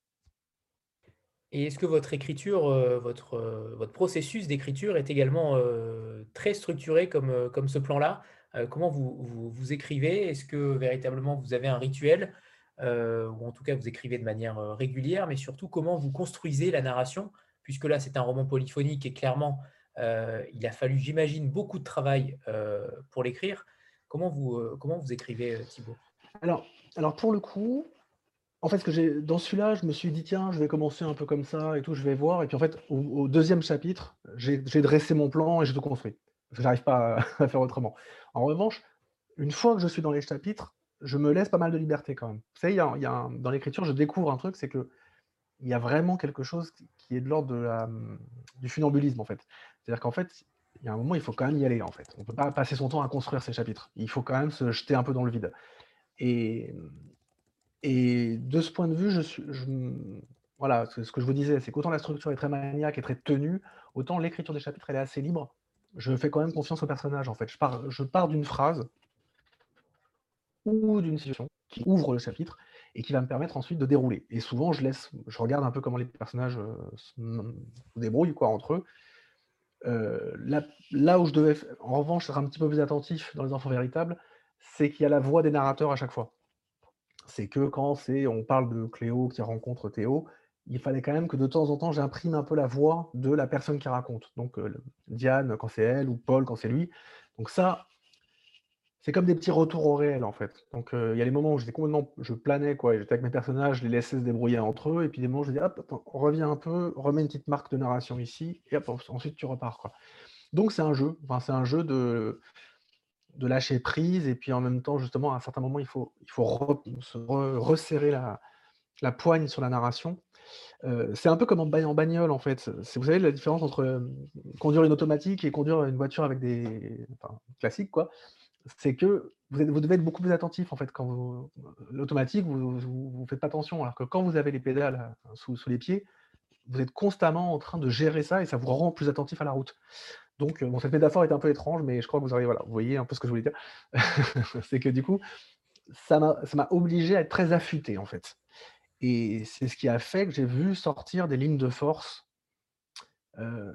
Et est-ce que votre écriture, euh, votre, euh, votre processus d'écriture est également euh, très structuré comme, comme ce plan-là? Comment vous, vous, écrivez? Est-ce que véritablement vous avez un rituel? Ou en tout cas, vous écrivez de manière régulière, mais surtout comment vous construisez la narration? Puisque là, c'est un roman polyphonique et clairement, il a fallu, j'imagine, beaucoup de travail pour l'écrire. Comment vous, comment vous écrivez, Thibault? Alors, alors, pour le coup, en fait, que j'ai dans celui-là, je me suis dit: «Tiens, je vais commencer un peu comme ça et tout, je vais voir» et puis en fait, au deuxième chapitre, j'ai dressé mon plan et j'ai tout construit. Parce que j'arrive pas à faire autrement. En revanche, une fois que je suis dans les chapitres, je me laisse pas mal de liberté quand même. Vous savez, dans l'écriture, je découvre un truc, c'est qu'il y a vraiment quelque chose qui est de l'ordre de la, du funambulisme, en fait. C'est-à-dire qu'en fait, il y a un moment, il faut quand même y aller, en fait. On peut pas passer son temps à construire ces chapitres. Il faut quand même se jeter un peu dans le vide et et de ce point de vue, voilà, ce que je vous disais, c'est qu'autant la structure est très maniaque et très tenue, autant l'écriture des chapitres, elle est assez libre. Je fais quand même confiance au personnage, en fait. Je pars, je pars d'une phrase ou d'une situation qui ouvre le chapitre et qui va me permettre ensuite de dérouler. Et souvent, je laisse, je regarde un peu comment les personnages euh, se débrouillent quoi, entre eux. Euh, là, là, où je devais, en revanche, être un petit peu plus attentif dans Les Enfants Véritables, c'est qu'il y a la voix des narrateurs à chaque fois c'est que quand c'est on parle de Cléo qui rencontre Théo, il fallait quand même que de temps en temps j'imprime un peu la voix de la personne qui raconte. Donc Diane quand c'est elle ou Paul quand c'est lui. Donc ça, c'est comme des petits retours au réel, en fait. Donc, il y a les moments où j'étais complètement je planais, quoi, j'étais avec mes personnages, je les laissais se débrouiller entre eux et puis des moments où je dis: «Hop, attends, reviens un peu, remets une petite marque de narration ici et hop, ensuite tu repars», quoi. Donc c'est un jeu, c'est un jeu de de lâcher prise et puis en même temps, justement, à un certain moment, il faut il faut resserrer la poigne sur la narration. c'est un peu comme en bagnole, en fait. vous savez la différence entre, conduire une automatique et conduire une voiture avec des enfin, classique, quoi c'est que vous, devez être beaucoup plus attentif en fait quand vous l'automatique vous, vous, faites pas attention alors que quand vous avez les pédales euh, sous, les pieds vous êtes constamment en train de gérer ça et ça vous rend plus attentif à la route donc euh, bon cette métaphore est un peu étrange mais je crois que vous voilà vous voyez un peu ce que je voulais dire c'est que du coup ça m'a obligé à être très affûté en fait et c'est ce qui a fait que j'ai vu sortir des lignes de force euh,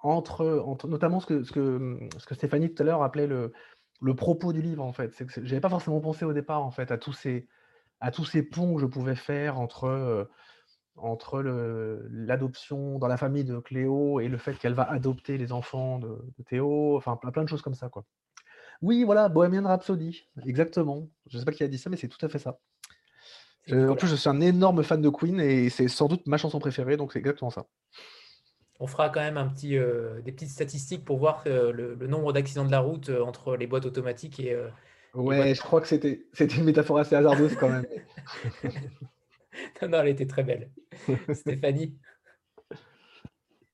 entre, notamment ce que, Stéphanie tout à l'heure appelait le, propos du livre, en fait. C'est que pas forcément pensé au départ, en fait, à tous ces, à tous ces ponts que je pouvais faire entre, euh, entre l'adoption dans la famille de Cléo et le fait qu'elle va adopter les enfants de, Théo, enfin plein de choses comme ça, quoi. Oui, voilà, Bohemian Rhapsody, exactement. Je sais pas qui a dit ça, mais c'est tout à fait ça. en plus, je suis un énorme fan de Queen et c'est sans doute ma chanson préférée, donc c'est exactement ça on fera quand même un petit, euh, des petites statistiques pour voir euh, le, nombre d'accidents de la route euh, entre les boîtes automatiques et. ouais, je crois que c'était une métaphore assez hasardeuse quand même. non, non, elle était très belle. Stéphanie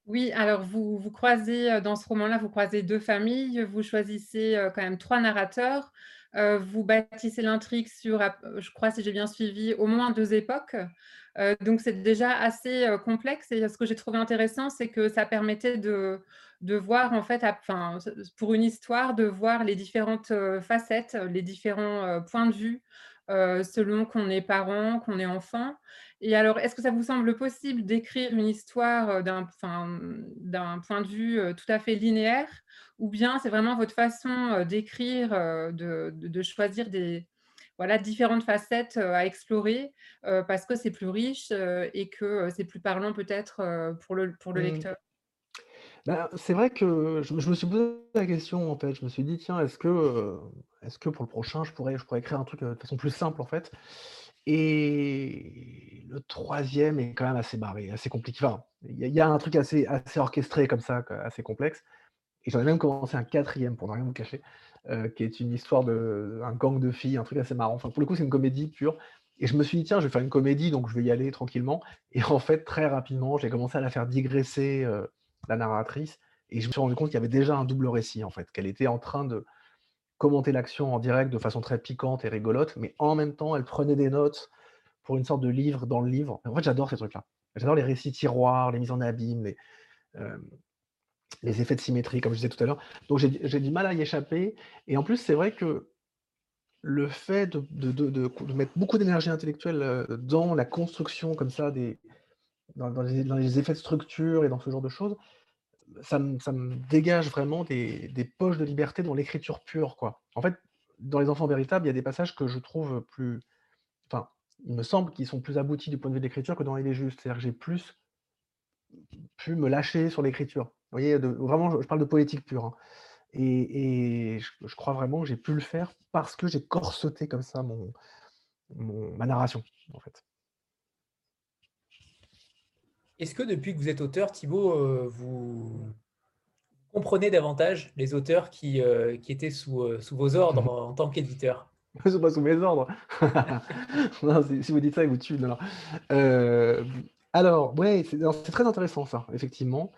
oui, alors vous, vous croisez dans ce roman-là, vous croisez deux familles, vous choisissez quand même trois narrateurs, vous bâtissez l'intrigue sur, je crois si j'ai bien suivi, au moins deux époques. Euh, donc c'est déjà assez euh, complexe et ce que j'ai trouvé intéressant, c'est que ça permettait de, voir en fait, enfin, pour une histoire, de voir les différentes euh, facettes, les différents points de vue selon qu'on est parent, qu'on est enfant. Et alors, est-ce que ça vous semble possible d'écrire une histoire d'un point de vue tout à fait linéaire? Ou bien c'est vraiment votre façon d'écrire, de, choisir des, voilà, différentes facettes à explorer parce que c'est plus riche et que c'est plus parlant peut-être pour le, pour le mmh. lecteur? Bah, c'est vrai que je, me suis posé la question en fait. Je me suis dit tiens est-ce que est-ce que pour le prochain je pourrais je pourrais écrire un truc de façon plus simple en fait? Et le troisième est quand même assez barré, assez compliqué. Enfin, il y, a un truc assez assez orchestré comme ça, assez complexe. Et j'en ai même commencé un quatrième pour ne rien vous cacher. Euh, qui est une histoire d'un gang de filles, un truc assez marrant. Enfin, pour le coup, c'est une comédie pure. Et je me suis dit, tiens, je vais faire une comédie, donc je vais y aller tranquillement. Et en fait, très rapidement, j'ai commencé à la faire digresser, euh, la narratrice. Et je me suis rendu compte qu'il y avait déjà un double récit, en fait, qu'elle était en train de commenter l'action en direct de façon très piquante et rigolote, mais en même temps, elle prenait des notes pour une sorte de livre dans le livre. En fait, j'adore ces trucs-là. J'adore les récits tiroirs, les mises en abîme, les, euh, effets de symétrie, comme je disais tout à l'heure. Donc j'ai du mal à y échapper. Et en plus, c'est vrai que le fait de, mettre beaucoup d'énergie intellectuelle euh, dans la construction comme ça, des, dans, les, effets de structure et dans ce genre de choses, ça me, dégage vraiment des, poches de liberté dans l'écriture pure. En fait, dans Les Enfants Véritables, il y a des passages que je trouve plus... Enfin, il me semble qu'ils sont plus aboutis du point de vue de l'écriture que dans Les Justes. C'est-à-dire que j'ai plus pu me lâcher sur l'écriture. Vous voyez, vraiment, je, parle de politique pure. Hein. Et, je, crois vraiment que j'ai pu le faire parce que j'ai corseté comme ça mon, ma narration, en fait. Est-ce que depuis que vous êtes auteur, Thibaut, euh, vous comprenez davantage les auteurs qui, euh, qui étaient sous, euh, sous, vos ordres en tant qu'éditeur? Ils ne sont pas sous mes ordres. si, vous dites ça, ils vous tuent. alors, ouais, c'est très intéressant ça, effectivement.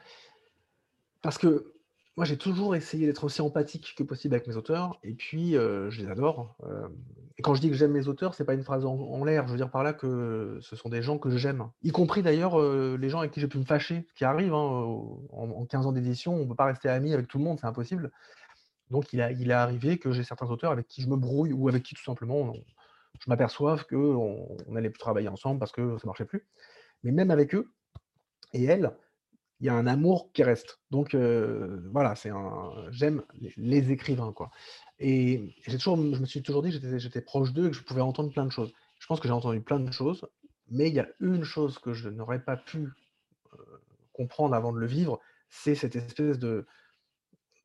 Parce que moi, j'ai toujours essayé d'être aussi empathique que possible avec mes auteurs, et puis je les adore. et quand je dis que j'aime mes auteurs, c'est pas une phrase en, l'air. Je veux dire par là que ce sont des gens que j'aime, y compris d'ailleurs les gens avec qui j'ai pu me fâcher, ce qui arrive. Hein, en, 15 ans d'édition, on ne peut pas rester ami avec tout le monde, c'est impossible. Donc, il, a, il est arrivé que j'ai certains auteurs avec qui je me brouille ou avec qui tout simplement je m'aperçoive qu'on on allait plus travailler ensemble parce que ça marchait plus. Mais même avec eux et elles, il y a un amour qui reste. Donc voilà, c'est un j'aime les, écrivains quoi. Et j'ai toujours, je me suis toujours dit que j'étais proche d'eux et que je pouvais entendre plein de choses. Je pense que j'ai entendu plein de choses, mais il y a une chose que je n'aurais pas pu comprendre avant de le vivre, c'est cette espèce de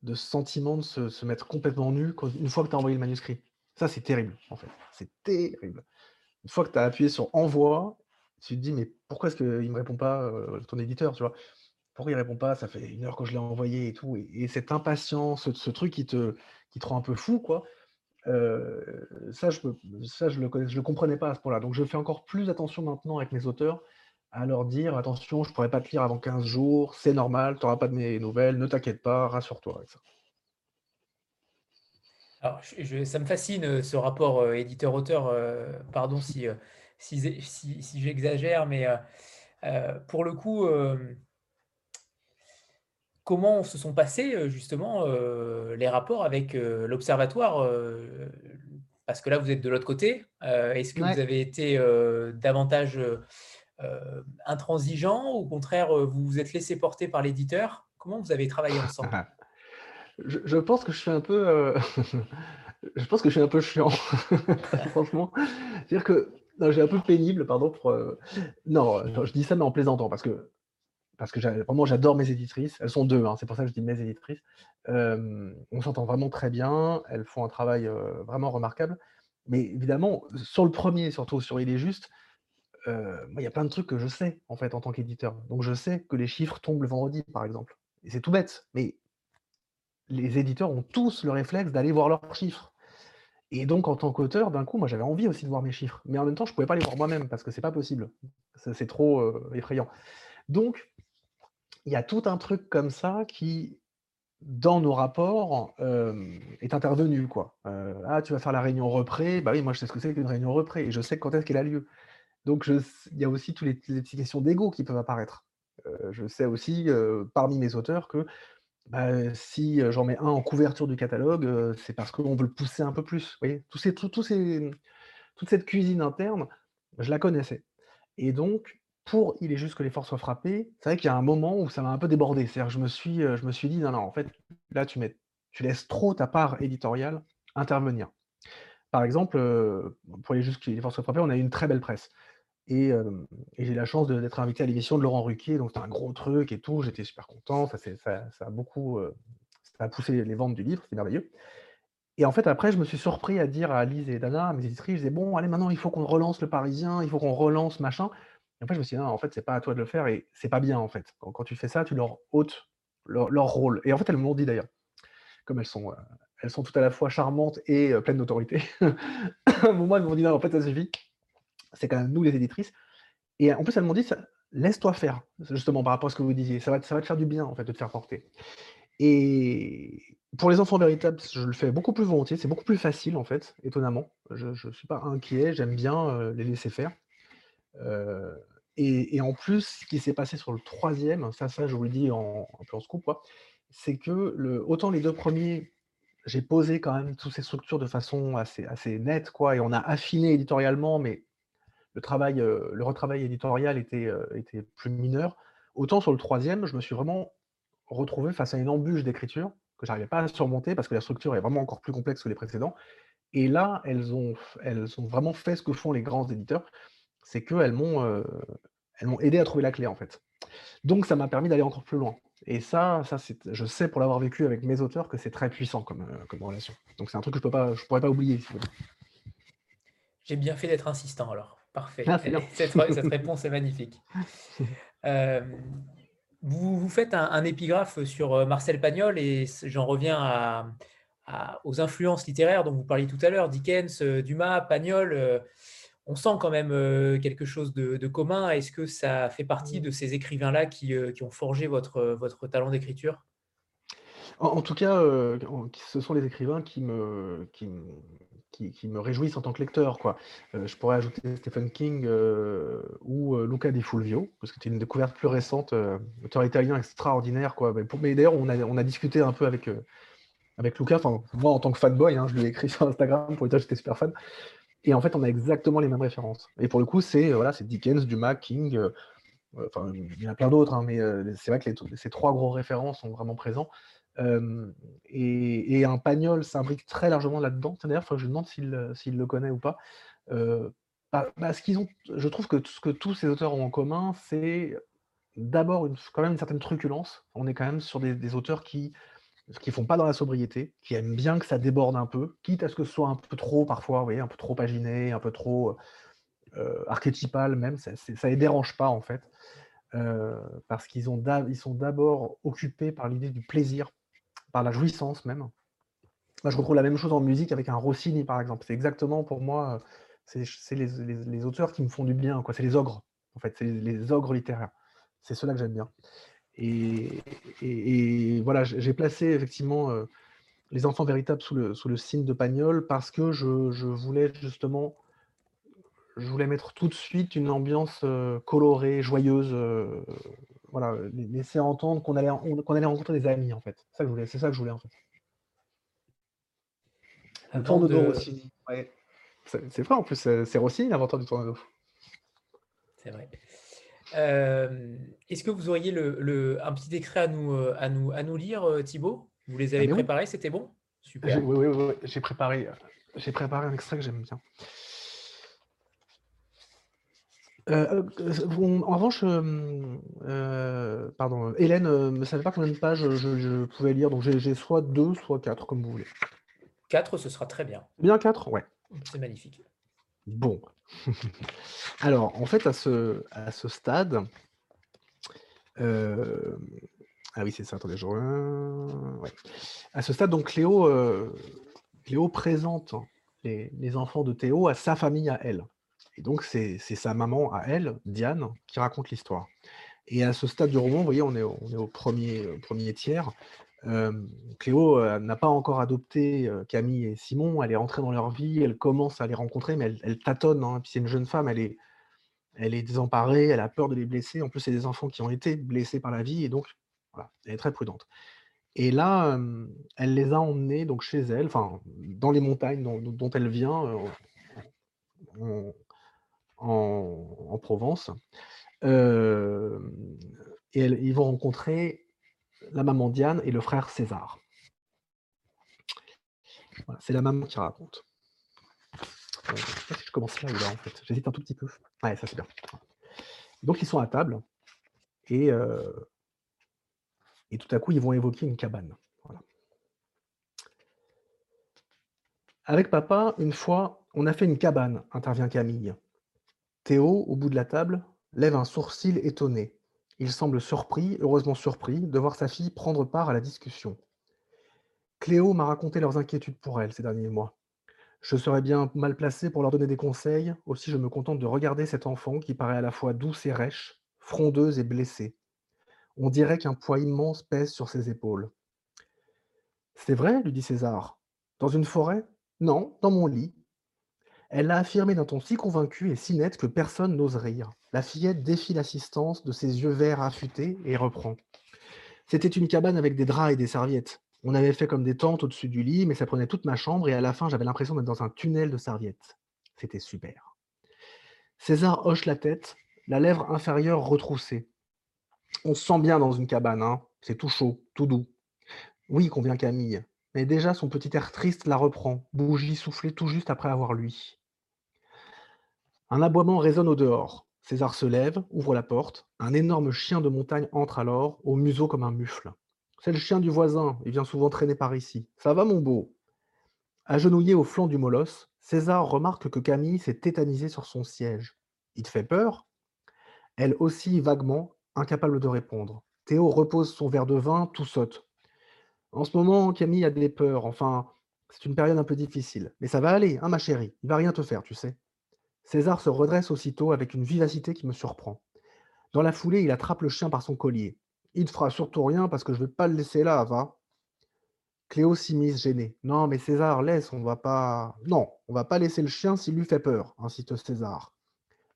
de sentiment de se, mettre complètement nu une fois que tu as envoyé le manuscrit. Ça, c'est terrible, en fait. C'est terrible. Une fois que tu as appuyé sur envoi, tu te dis, mais pourquoi est-ce qu'il ne me répond pas, euh, ton éditeur, tu vois? Pourquoi il répond pas? Ça fait une heure que je l'ai envoyé et tout. Et, cette impatience, ce, truc qui te, qui te rend un peu fou, quoi. Euh, ça, je, ça je, le connais, je le comprenais pas à ce point-là. Donc, je fais encore plus attention maintenant avec mes auteurs à leur dire attention, je ne pourrai pas te lire avant 15 jours, c'est normal, tu n'auras pas de mes nouvelles, ne t'inquiète pas, rassure-toi avec ça. Alors, ça me fascine euh, ce rapport euh, éditeur-auteur. pardon si, si, si, j'exagère, mais pour le coup, comment se sont passés justement les rapports avec l'Observatoire Parce que là, vous êtes de l'autre côté. Est-ce que vous avez été davantage intransigeant ou au contraire, vous vous êtes laissé porter par l'éditeur? Comment vous avez travaillé ensemble? Je, pense que je suis un peu... je pense que je suis un peu chiant, franchement. C'est-à-dire que j'ai un peu pénible, pardon. Pour, Non, je dis ça, mais en plaisantant, parce que parce que vraiment j'adore mes éditrices. Elles sont deux, hein, c'est pour ça que je dis mes éditrices. on s'entend vraiment très bien, elles font un travail vraiment remarquable. Mais évidemment, sur le premier, surtout sur Il est juste, il y a plein de trucs que je sais en fait en tant qu'éditeur. Donc je sais que les chiffres tombent le vendredi, par exemple. Et c'est tout bête, mais les éditeurs ont tous le réflexe d'aller voir leurs chiffres. Et donc, en tant qu'auteur, d'un coup, moi, j'avais envie aussi de voir mes chiffres. Mais en même temps, je ne pouvais pas les voir moi-même parce que c'est pas possible. C'est trop effrayant. Donc, il y a tout un truc comme ça qui, dans nos rapports, est intervenu. Quoi. ah, tu vas faire la réunion repré. Bah oui, moi, je sais ce que c'est qu'une réunion repré et je sais quand est-ce qu'elle a lieu. Donc, il y a aussi toutes les, petites questions d'ego qui peuvent apparaître. je sais aussi, parmi mes auteurs, que bah, si j'en mets un en couverture du catalogue, c'est parce qu'on veut le pousser un peu plus. Vous Tous ces, tout, ces, toute cette cuisine interne, je la connaissais. Et donc, pour Il est juste que les forces soient frappées, c'est vrai qu'il y a un moment où ça m'a un peu débordé. C'est-à-dire je me suis, je me suis dit: «Non, non, en fait, là, tu mets tu laisses trop ta part éditoriale intervenir». Par exemple, pour Il est juste que les forces soient frappées, on a eu une très belle presse. Et j'ai la chance d'être invité à l'émission de Laurent Ruquier, donc c'était un gros truc et tout, j'étais super content, ça ça ça a beaucoup, ça a poussé les ventes du livre, c'est merveilleux. Et en fait, après, je me suis surpris à dire à Lise et Dana, mes éditrices, je disais: «Bon, allez, maintenant, il faut qu'on relance Le Parisien, il faut qu'on relance machin» Et en fait, je me suis dit: «Non, en fait, c'est pas à toi de le faire et c'est pas bien, en fait. Quand tu fais ça, tu leur ôtes leur rôle» et en fait, elles me l'ont dit d'ailleurs. Comme elles sont, euh, elles sont tout à la fois charmantes et euh, pleines d'autorité. À un moment, elles m'ont dit: «Non, en fait, ça suffit. C'est quand même nous les éditrices» et en plus, elles m'ont dit: «Laisse-toi faire», justement par rapport à ce que vous disiez. Ça va ça va te faire du bien, en fait, de te faire porter et pour les enfants véritables, je le fais beaucoup plus volontiers, c'est beaucoup plus facile, en fait, étonnamment. Je ne suis pas inquiet, j'aime bien, euh, les laisser faire. Euh, et, en plus, ce qui s'est passé sur le troisième, ça, ça je vous le dis en, un peu en scoop, c'est que autant les deux premiers, j'ai posé quand même toutes ces structures de façon assez, assez nette, quoi, et on a affiné éditorialement, mais le, travail, euh, le retravail éditorial était, euh, était plus mineur. Autant sur le troisième, je me suis vraiment retrouvé face à une embûche d'écriture que j'arrivais pas à surmonter parce que la structure est vraiment encore plus complexe que les précédents. Et là, elles ont, elles ont vraiment fait ce que font les grands éditeurs, c'est qu'elles m'ont euh, elles m'ont aidé à trouver la clé, en fait. Donc, ça m'a permis d'aller encore plus loin. Et ça, ça je sais pour l'avoir vécu avec mes auteurs que c'est très puissant comme, euh, comme relation. Donc, c'est un truc que je ne pourrais pas oublier. J'ai bien fait d'être insistant alors. Parfait. Ah, cette, cette, réponse est magnifique. Euh, vous, vous, faites un, épigraphe sur Marcel Pagnol et j'en reviens à, aux influences littéraires dont vous parliez tout à l'heure, Dickens, Dumas, Pagnol on sent quand même euh, quelque chose de, commun. Est-ce que ça fait partie de ces écrivains-là qui, euh, ont forgé votre, votre talent d'écriture? En, tout cas, euh, ce sont les écrivains qui me, qui, qui, me réjouissent en tant que lecteur. Quoi. je pourrais ajouter Stephen King ou Luca Di Fulvio, parce que c'est une découverte plus récente, auteur italien extraordinaire. Quoi. Mais, d'ailleurs, on a, on a discuté un peu avec, avec Luca. Enfin, moi, en tant que fanboy, hein, je lui ai écrit sur Instagram pour lui dire que j'étais super fan. Et en fait, on a exactement les mêmes références. Et pour le coup, c'est voilà, Dickens, Dumas, King. Euh, euh, enfin, il y en a plein d'autres, hein, mais euh, c'est vrai que ces trois gros références sont vraiment présents. et, un Pagnol s'imbrique très largement là-dedans. D'ailleurs, je me demande s'il le connaît ou pas. Ce qu'ils ont, je trouve que ce que tous ces auteurs ont en commun, c'est d'abord quand même une certaine truculence. On est quand même sur des, auteurs qui qu'ils font pas dans la sobriété, qui aiment bien que ça déborde un peu, quitte à ce que ce soit un peu trop parfois, vous voyez, un peu trop paginé, un peu trop euh, archétypal même, ça ne les dérange pas en fait, euh, parce qu'ils ils sont d'abord occupés par l'idée du plaisir, par la jouissance même. Moi, je retrouve la même chose en musique avec un Rossini par exemple. C'est exactement pour moi, c'est les, les, auteurs qui me font du bien. C'est les ogres, en fait, c'est les ogres littéraires. C'est ceux-là que j'aime bien. Et, voilà, j'ai placé effectivement euh, les enfants véritables sous le, sous le signe de Pagnol parce que je, voulais justement, je voulais mettre tout de suite une ambiance euh, colorée, joyeuse, euh, voilà, laisser entendre qu'on allait, qu'on allait rencontrer des amis en fait. C'est ça que je voulais, c'est ça que je voulais en fait. Un tourne de Rossini. C'est vrai en plus, c'est Rossini l'inventeur du tourne C'est vrai. Euh, est-ce que vous auriez le, un petit extrait à nous, euh, à nous, à nous lire, euh, Thibaut? Vous les avez préparés, c'était bon? Super. Oui, oui, oui, j'ai préparé, j'ai préparé un extrait que j'aime bien. en revanche, pardon, Hélène ne savait pas combien de pages je, pouvais lire, donc j'ai soit deux, soit quatre, comme vous voulez. Quatre, ce sera très bien. Bien quatre, ouais. C'est magnifique. Bon. Alors, en fait, à ce, stade, euh, ah oui, c'est ça, attendez, je... ouais. À ce stade, donc, Cléo, euh, présente les, enfants de Théo à sa famille à elle. Et donc, c'est sa maman à elle, Diane, qui raconte l'histoire. Et à ce stade du roman, vous voyez, on est au, premier, premier tiers. Cléo n'a pas encore adopté Camille et Simon, elle est rentrée dans leur vie, elle commence à les rencontrer, mais elle, tâtonne. Hein, puis c'est une jeune femme, elle est, elle est désemparée, elle a peur de les blesser. En plus, c'est des enfants qui ont été blessés par la vie, et donc voilà, elle est très prudente. Et là, elle les a emmenés donc chez elle, dans les montagnes dont, elle vient, en, Provence. et ils vont rencontrer la maman Diane et le frère César. c'est la maman qui raconte. je sais pas si je commence là en fait. J'hésite un tout petit peu. Ouais, ça c'est bien. Donc ils sont à table et, euh, et tout à coup ils vont évoquer une cabane. Avec papa, une fois, on a fait une cabane, intervient Camille. Théo, au bout de la table, lève un sourcil étonné. Il semble surpris, heureusement surpris, de voir sa fille prendre part à la discussion. Cléo m'a raconté leurs inquiétudes pour elle ces derniers mois. Je serais bien mal placé pour leur donner des conseils, aussi je me contente de regarder cet enfant qui paraît à la fois douce et rêche, frondeuse et blessée. On dirait qu'un poids immense pèse sur ses épaules. C'est vrai, lui dit César. Dans une forêt? Non, dans mon lit. Elle l'a affirmé d'un ton si convaincu et si net que personne n'ose rire. La fillette défie l'assistance de ses yeux verts affûtés et reprend. C'était une cabane avec des draps et des serviettes. On avait fait comme des tentes au-dessus du lit, mais ça prenait toute ma chambre et à la fin, j'avais l'impression d'être dans un tunnel de serviettes. C'était super. César hoche la tête, la lèvre inférieure retroussée. On se sent bien dans une cabane, hein C'est tout chaud, tout doux. Oui, convient Camille. Mais déjà, son petit air triste la reprend, bougie soufflée tout juste après avoir lui. Un aboiement résonne au dehors. César se lève, ouvre la porte. Un énorme chien de montagne entre alors, au museau comme un mufle. C'est le chien du voisin, il vient souvent traîner par ici. Ça va, mon beau? Agenouillé au flanc du molosse, César remarque que Camille s'est tétanisée sur son siège. Il te fait peur? Elle aussi vaguement, incapable de répondre. Théo repose son verre de vin, tout saute. En ce moment, Camille a des peurs. Enfin, c'est une période un peu difficile. Mais ça va aller, hein, ma chérie. Il va rien te faire, tu sais. César se redresse aussitôt avec une vivacité qui me surprend. Dans la foulée, il attrape le chien par son collier. Il ne fera surtout rien parce que je ne vais pas le laisser là, va. Cléo s'immisce gênée. Non, mais César, laisse, on va pas. Non, on va pas laisser le chien s'il lui fait peur, incite César.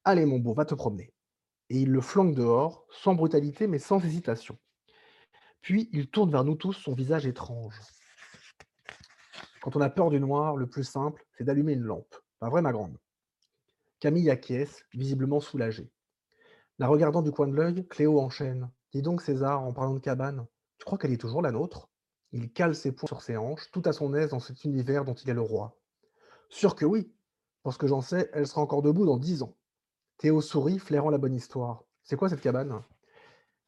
Allez, mon beau, va te promener. Et il le flanque dehors, sans brutalité, mais sans hésitation. Puis il tourne vers nous tous son visage étrange. Quand on a peur du noir, le plus simple, c'est d'allumer une lampe. Pas vrai, ma grande? Camille acquiesce, visiblement soulagée. La regardant du coin de l'œil, Cléo enchaîne. Dis donc, César, en parlant de cabane, tu crois qu'elle est toujours la nôtre? Il cale ses poings sur ses hanches, tout à son aise dans cet univers dont il est le roi. Sûr que oui. Pour ce que j'en sais, elle sera encore debout dans dix ans. Théo sourit, flairant la bonne histoire. C'est quoi cette cabane?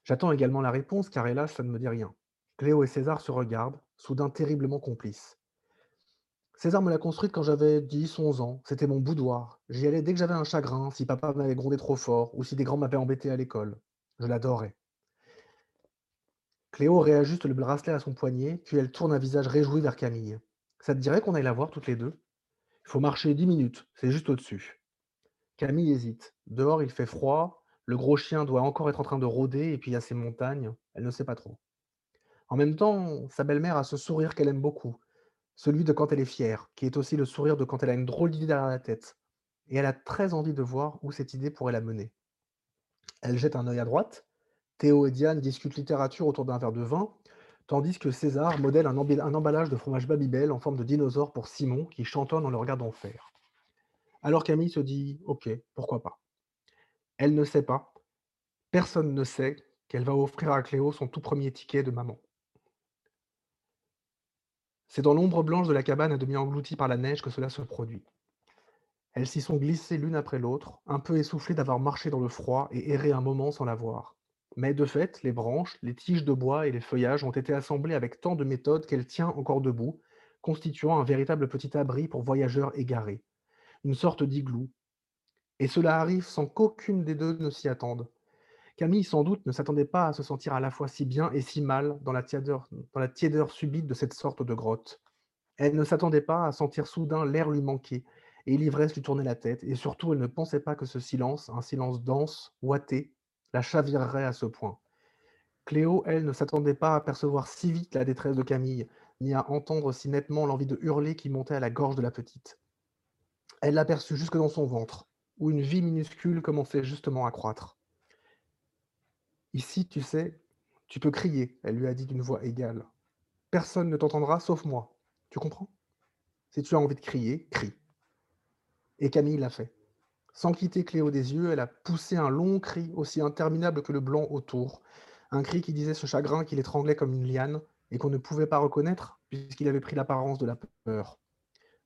J'attends également la réponse, car hélas, ça ne me dit rien. Cléo et César se regardent, soudain terriblement complice. César me l'a construite quand j'avais 10, 11 ans. C'était mon boudoir. J'y allais dès que j'avais un chagrin, si papa m'avait grondé trop fort ou si des grands m'avaient embêté à l'école. Je l'adorais. Cléo réajuste le bracelet à son poignet, puis elle tourne un visage réjoui vers Camille. Ça te dirait qu'on aille la voir toutes les deux? Il faut marcher dix minutes, c'est juste au-dessus. Camille hésite. Dehors, il fait froid, le gros chien doit encore être en train de rôder, et puis il y a ces montagnes, elle ne sait pas trop. En même temps, sa belle-mère a ce sourire qu'elle aime beaucoup, celui de quand elle est fière, qui est aussi le sourire de quand elle a une drôle d'idée derrière la tête. Et elle a très envie de voir où cette idée pourrait la mener. Elle jette un œil à droite. Théo et Diane discutent littérature autour d'un verre de vin, tandis que César modèle un, emballage de fromage Babybel en forme de dinosaure pour Simon, qui chantonne en le regardant faire. Alors Camille se dit Ok, pourquoi pas Elle ne sait pas, personne ne sait qu'elle va offrir à Cléo son tout premier ticket de maman. C'est dans l'ombre blanche de la cabane à demi engloutie par la neige que cela se produit. Elles s'y sont glissées l'une après l'autre, un peu essoufflées d'avoir marché dans le froid et erré un moment sans la voir. Mais de fait, les branches, les tiges de bois et les feuillages ont été assemblés avec tant de méthode qu'elle tient encore debout, constituant un véritable petit abri pour voyageurs égarés. Une sorte d'igloo. Et cela arrive sans qu'aucune des deux ne s'y attende. Camille, sans doute, ne s'attendait pas à se sentir à la fois si bien et si mal dans la, tiédeur, subite de cette sorte de grotte. Elle ne s'attendait pas à sentir soudain l'air lui manquer, et l'ivresse lui tournait la tête, et surtout elle ne pensait pas que ce silence, un silence dense, ouaté, la chavirerait à ce point. Cléo, elle, ne s'attendait pas à percevoir si vite la détresse de Camille, ni à entendre si nettement l'envie de hurler qui montait à la gorge de la petite. Elle l'aperçut jusque dans son ventre, où une vie minuscule commençait justement à croître. Ici, tu sais, tu peux crier, elle lui a dit d'une voix égale. Personne ne t'entendra sauf moi. Tu comprends? Si tu as envie de crier, crie. Et Camille l'a fait. Sans quitter Cléo des yeux, elle a poussé un long cri, aussi interminable que le blanc autour. Un cri qui disait ce chagrin qui l'étranglait comme une liane et qu'on ne pouvait pas reconnaître puisqu'il avait pris l'apparence de la peur.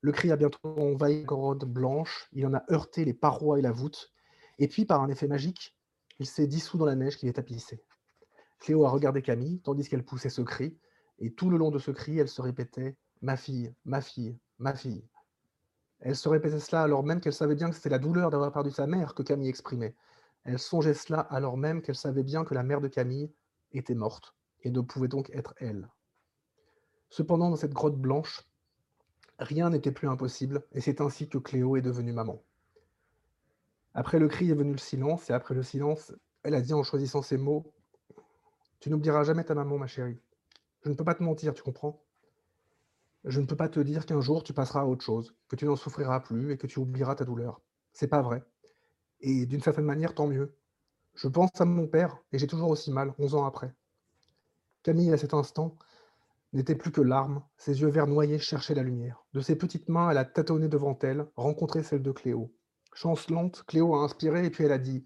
Le cri a bientôt envahi la grotte blanche, il en a heurté les parois et la voûte, et puis par un effet magique, il s'est dissous dans la neige qui les tapissait. Cléo a regardé Camille, tandis qu'elle poussait ce cri, et tout le long de ce cri, elle se répétait Ma fille, ma fille, ma fille. Elle se répétait cela alors même qu'elle savait bien que c'était la douleur d'avoir perdu sa mère que Camille exprimait. Elle songeait cela alors même qu'elle savait bien que la mère de Camille était morte et ne pouvait donc être elle. Cependant, dans cette grotte blanche, rien n'était plus impossible, et c'est ainsi que Cléo est devenue maman. Après le cri est venu le silence, et après le silence, elle a dit en choisissant ses mots Tu n'oublieras jamais ta maman, ma chérie. Je ne peux pas te mentir, tu comprends? Je ne peux pas te dire qu'un jour tu passeras à autre chose, que tu n'en souffriras plus et que tu oublieras ta douleur. C'est pas vrai. Et d'une certaine manière, tant mieux. Je pense à mon père et j'ai toujours aussi mal, onze ans après. Camille, à cet instant, n'était plus que larmes, ses yeux verts noyés cherchaient la lumière. De ses petites mains, elle a tâtonné devant elle, rencontré celle de Cléo. Chancelante, Cléo a inspiré et puis elle a dit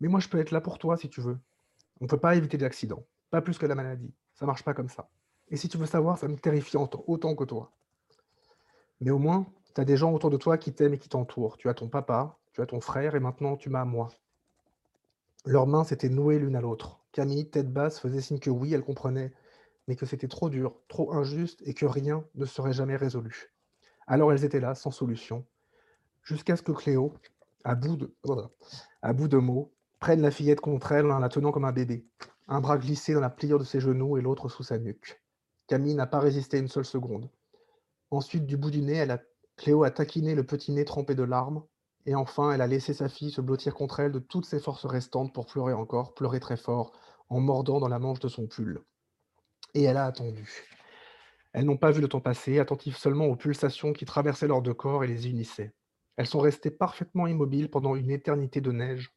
Mais moi, je peux être là pour toi si tu veux. On ne peut pas éviter l'accident, pas plus que la maladie. Ça marche pas comme ça. Et si tu veux savoir, ça me terrifie autant que toi. Mais au moins, tu as des gens autour de toi qui t'aiment et qui t'entourent. Tu as ton papa, tu as ton frère et maintenant tu m'as moi. Leurs mains s'étaient nouées l'une à l'autre. Camille, tête basse, faisait signe que oui, elle comprenait, mais que c'était trop dur, trop injuste et que rien ne serait jamais résolu. Alors elles étaient là, sans solution, jusqu'à ce que Cléo, à bout de, mots, prenne la fillette contre elle en la tenant comme un bébé, un bras glissé dans la pliure de ses genoux et l'autre sous sa nuque. Camille n'a pas résisté une seule seconde. Ensuite, du bout du nez. Cléo a taquiné le petit nez trempé de larmes, et enfin, elle a laissé sa fille se blottir contre elle de toutes ses forces restantes pour pleurer encore, pleurer très fort, en mordant dans la manche de son pull. Et elle a attendu. Elles n'ont pas vu le temps passer, attentives seulement aux pulsations qui traversaient leurs deux corps et les unissaient. Elles sont restées parfaitement immobiles pendant une éternité de neige.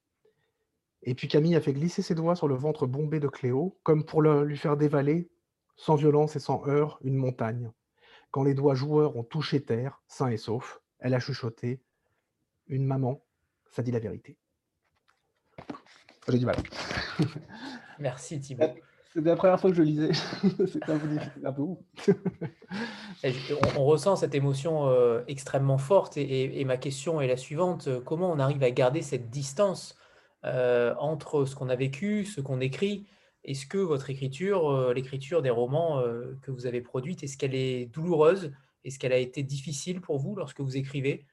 Et puis Camille a fait glisser ses doigts sur le ventre bombé de Cléo, comme pour lui faire dévaler, sans violence et sans heurts, une montagne. Quand les doigts joueurs ont touché terre, sain et sauf, elle a chuchoté Une maman, ça dit la vérité. J'ai du mal. Merci Thibaut. C'était la première fois que je lisais. C'était un peu, on, ressent cette émotion euh, extrêmement forte et, ma question est la suivante. Comment on arrive à garder cette distance euh, entre ce qu'on a vécu, ce qu'on écrit? Est-ce que votre écriture, l'écriture des romans que vous avez produites, est-ce qu'elle est douloureuse? Est-ce qu'elle a été difficile pour vous lorsque vous écrivez?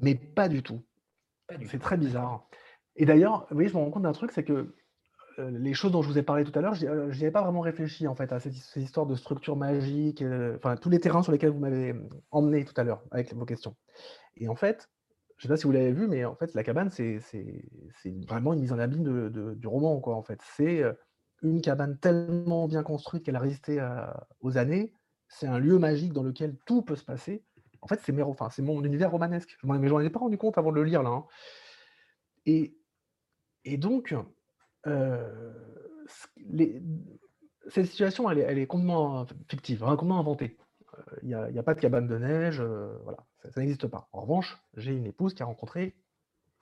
Mais pas du tout. C'est très bizarre. Et d'ailleurs, vous voyez, je me rends compte d'un truc, c'est que euh, les choses dont je vous ai parlé tout à l'heure, je n'y euh, avais pas vraiment réfléchi en fait à ces histoires de structure magique, euh, enfin tous les terrains sur lesquels vous m'avez emmené tout à l'heure avec vos questions. Et en fait, je ne sais pas si vous l'avez vu, mais en fait, la cabane, c'est vraiment une mise en abîme du roman, quoi. En fait, c'est une cabane tellement bien construite qu'elle a résisté aux années. C'est un lieu magique dans lequel tout peut se passer. En fait, c'est enfin, mon univers romanesque. Mais je m'en ai pas rendu compte avant de le lire là. Hein. Et, et donc, cette situation, elle est, complètement fictive, hein, complètement inventée. Il n'y a, pas de cabane de neige, voilà, ça, n'existe pas. En revanche, j'ai une épouse qui a rencontré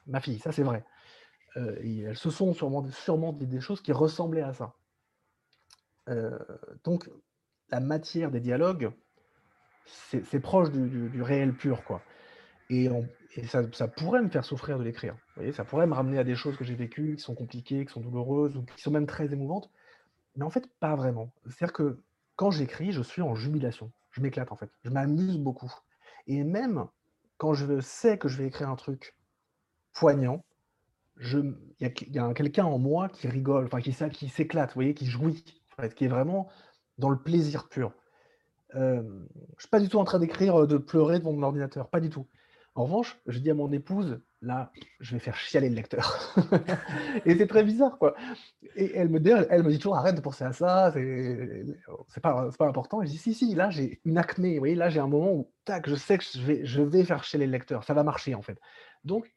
ma fille, ça c'est vrai. elles se sont sûrement, dit des choses qui ressemblaient à ça. donc, la matière des dialogues, c'est proche du, réel pur, quoi. Et, ça, pourrait me faire souffrir de l'écrire. Vous voyez, ça pourrait me ramener à des choses que j'ai vécues, qui sont compliquées, qui sont douloureuses, ou qui sont même très émouvantes. Mais en fait, pas vraiment. C'est-à-dire que quand j'écris, je suis en jubilation. Je m'éclate, en fait. Je m'amuse beaucoup. Et même quand je sais que je vais écrire un truc poignant, il y a, quelqu'un en moi qui rigole, enfin qui, qui s'éclate, vous voyez, qui jouit, qui est vraiment dans le plaisir pur. Euh, je ne suis pas du tout en train d'écrire, de pleurer devant mon ordinateur, pas du tout. En revanche, je dis à mon épouse, là, je vais faire chialer le lecteur. et c'est très bizarre, quoi. Et elle me dit, elle me dit toujours, arrête de penser à ça, c'est pas, pas important. Et je dis, si, si, là, j'ai une acmé. Vous voyez, là, j'ai un moment où, tac, je sais que je vais, je vais faire chialer le lecteur. Ça va marcher, en fait. Donc,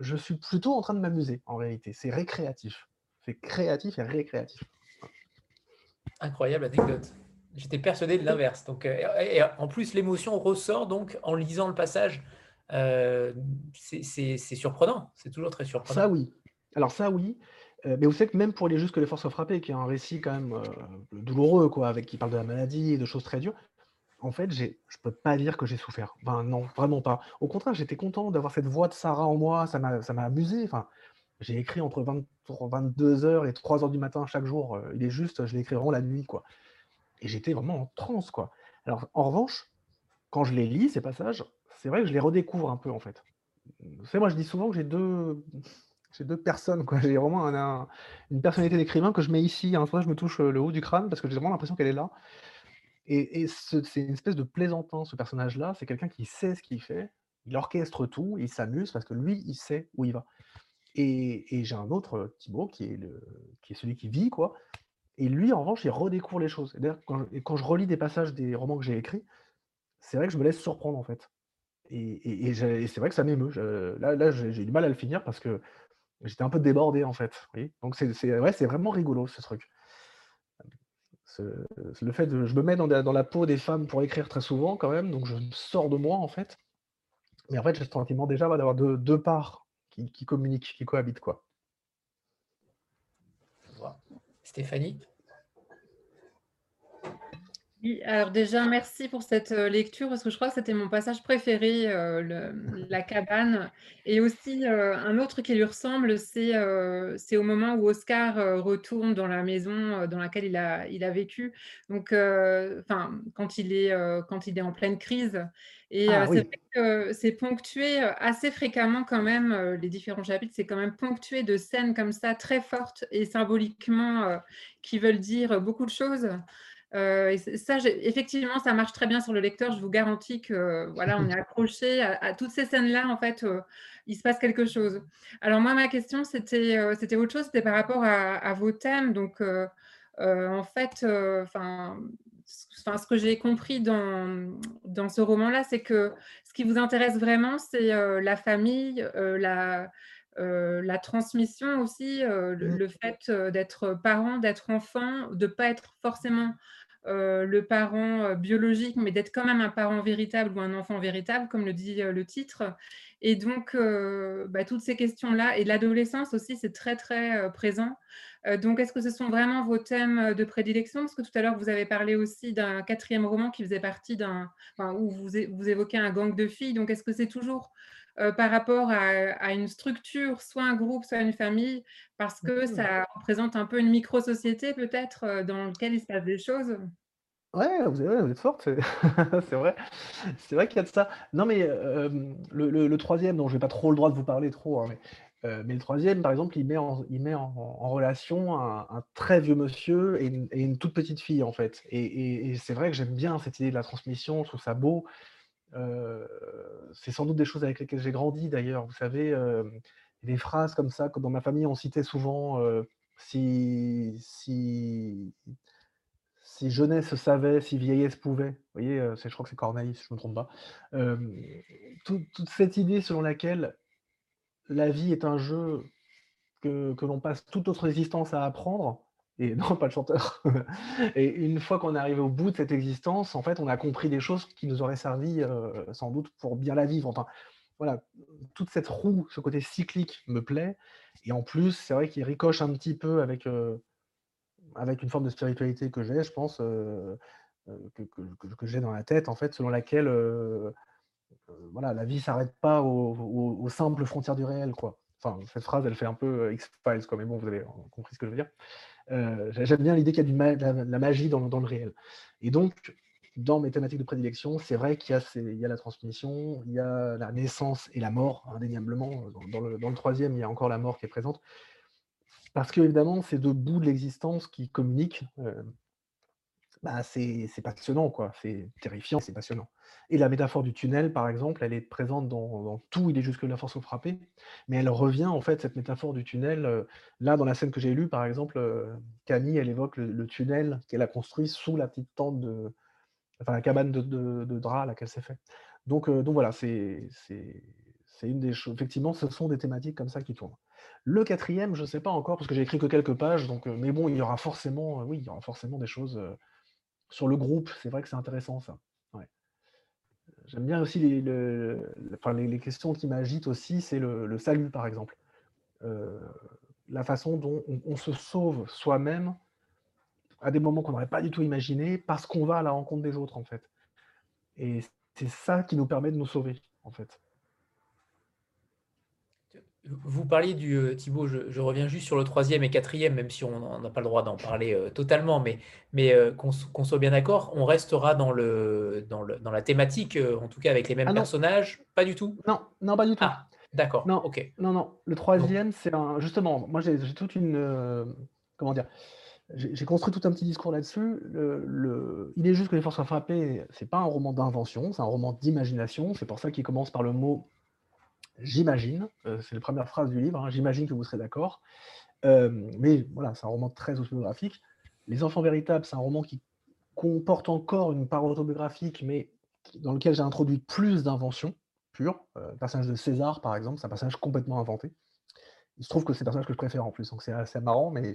je suis plutôt en train de m'amuser, en réalité. C'est récréatif. C'est créatif et récréatif. Incroyable anecdote. J'étais persuadé de l'inverse. Euh, et en plus, l'émotion ressort donc en lisant le passage euh, c'est surprenant, c'est toujours très surprenant. Ça oui. Alors ça oui, euh, mais vous savez que même pour les justes que les forces frappées, qui est un récit quand même euh, douloureux, quoi, avec qui parle de la maladie et de choses très dures, en fait, je ne peux pas dire que j'ai souffert. Ben non, vraiment pas. Au contraire, j'étais content d'avoir cette voix de Sarah en moi, ça m'a amusé. Enfin, j'ai écrit entre 22h et 3h du matin chaque jour. Il est juste, je l'ai écrit vraiment la nuit, quoi. Et j'étais vraiment en transe, quoi. Alors, en revanche, quand je les lis, ces passages, c'est vrai que je les redécouvre un peu, en fait. Moi, je dis souvent que j'ai deux, j'ai deux personnes, quoi. J'ai vraiment une personnalité d'écrivain que je mets ici. Hein. Soit je me touche le haut du crâne parce que j'ai vraiment l'impression qu'elle est là. Et, c'est une espèce de plaisantin, ce personnage-là. C'est quelqu'un qui sait ce qu'il fait. Il orchestre tout, il s'amuse parce que lui, il sait où il va. Et, j'ai un autre, Thibaut, qui est, celui qui vit, quoi. Et lui, en revanche, il redécouvre les choses. Et quand, quand, je relis des passages des romans que j'ai écrits, c'est vrai que je me laisse surprendre, en fait. Et, c'est vrai que ça m'émeut. Là, j'ai du mal à le finir parce que j'étais un peu débordé en fait. Donc c'est ouais, vraiment rigolo ce truc. le fait de, je me mets dans, la peau des femmes pour écrire très souvent quand même, donc je sors de moi en fait. Mais en fait, j'ai le sentiment déjà d'avoir deux, deux, parts qui, qui, communiquent, qui cohabitent quoi. Stéphanie? Oui, alors déjà, merci pour cette euh, lecture parce que je crois que c'était mon passage préféré, euh, la cabane. Et aussi, euh, un autre qui lui ressemble, c'est au moment où Oscar retourne dans la maison dans laquelle il a, il a vécu. Donc, enfin, quand il est, quand il est en pleine crise. Et ah c'est ponctué assez fréquemment quand même, les différents chapitres, c'est quand même ponctué de scènes comme ça très fortes et symboliquement qui veulent dire beaucoup de choses. Euh, ça, effectivement, ça marche très bien sur le lecteur. Je vous garantis que voilà, on est accroché à, toutes ces scènes-là. En fait, euh, il se passe quelque chose. Alors moi, ma question, c'était euh, c'était autre chose. C'était par rapport à, vos thèmes. Donc, en fait, enfin. Enfin, ce que j'ai compris dans, dans ce roman-là, c'est que ce qui vous intéresse vraiment, c'est la famille, la, la transmission aussi, le, mmh. le, fait d'être parent, d'être enfant, de ne pas être forcément euh, le parent euh, biologique, mais d'être quand même un parent véritable ou un enfant véritable, comme le dit euh, le titre. Et donc, bah, toutes ces questions-là, et l'adolescence aussi, c'est très, très présent. donc, est-ce que ce sont vraiment vos thèmes de prédilection? Parce que tout à l'heure, vous avez parlé aussi d'un quatrième roman qui faisait partie d'un... où vous, vous, évoquez un gang de filles. Donc, est-ce que c'est toujours par rapport à, une structure, soit un groupe, soit une famille, parce que Mmh. ça représente un peu une micro-société peut-être dans laquelle il se passe des choses? Ouais, vous êtes forte, c'est vrai. C'est vrai qu'il y a de ça. Non, mais le le le 3 dont je n'ai pas trop le droit de vous parler trop, hein, mais le troisième, par exemple, il met en il met en en relation un un très vieux monsieur et une et une toute petite fille, en fait. Et et et c'est vrai que j'aime bien cette idée de la transmission, je trouve ça beau. Heu, c'est sans doute des choses avec lesquelles j'ai grandi d'ailleurs. Vous savez, des phrases comme ça, que dans ma famille on citait souvent, heu: «Si si si jeunesse savait, si vieillesse pouvait». Vous voyez, je crois que c'est Corneille, si je ne me trompe pas. Toute cette idée selon laquelle la vie est un jeu que que l'on passe toute notre existence à apprendre et non, pas le chanteur. Et une fois qu'on est arrivé au bout de cette existence, en fait, on a compris des choses qui nous auraient servi, heu, sans doute pour bien la vivre. Enfin, voilà, toute cette roue, ce côté cyclique me plaît et en plus, c'est vrai qu'il ricoche un petit peu avec, heu, avec une forme de spiritualité que j'ai, je pense, heu, que j'ai dans la tête, en fait, selon laquelle, voilà, la vie s'arrête pas aux aux simples frontières du réel, quoi. Enfin, cette phrase, elle fait un peu, X-Files, quoi, mais bon, vous avez compris ce que je veux dire. J'ai j'aime bien l'idée qu'il y a de la magie dans le réel et donc dans mes thématiques de prédilection, c'est vrai qu'il y a la transmission, il y a la naissance et la mort, indéniablement, dans le 3 il y a encore la mort qui est présente. Parce qu'évidemment, ces 2 bouts de l'existence qui communiquent, heu, bah, c'est passionnant, quoi, c'est terrifiant, c'est passionnant. Et la métaphore du tunnel, par exemple, elle est présente dans tout «Il est jusque la force au frapper», mais elle revient, en fait, cette métaphore du tunnel, heu, là, dans la scène que j'ai lue, par exemple, heu, Camille, elle évoque le tunnel qu'elle a construit sous la petite tente de enfin, la cabane de drap là qu'elle s'est fait. Donc donc voilà, c'est une des choses effectivement, ce sont des thématiques comme ça qui tournent. Le quatrième, je ne sais pas encore parce que j'ai écrit que quelques pages, donc mais bon, il y aura forcément, oui, il y aura forcément des choses, sur le groupe. C'est vrai que c'est intéressant ça. J'aime bien aussi les questions qui m'agitent aussi, c'est le salut, par exemple. Heu, la façon dont on on se sauve soi-même à des moments qu'on n'aurait pas du tout imaginés, parce qu'on va à la rencontre des autres, en fait. Et c'est ça qui nous permet de nous sauver, en fait. Vous parliez du, heu, Thibaut, je je reviens juste sur le troisième et quatrième, même si on n'a pas le droit d'en parler, heu, totalement, mais mais heu, qu'on soit bien d'accord, on restera dans le dans le dans la thématique, en tout cas avec les mêmes Ah personnages? Pas du tout? Non, non, pas du tout. Ah! D'accord, Non, OK. non, non. Le troisième, c'est un justement, moi j'ai toute une, comment dire? J'ai construit tout un petit discours là-dessus. Le le Il est juste que les forces soient frappées, c'est pas un roman d'invention, c'est un roman d'imagination. C'est pour ça qu'il commence par le mot «j'imagine», heu, c'est la première phrase du livre, hein, «J'imagine que vous serez d'accord». Hem, mais voilà, c'est un roman très autobiographique. Les enfants véritables, c'est un roman qui comporte encore une part autobiographique, mais dans lequel j'ai introduit plus d'inventions pures. Heu, le personnage de César, par exemple, c'est un personnage complètement inventé. Il se trouve que c'est le personnage que je préfère en plus, donc c'est assez marrant, mais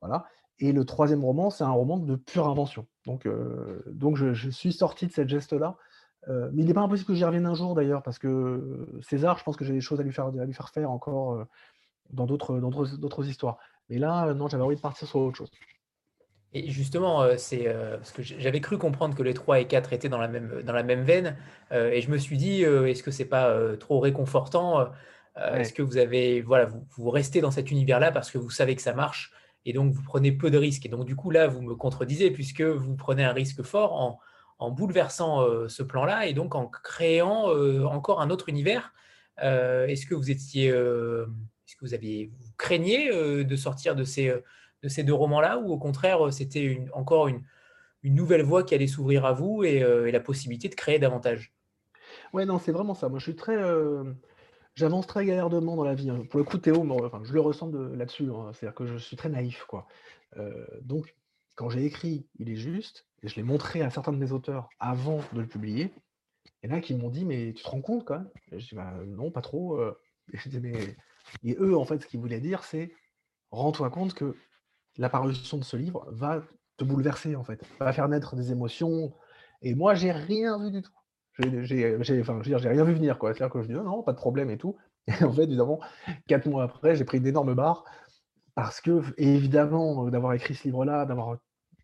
voilà. Et le troisième roman, c'est un roman de pure invention. Donc, donc je je suis sorti de cette geste-là, heu, mais il n'est pas impossible que j'y revienne un jour d'ailleurs, parce que César, je pense que j'ai des choses à lui faire à lui faire faire encore, heu, dans d'autres histoires. Mais là, non, j'avais envie de partir sur autre chose. Et justement, c'est, parce que j'avais cru comprendre que les 3 et 4 étaient dans la même, dans la même veine, et je me suis dit, «Est-ce que c'est pas, trop réconfortant?» est-ce que vous avez voilà, vous vous restez dans cet univers-là parce que vous savez que ça marche et donc vous prenez peu de risques et donc du coup, là, vous me contredisez puisque vous prenez un risque fort en en bouleversant, heu, ce plan-là et donc en créant, heu, encore un autre univers. Heu, est-ce que vous étiez, est-ce que vous aviez vous craigniez, heu, de sortir de ces, de ces 2 romans-là ou au contraire, c'était une encore une nouvelle voie qui allait s'ouvrir à vous et la possibilité de créer davantage? Ouais, non, c'est vraiment ça. Moi, je suis très, j'avance très gallardement dans la vie, hein. Pour le coup, Théo enfin, je le ressens de là-dessus, hein. C'est-à-dire que je suis très naïf, quoi. Donc quand j'ai écrit «Il est juste» et je l'ai montré à certains de mes auteurs avant de le publier, en a qui m'ont dit: «Mais tu te rends compte quand même?» et je dis: «Bah, non, pas trop, heu» et et eux, en fait, ce qu'ils voulaient dire, c'est: «Rends-toi compte que la parution de ce livre va te bouleverser, en fait, va faire naître des émotions» et moi, j'ai rien vu du tout. J'ai rien vu venir, quoi. C'est-à-dire que je dis: «Non, pas de problème et tout» et en fait, évidemment, 4 mois après, j'ai pris une énorme barre parce que évidemment, d'avoir écrit ce livre-là, d'avoir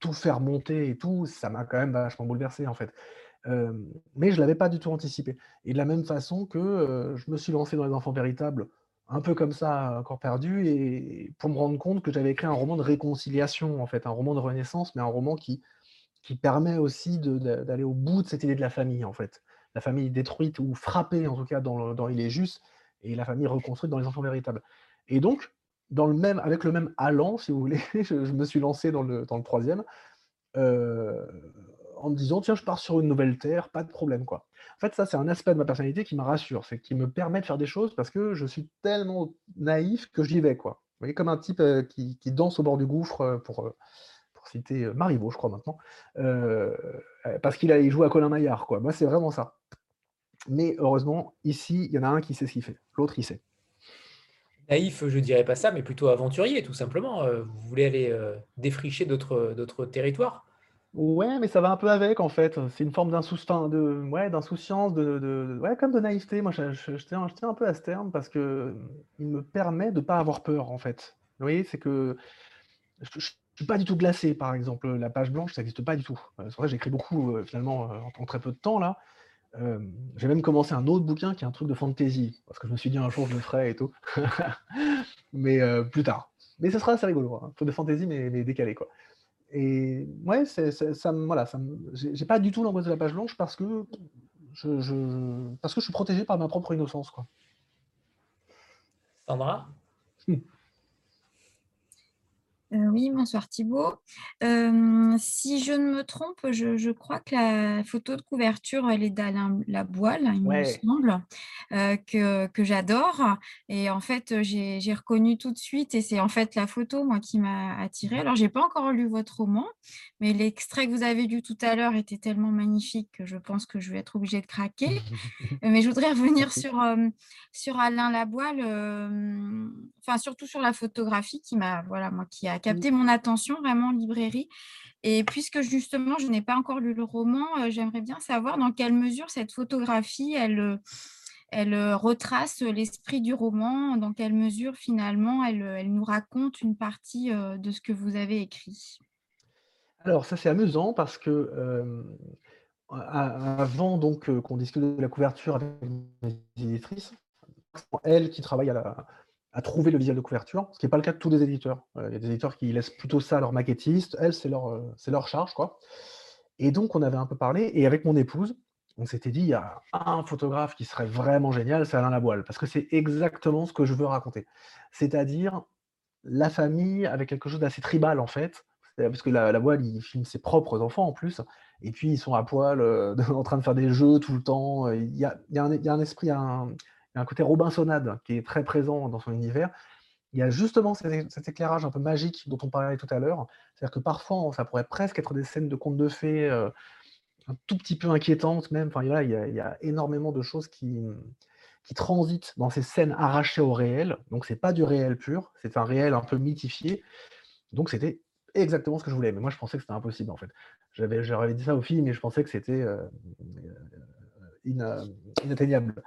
tout fait remonter et tout, ça m'a quand même vachement bouleversé, en fait. mais je ne l'avais pas du tout anticipé. Et de la même façon que je me suis lancé dans Les Enfants Véritables, un peu comme ça, encore perdu, et pour me rendre compte que j'avais écrit un roman de réconciliation, en fait, un roman de renaissance, mais un roman qui, qui permet aussi d'aller au bout de cette idée de la famille, en fait. La famille détruite ou frappée, en tout cas, dans, dans Il est juste, et la famille reconstruite dans Les Enfants Véritables. Et donc, dans le même, avec le même allant, si vous voulez, je, me suis lancé dans le, dans le troisième, euh, en me disant, tiens, je pars sur une nouvelle terre, pas de problème. quoi. En fait, ça, c'est un aspect de ma personnalité qui me rassure, c'est qui me permet de faire des choses parce que je suis tellement naïf que j'y vais. Quoi. Vous voyez, comme un type euh, qui, qui, danse au bord du gouffre, euh, pour, citer Marivaux, je crois maintenant, parce qu'il il joue à Colin Maillard. Quoi. Moi, c'est vraiment ça. Mais heureusement, ici, il y en a un qui sait ce qu'il fait, l'autre, il sait. Naïf, je dirais pas ça, mais plutôt aventurier, tout simplement. Vous voulez aller défricher d'autres territoires? Ouais, mais ça va un peu avec, en fait. C'est une forme d'insouciance, ouais, ouais, comme de naïveté. Moi, je, tiens, je, tiens, un peu à ce terme parce que il me permet de ne pas avoir peur, en fait. Vous voyez, c'est que je, suis pas du tout glacé, par exemple. La page blanche, ça n'existe pas du tout. C'est vrai, j'écris beaucoup, finalement, en, très peu de temps, là. J'ai même commencé un autre bouquin qui est un truc de fantasy, parce que je me suis dit un jour je le ferai et tout. mais plus tard. Mais ce sera assez rigolo, hein. un peu de fantasy, mais, mais décalé, quoi. Et ouais, c'est, ça, voilà, ça, j'ai pas du tout l'angoisse de la page blanche parce que je, parce que je suis protégé par ma propre innocence. Quoi. Sandra? Euh, oui, bonsoir Thibault. Euh, si je ne me trompe, je, crois que la photo de couverture, elle est d'Alain Laboile, il me semble, euh, que, que j'adore. Et en fait, j'ai reconnu tout de suite, et c'est en fait la photo, moi, qui m'a attirée. Alors, j'ai pas encore lu votre roman, mais l'extrait que vous avez lu tout à l'heure était tellement magnifique que je pense que je vais être obligée de craquer. mais je voudrais revenir sur, sur Alain Laboile, enfin, surtout sur la photographie qui m'a, voilà, moi, qui a capté mon attention vraiment en librairie. Et puisque justement, je n'ai pas encore lu le roman, j'aimerais bien savoir dans quelle mesure cette photographie, elle, elle retrace l'esprit du roman, dans quelle mesure finalement elle, elle, nous raconte une partie de ce que vous avez écrit? Alors ça c'est amusant parce que avant donc qu'on discute de la couverture avec les éditrices, elle qui travaille à la, à trouver le visuel de couverture, ce qui n'est pas le cas de tous les éditeurs. Euh, il y a des éditeurs qui laissent plutôt ça à leurs maquettistes. Elles, c'est leur, euh, leur charge. Quoi. Et donc, on avait un peu parlé, et avec mon épouse, on s'était dit, il y a un photographe qui serait vraiment génial, c'est Alain Laboile, parce que c'est exactement ce que je veux raconter. C'est-à-dire la famille avec quelque chose d'assez tribal, en fait, parce que la, Voile, il filme ses propres enfants en plus, et puis ils sont à poil, euh, en train de faire des jeux tout le temps. Il y a, il y a, un, il y a un, esprit, un, il un côté Robinsonade qui est très présent dans son univers. Il y a justement cet, éclairage un peu magique dont on parlait tout à l'heure. C'est-à-dire que parfois, ça pourrait presque être des scènes de contes de fées euh, un tout petit peu inquiétantes même. Enfin, il, y a, énormément de choses qui, transitent dans ces scènes arrachées au réel. Donc, c'est pas du réel pur, c'est un réel un peu mythifié. Donc, c'était exactement ce que je voulais. Mais moi, je pensais que c'était impossible, en fait. J'avais dit ça aux filles, mais je pensais que c'était euh, euh, inatteignable.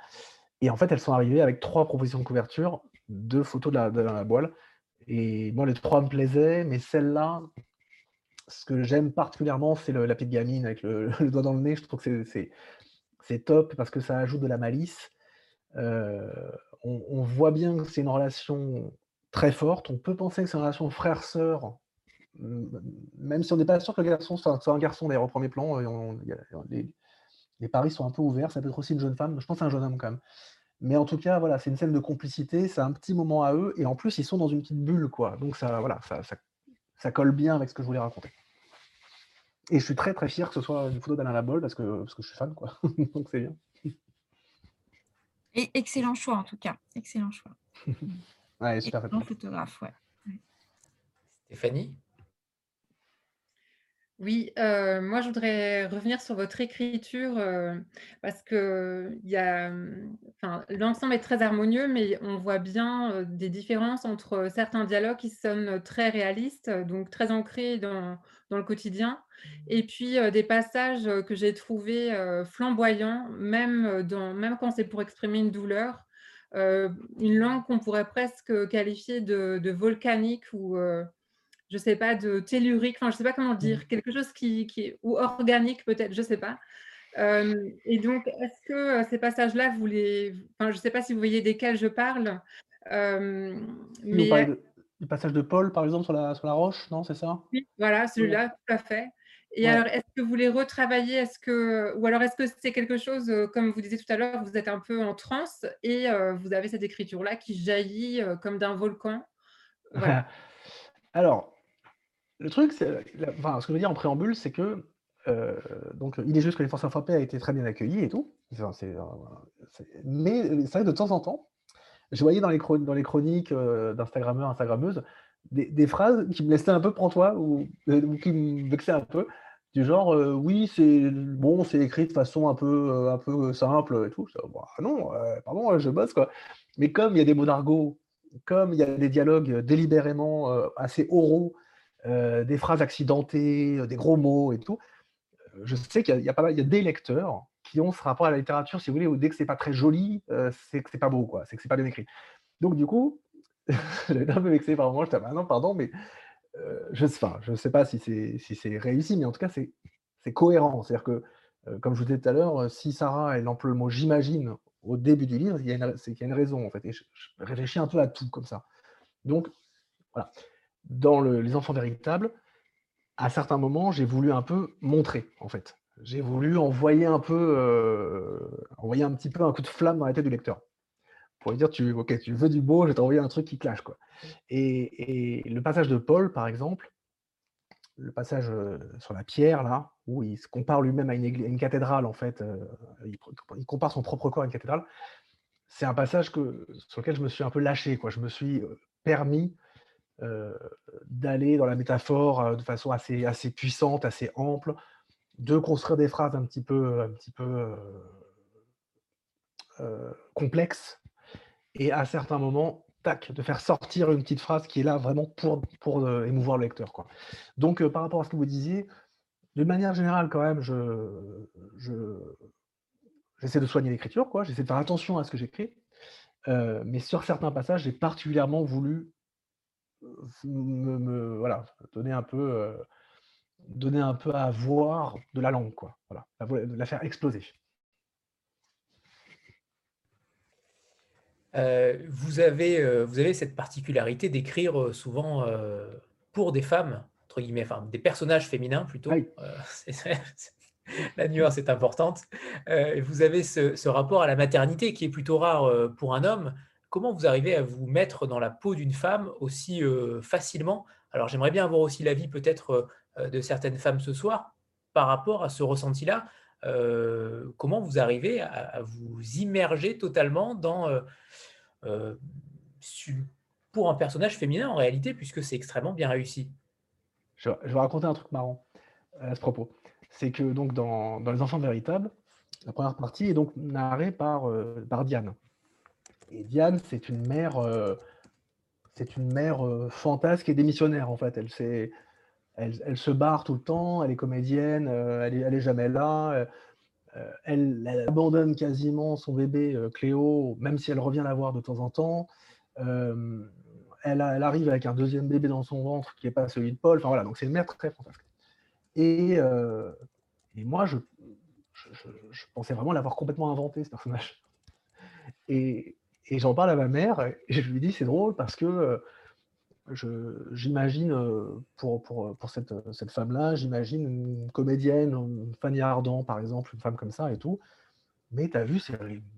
Et en fait, elles sont arrivées avec trois propositions de couverture, deux photos de la, de la boile. Et moi, les trois me plaisaient, mais celle-là, ce que j'aime particulièrement, c'est la petite gamine avec le, doigt dans le nez. Je trouve que c'est top parce que ça ajoute de la malice. Euh, on, voit bien que c'est une relation très forte. On peut penser que c'est une relation frère-sœur, même si on n'est pas sûr que le garçon soit, un garçon d'ailleurs au premier plan. Les, les paris sont un peu ouverts. Ça peut être aussi une jeune femme. Je pense que c'est un jeune homme quand même. Mais en tout cas, voilà, c'est une scène de complicité. C'est un petit moment à eux. Et en plus, ils sont dans une petite bulle, quoi. Donc ça, voilà, ça, ça, colle bien avec ce que je voulais raconter. Et je suis très très fier que ce soit une photo d'Alain Labol parce que, parce que je suis fan, quoi. Donc c'est bien. Et excellent choix en tout cas. Excellent choix. ouais, super excellent photographe, ouais. Stéphanie? Oui, euh, moi je voudrais revenir sur votre écriture euh, parce que il y a, enfin, l'ensemble est très harmonieux, mais on voit bien euh, des différences entre certains dialogues qui sonnent très réalistes, donc très ancrés dans, dans le quotidien, et puis des passages que j'ai trouvés flamboyants, même, dans, même quand c'est pour exprimer une douleur, une langue qu'on pourrait presque qualifier de, de volcanique ou je sais pas, de tellurique, enfin, je sais pas comment dire, mmh. quelque chose qui, qui est, ou organique peut-être, je sais pas. et donc, est-ce que ces passages-là, vous les... Enfin, je ne sais pas si vous voyez desquels je parle. mais... Le passage de Paul, par exemple, sur la, sur la roche, non, c'est ça? Oui, voilà, celui-là, tout à fait. Et alors, est-ce que vous les retravaillez? Est-ce que, Ou alors, est-ce que c'est quelque chose, comme vous disiez tout à l'heure, vous êtes un peu en transe et vous avez cette écriture-là qui jaillit comme d'un volcan? Alors, le truc, c'est, enfin, ce que je veux dire en préambule, c'est que donc, il est juste que les forces frappées a été très bien accueilli et tout. mais c'est vrai que de temps en temps, je voyais dans les, dans les chroniques d'Instagrammeurs, Instagrammeuses, des, phrases qui me laissaient un peu toi ou, ou, qui me vexaient un peu. Du genre, oui, c'est bon, c'est écrit de façon un peu, un peu simple et tout. Bah, non, pardon, je bosse quoi. Mais comme il y a des mots d'argot, comme il y a des dialogues délibérément assez oraux, des phrases accidentées, des gros mots et tout, je sais qu'il y, a il y a des lecteurs qui ont ce rapport à la littérature, si vous voulez, où dès que c'est pas très joli, c'est que c'est pas beau, c'est que c'est pas bien écrit. Donc du coup, j'étais un peu vexé par moment, j'étais ah non, pardon, mais je ne je sais pas si c'est si réussi, mais en tout cas, c'est cohérent. C'est-à-dire que, comme je vous disais tout à l'heure, si Sarah, elle emploie le mot j'imagine au début du livre, c'est qu'il y a une raison, en fait. Je, réfléchis un peu à tout comme ça. Donc, voilà. Dans Les Enfants Véritables, à certains moments, j'ai voulu un peu montrer, en fait. J'ai voulu envoyer un peu, envoyer un petit peu un coup de flamme dans la tête du lecteur pour lui dire tu, ok, tu veux du beau, je vais t'envoyer un truc qui clash. Quoi. Et, le passage de Paul, par exemple, le passage euh, sur la pierre, là, où il se compare lui-même à une, cathédrale, en fait, euh, il, compare son propre corps à une cathédrale, c'est un passage que, sur lequel je me suis un peu lâché. Quoi. Je me suis euh, permis d'aller dans la métaphore de façon assez, assez puissante, assez ample, de construire des phrases un petit peu, un petit peu complexes et à certains moments, tac, de faire sortir une petite phrase qui est là vraiment pour, pour euh, émouvoir le lecteur. Quoi. Donc, euh, par rapport à ce que vous disiez, de manière générale, quand même, je, j'essaie de soigner l'écriture, quoi. J'essaie de faire attention à ce que j'écris. Euh, mais sur certains passages, j'ai particulièrement voulu me, voilà, donner un peu, donner un peu à voir de la langue, quoi. Voilà, la faire exploser. Euh, vous, avez, euh, vous avez cette particularité d'écrire euh, souvent pour des femmes, entre guillemets, enfin des personnages féminins plutôt. la nuance est importante. vous avez ce, rapport à la maternité qui est plutôt rare pour un homme. Comment vous arrivez à vous mettre dans la peau d'une femme aussi facilement? Alors j'aimerais bien avoir aussi l'avis peut-être de certaines femmes ce soir par rapport à ce ressenti-là. comment vous arrivez à, vous immerger totalement dans euh, pour un personnage féminin en réalité, puisque c'est extrêmement bien réussi? Je, vais raconter un truc marrant à ce propos. C'est que donc dans, Les Enfants Véritables, la première partie est donc narrée par, euh, par Diane. Et Diane, c'est une mère, euh, c'est une mère fantasque et démissionnaire en fait. Elle, se barre tout le temps, elle est comédienne, elle, est, elle est jamais là. Euh, elle, abandonne quasiment son bébé euh, Cléo, même si elle revient la voir de temps en temps. Euh, elle, arrive avec un deuxième bébé dans son ventre qui n'est pas celui de Paul. Enfin voilà, donc c'est une mère très fantastique. Et, moi, je, pensais vraiment l'avoir complètement inventé, ce personnage. Et, et j'en parle à ma mère et je lui dis c'est drôle parce que j'imagine, euh, pour, pour, pour, cette, cette femme-là, j'imagine une comédienne, une Fanny Ardant, par exemple, une femme comme ça et tout. Mais tu as vu,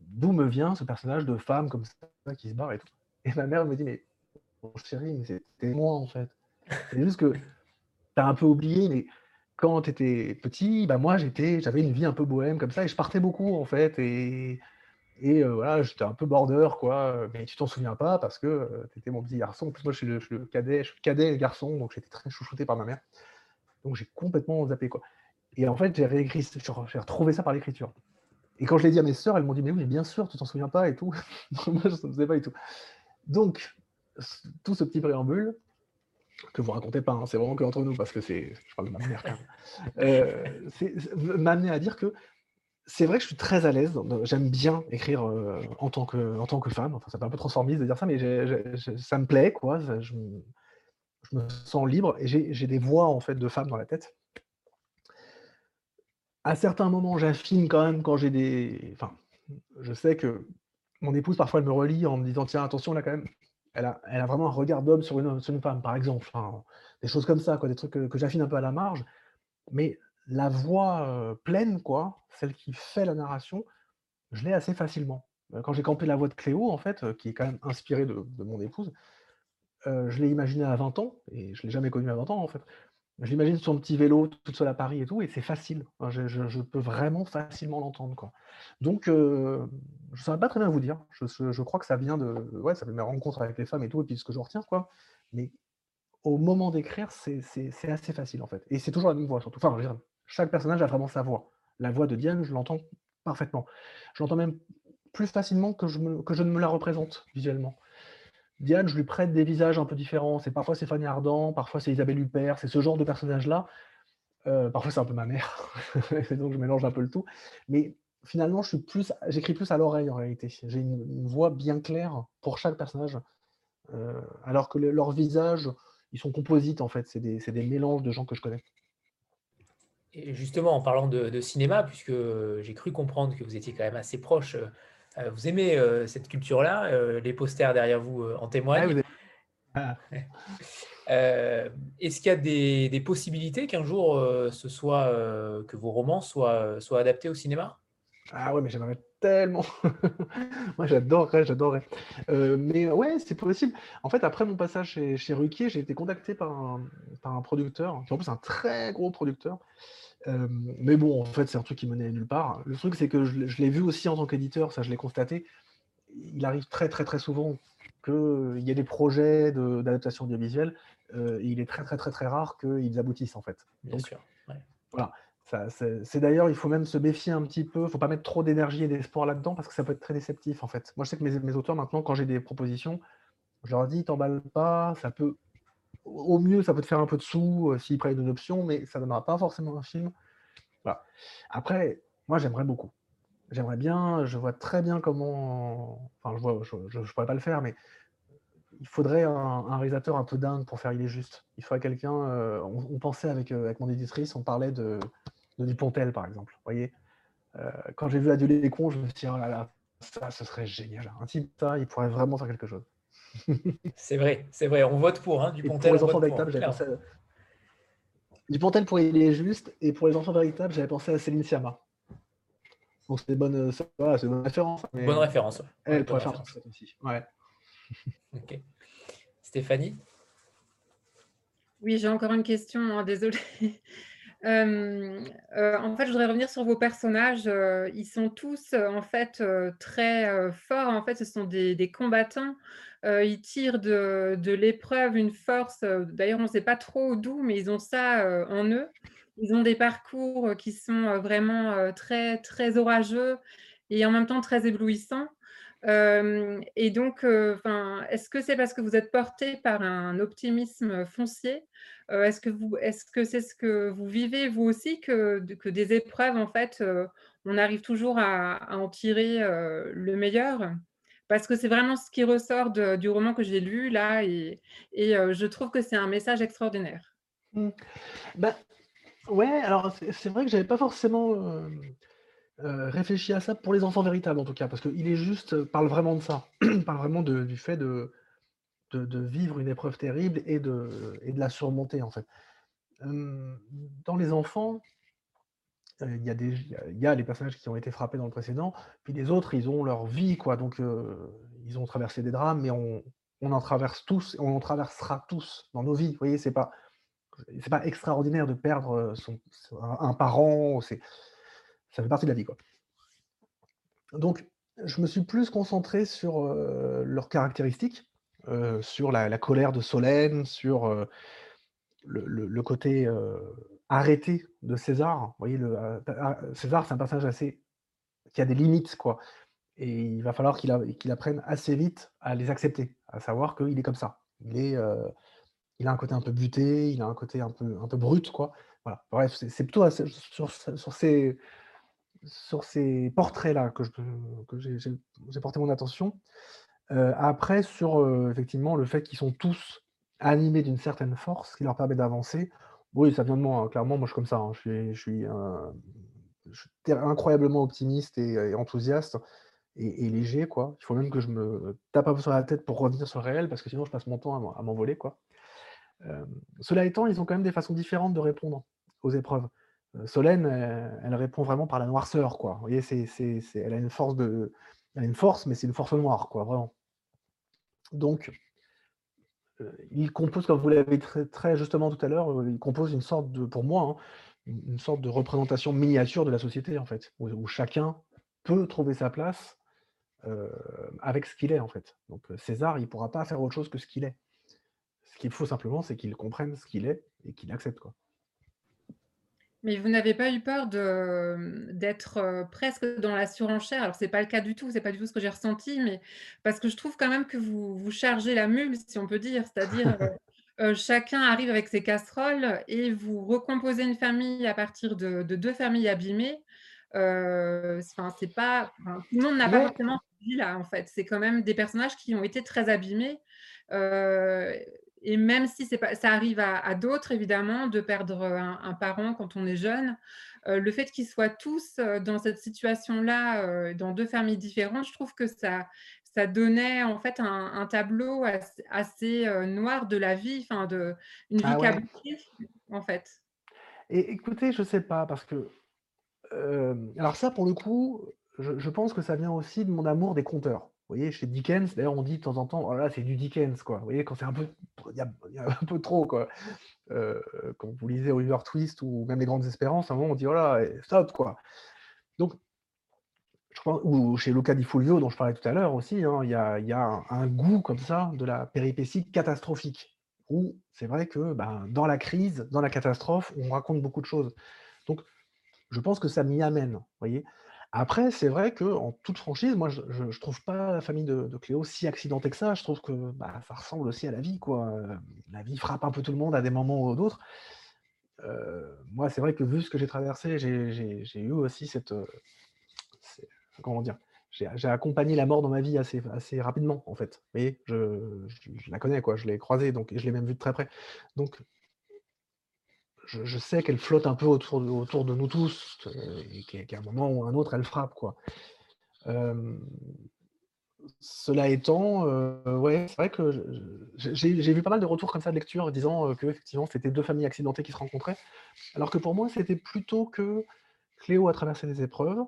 d'où me vient ce personnage de femme comme ça qui se barre et tout. Et ma mère me dit, mais mon chéri, mais c'était moi en fait. C'est juste que tu as un peu oublié, mais quand tu étais petit, bah moi j'avais une vie un peu bohème comme ça et je partais beaucoup en fait. Et, et voilà, j'étais un peu border, quoi. Mais tu t'en souviens pas parce que tu étais mon petit garçon. En plus, moi, je suis le, cadet, je suis cadet garçon, donc j'étais très chouchouté par ma mère. Donc j'ai complètement zappé, quoi. Et en fait, j'ai réécrit, j'ai retrouvé ça par l'écriture. Et quand je l'ai dit à mes sœurs, elles m'ont dit Mais oui, bien sûr, tu t'en souviens pas et tout. moi, je ne sais pas et tout. Donc, tout ce petit préambule, que vous racontez pas, hein, c'est vraiment que entre nous, parce que c'est, je parle de ma mère, euh, m'a amené à dire que c'est vrai que je suis très à l'aise. J'aime bien écrire euh, en, tant que, femme. Enfin, ça fait un peu transformiste de dire ça, mais ça me plaît, quoi. je, me sens libre et j'ai des voix en fait de femmes dans la tête. à certains moments, j'affine quand même quand j'ai des. Enfin, je sais que mon épouse, parfois, elle me relie en me disant Tiens, attention, là, quand même, elle a, vraiment un regard d'homme sur une, femme, par exemple. Des choses comme ça, quoi, des trucs que, que j'affine un peu à la marge. Mais la voix pleine, quoi, celle qui fait la narration, je l'ai assez facilement. Quand j'ai campé la voix de Cléo, en fait, qui est quand même inspirée de, mon épouse, je l'ai imaginée à 20 ans, et je l'ai jamais connue à 20 ans, en fait. Je l'imagine sur un petit vélo, toute seule à Paris et tout, et c'est facile. Je, peux vraiment facilement l'entendre. Donc, je ne saurais pas très bien vous dire. Je, je- crois que ça vient de, ouais, ça fait mes rencontres avec les femmes et tout, et puis ce que je retiens, quoi. Mais au moment d'écrire, c'est assez facile, en fait. Et c'est toujours la même voix, surtout. Enfin, je chaque personnage a vraiment sa voix. La voix de Diane, je l'entends parfaitement. Je l'entends même plus facilement que je, que je ne me la représente visuellement. Diane, je lui prête des visages un peu différents. C'est parfois c'est Fanny parfois c'est Isabelle Huppert, c'est ce genre de personnage-là. Euh, parfois c'est un peu ma mère, donc je mélange un peu le tout. Mais finalement, je suis plus, j'écris plus à l'oreille en réalité. J'ai une, voix bien claire pour chaque personnage, euh, alors que le- leurs visages, ils sont composites en fait. C'est des, c'est des mélanges de gens que je connais. Et justement, en parlant de, de cinéma, puisque j'ai cru comprendre que vous étiez quand même assez proche, euh, euh, vous aimez euh, cette culture-là, euh, les posters derrière vous euh, en Ah, témoignent. avez- Ah. Euh, Est-ce qu'il y a des, des possibilités qu'un jour euh, ce soit euh, que vos romans soient, soient adaptés au cinéma? Ah ouais, mais j'aimerais tellement. Moi, j'adorerais, j'adorerais. Euh, mais ouais, c'est possible. En fait, après mon passage chez, chez Ruquier, j'ai été contacté par un, par un producteur, qui en plus est un très gros producteur. Euh, mais bon, en fait, c'est un truc qui menait nulle part. Le truc, c'est que je, l'ai- je l'ai vu aussi en tant qu'éditeur, ça je l'ai constaté. Il arrive très très très souvent qu'il y ait des projets de- d'adaptation audiovisuelle, euh, et il est très très très très rare qu'ils aboutissent en fait. Bien Donc, sûr. ouais. voilà. C'est d'ailleurs, il faut même se méfier un petit peu. Il ne faut pas mettre trop d'énergie et d'espoir là-dedans parce que ça peut être très déceptif en fait. Moi, je sais que mes, auteurs, maintenant, quand j'ai des propositions, je leur dis, t'emballes pas, ça peut, au mieux, ça peut te faire un peu de sous euh, s'ils prennent une option, mais ça ne donnera pas forcément un film. Voilà. Après, moi, j'aimerais beaucoup. J'aimerais bien, je vois très bien comment. Enfin, je vois, je ne pourrais pas le faire, mais il faudrait un, réalisateur un peu dingue pour faire Il est juste. Il faudrait quelqu'un. euh, on, on pensait avec, euh, avec mon éditrice, on parlait de, de Dupontel, par exemple. Vous voyez Euh, Quand j'ai vu Adieu les cons, je me suis dit, oh là là, ça, ce serait génial. Un type, ça, il pourrait vraiment faire quelque chose. C'est vrai, c'est vrai. On vote pour, hein, Dupontel, pour les enfants véritables, j'avais pensé à... Dupontel pour Il est juste, et pour les enfants véritables, j'avais pensé à Céline Sciamma. Donc c'est des bonnes, c'est voilà, c'est une bonne référence. mais Bonne référence. ouais. Elle Ouais, pourrait bonne faire référence. ça aussi. Ouais. Ok. Stéphanie? Oui, j'ai encore une question, hein, désolée. Euh, en fait, je voudrais revenir sur vos personnages. euh, ils sont tous, euh, en fait, très forts. En fait, ce sont des, combattants. Ils tirent de, l'épreuve une force. D'ailleurs, on ne sait pas trop d'où, mais ils ont ça en eux. Ils ont des parcours qui sont vraiment très, très orageux et en même temps très éblouissants. Et donc, est-ce que c'est parce que vous êtes porté par un optimisme foncier? Est-ce que c'est ce que vous vivez vous aussi que, de- que des épreuves en fait, on arrive toujours à, en tirer le meilleur? Parce que c'est vraiment ce qui ressort du roman que j'ai lu là et, je trouve que c'est un message extraordinaire. Hmm. Bah, ouais, alors c'est vrai que j'avais pas forcément euh, réfléchi à ça pour les enfants véritables en tout cas, parce qu'il est juste, euh, parle vraiment de ça, parle vraiment du fait de, de, vivre une épreuve terrible et de, et de la surmonter en fait. Euh, dans les enfants, il y, a des- y a- les personnages qui ont été frappés dans le précédent, puis les autres, ils ont leur vie, quoi. Donc, ils ont traversé des drames, mais on, on en traverse tous, on en traversera tous dans nos vies. Vous voyez, c'est pas, c'est pas extraordinaire de perdre un, un parent, c'est, ça fait partie de la vie, quoi. Donc, je me suis plus concentré sur euh, leurs caractéristiques, euh, sur la, colère de Solène, sur euh, le, côté arrêté de César. Vous voyez, ah, César, c'est un personnage assez qui a des limites, quoi. Et il va falloir qu'il apprenne assez vite à les accepter, à savoir qu'il est comme ça. Il, a un côté un peu buté, il a un côté un peu, brut, quoi. Voilà. Bref, c'est plutôt sur ces, sur ces portraits-là que j'ai porté mon attention. Euh, après, sur euh, effectivement le fait qu'ils sont tous animés d'une certaine force qui leur permet d'avancer. Oui, ça vient de moi, hein, clairement. Moi, je suis comme ça. hein. Je suis, euh, incroyablement optimiste et, enthousiaste et, léger, quoi. Il faut même que je me tape un peu sur la tête pour revenir sur le réel, parce que sinon je passe mon temps à m'envoler, quoi. cela étant, ils ont quand même des façons différentes de répondre aux épreuves. Solène, elle, répond vraiment par la noirceur, quoi. Vous voyez, elle a une force de, force, mais c'est une force noire, quoi, vraiment. Donc, il compose, comme vous l'avez très, très, justement tout à l'heure, il compose une sorte de, pour moi, hein, une sorte de représentation miniature de la société, en fait, où, chacun peut trouver sa place avec ce qu'il est, en fait. Donc César, il ne pourra pas faire autre chose que ce qu'il est. Ce qu'il faut simplement, c'est qu'il comprenne ce qu'il est et qu'il accepte. Quoi. Mais vous n'avez pas eu peur d'être presque dans la surenchère? Alors, ce n'est pas le cas du tout, ce n'est pas du tout ce que j'ai ressenti, mais parce que je trouve quand même que vous, vous chargez la mule, si on peut dire. C'est-à-dire, chacun arrive avec ses casseroles et vous recomposez une famille à partir de, deux familles abîmées. C'est pas, tout le monde n'a pas forcément là, en fait. C'est quand même des personnages qui ont été très abîmés et même si pas, ça arrive à, d'autres, évidemment, de perdre un, parent quand on est jeune, euh, le fait qu'ils soient tous euh, dans cette situation-là, euh, dans deux familles différentes, je trouve que ça, ça donnait en fait un, tableau assez, noir de la vie, enfin de une vie ah en fait. Et écoutez, je sais pas parce que alors ça pour le coup, je, je, pense que ça vient aussi de mon amour des conteurs. Vous voyez, chez Dickens, d'ailleurs, on dit de temps en temps, oh là, c'est du Dickens, quoi. Vous voyez, quand c'est un peu, y, a, un peu trop, quoi. Euh, quand vous lisez Oliver Twist ou même Les Grandes Espérances, à un moment, on dit, oh là, stop, quoi. Donc, je pense, ou chez Luca Di Fulvio, dont je parlais tout à l'heure aussi, hein, il y, a, y, a, un goût comme ça de la péripétie catastrophique, où c'est vrai que ben, dans la crise, dans la catastrophe, on raconte beaucoup de choses. Donc, je pense que ça m'y amène, vous voyez. Après, c'est vrai qu'en toute franchise, moi, je ne trouve pas la famille de, Cléo si accidentée que ça. Je trouve que bah, ça ressemble aussi à la vie, quoi. la vie frappe un peu tout le monde à des moments ou d'autres. moi, c'est vrai que vu ce que j'ai traversé, j'ai eu aussi cette, comment dire, j'ai accompagné la mort dans ma vie assez, assez rapidement, en fait. Mais je, je, la connais, quoi. Je l'ai croisée, donc, et je l'ai même vue de très près. Donc, je, sais qu'elle flotte un peu autour de, nous tous, euh, et qu'à un moment ou un autre, elle frappe. Quoi. cela étant, euh, ouais, c'est vrai que j'ai vu pas mal de retours comme ça de lecture disant que effectivement c'était deux familles accidentées qui se rencontraient, alors que pour moi c'était plutôt que Cléo a traversé des épreuves,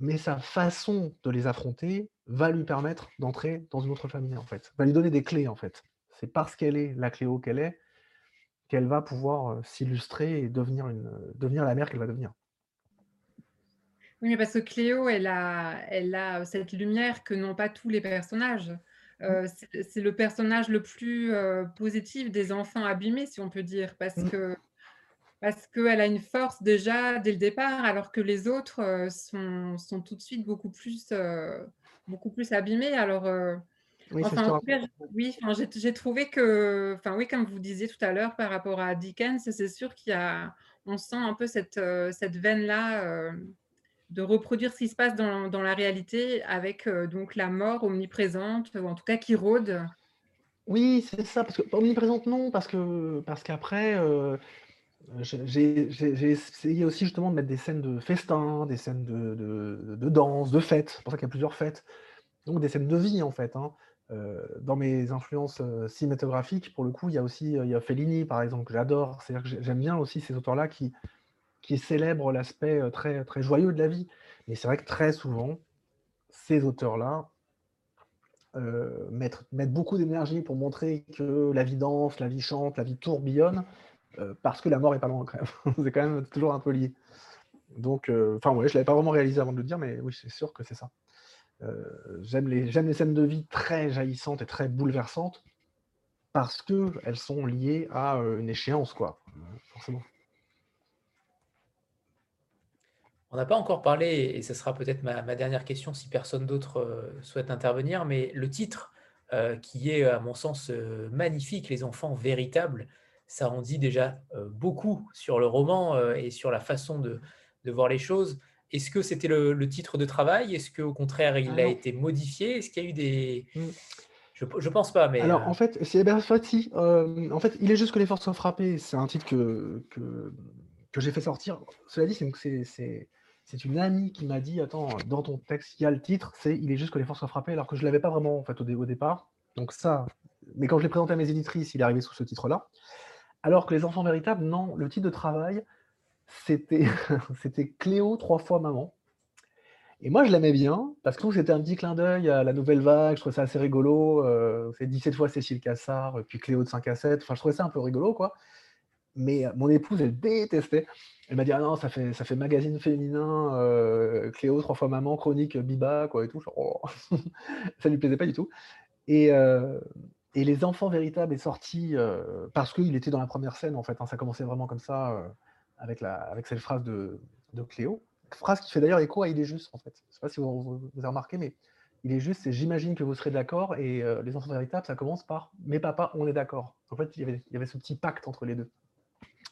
mais sa façon de les affronter va lui permettre d'entrer dans une autre famille en fait, va lui donner des clés en fait. C'est parce qu'elle est la Cléo qu'elle est qu'elle va pouvoir s'illustrer et devenir, une, devenir la mère qu'elle va devenir. Oui, mais parce que Cléo, elle a, elle a cette lumière que n'ont pas tous les personnages. Mmh. c'est le personnage le plus positif des enfants abîmés, si on peut dire, parce mmh. que parce qu'elle a une force déjà dès le départ, alors que les autres sont, sont, tout de suite beaucoup plus, beaucoup plus abîmés. Alors, oui, enfin, oui j'ai trouvé que, enfin, oui, comme vous disiez tout à l'heure par rapport à Dickens, c'est sûr qu'il y a, on sent un peu cette, euh, cette veine-là euh, de reproduire ce qui se passe dans, dans la réalité avec euh, donc la mort omniprésente, ou en tout cas qui rôde. Oui, c'est ça, parce que omniprésente, non, parce que parce qu'après, j'ai essayé aussi justement de mettre des scènes de festin, des scènes de, de, de danse, de fêtes, c'est pour ça qu'il y a plusieurs fêtes, donc des scènes de vie en fait. Hein dans mes influences cinématographiques, pour le coup, il y a aussi a Fellini, par exemple, que j'adore. C'est-à-dire que j'aime bien aussi ces auteurs-là qui, célèbrent l'aspect très, joyeux de la vie. Mais c'est vrai que très souvent, ces auteurs-là mettent, beaucoup d'énergie pour montrer que la vie danse, la vie chante, la vie tourbillonne, parce que la mort est pas loin quand même. c'est quand même toujours un peu lié. Donc, enfin, ouais, je l'avais pas vraiment réalisé avant de le dire, mais oui, c'est sûr que c'est ça. Euh, j'aime les, les scènes de vie très jaillissantes et très bouleversantes parce qu'elles sont liées à euh, une échéance, quoi, forcément. On n'a pas encore parlé, et ce sera peut-être ma, dernière question si personne d'autre euh, souhaite intervenir, mais le titre, qui est à mon sens magnifique, Les enfants véritables, ça en dit déjà beaucoup sur le roman et sur la façon de, de voir les choses. Est-ce que c'était le, titre de travail? Est-ce qu'au contraire, il ah a été modifié? Est-ce qu'il y a eu des... Mmh. Je ne pense pas, mais... Alors, euh en fait, c'est Eber Fati. Euh, en fait, il est juste que les forces sont frappées. C'est un titre que, que, que j'ai fait sortir. Cela dit, c'est une amie qui m'a dit Attends, dans ton texte, il y a le titre, c'est Il est juste que les forces soient frappées, alors que je ne l'avais pas vraiment en fait, au, au, départ. Donc, ça, mais quand je l'ai présenté à mes éditrices, il est arrivé sous ce titre-là. Alors que Les enfants véritables, non, le titre de travail, c'était Cléo, trois fois maman. Et moi, je l'aimais bien, parce que c'était un petit clin d'œil à la nouvelle vague, je trouvais ça assez rigolo. Euh, c'est 17 fois Cécile Cassard, puis Cléo de 5 à 7. Enfin, je trouvais ça un peu rigolo, quoi. Mais euh, mon épouse, elle détestait. Elle m'a dit Ah non, ça fait, ça fait magazine féminin, euh, Cléo, trois fois maman, chronique Biba, quoi, et tout. Oh. ça lui plaisait pas du tout. Et, et Les Enfants Véritables est sorti parce qu'il était dans la première scène, en fait. Hein. ça commençait vraiment comme ça, avec, cette phrase de, de Cléo. Phrase qui fait d'ailleurs écho à Il est juste, en fait. Je ne sais pas si vous, avez remarqué, mais Il est juste, c'est j'imagine que vous serez d'accord. Et Les Enfants Véritables, ça commence par Mes papas, on est d'accord. En fait, il y, avait, ce petit pacte entre les deux.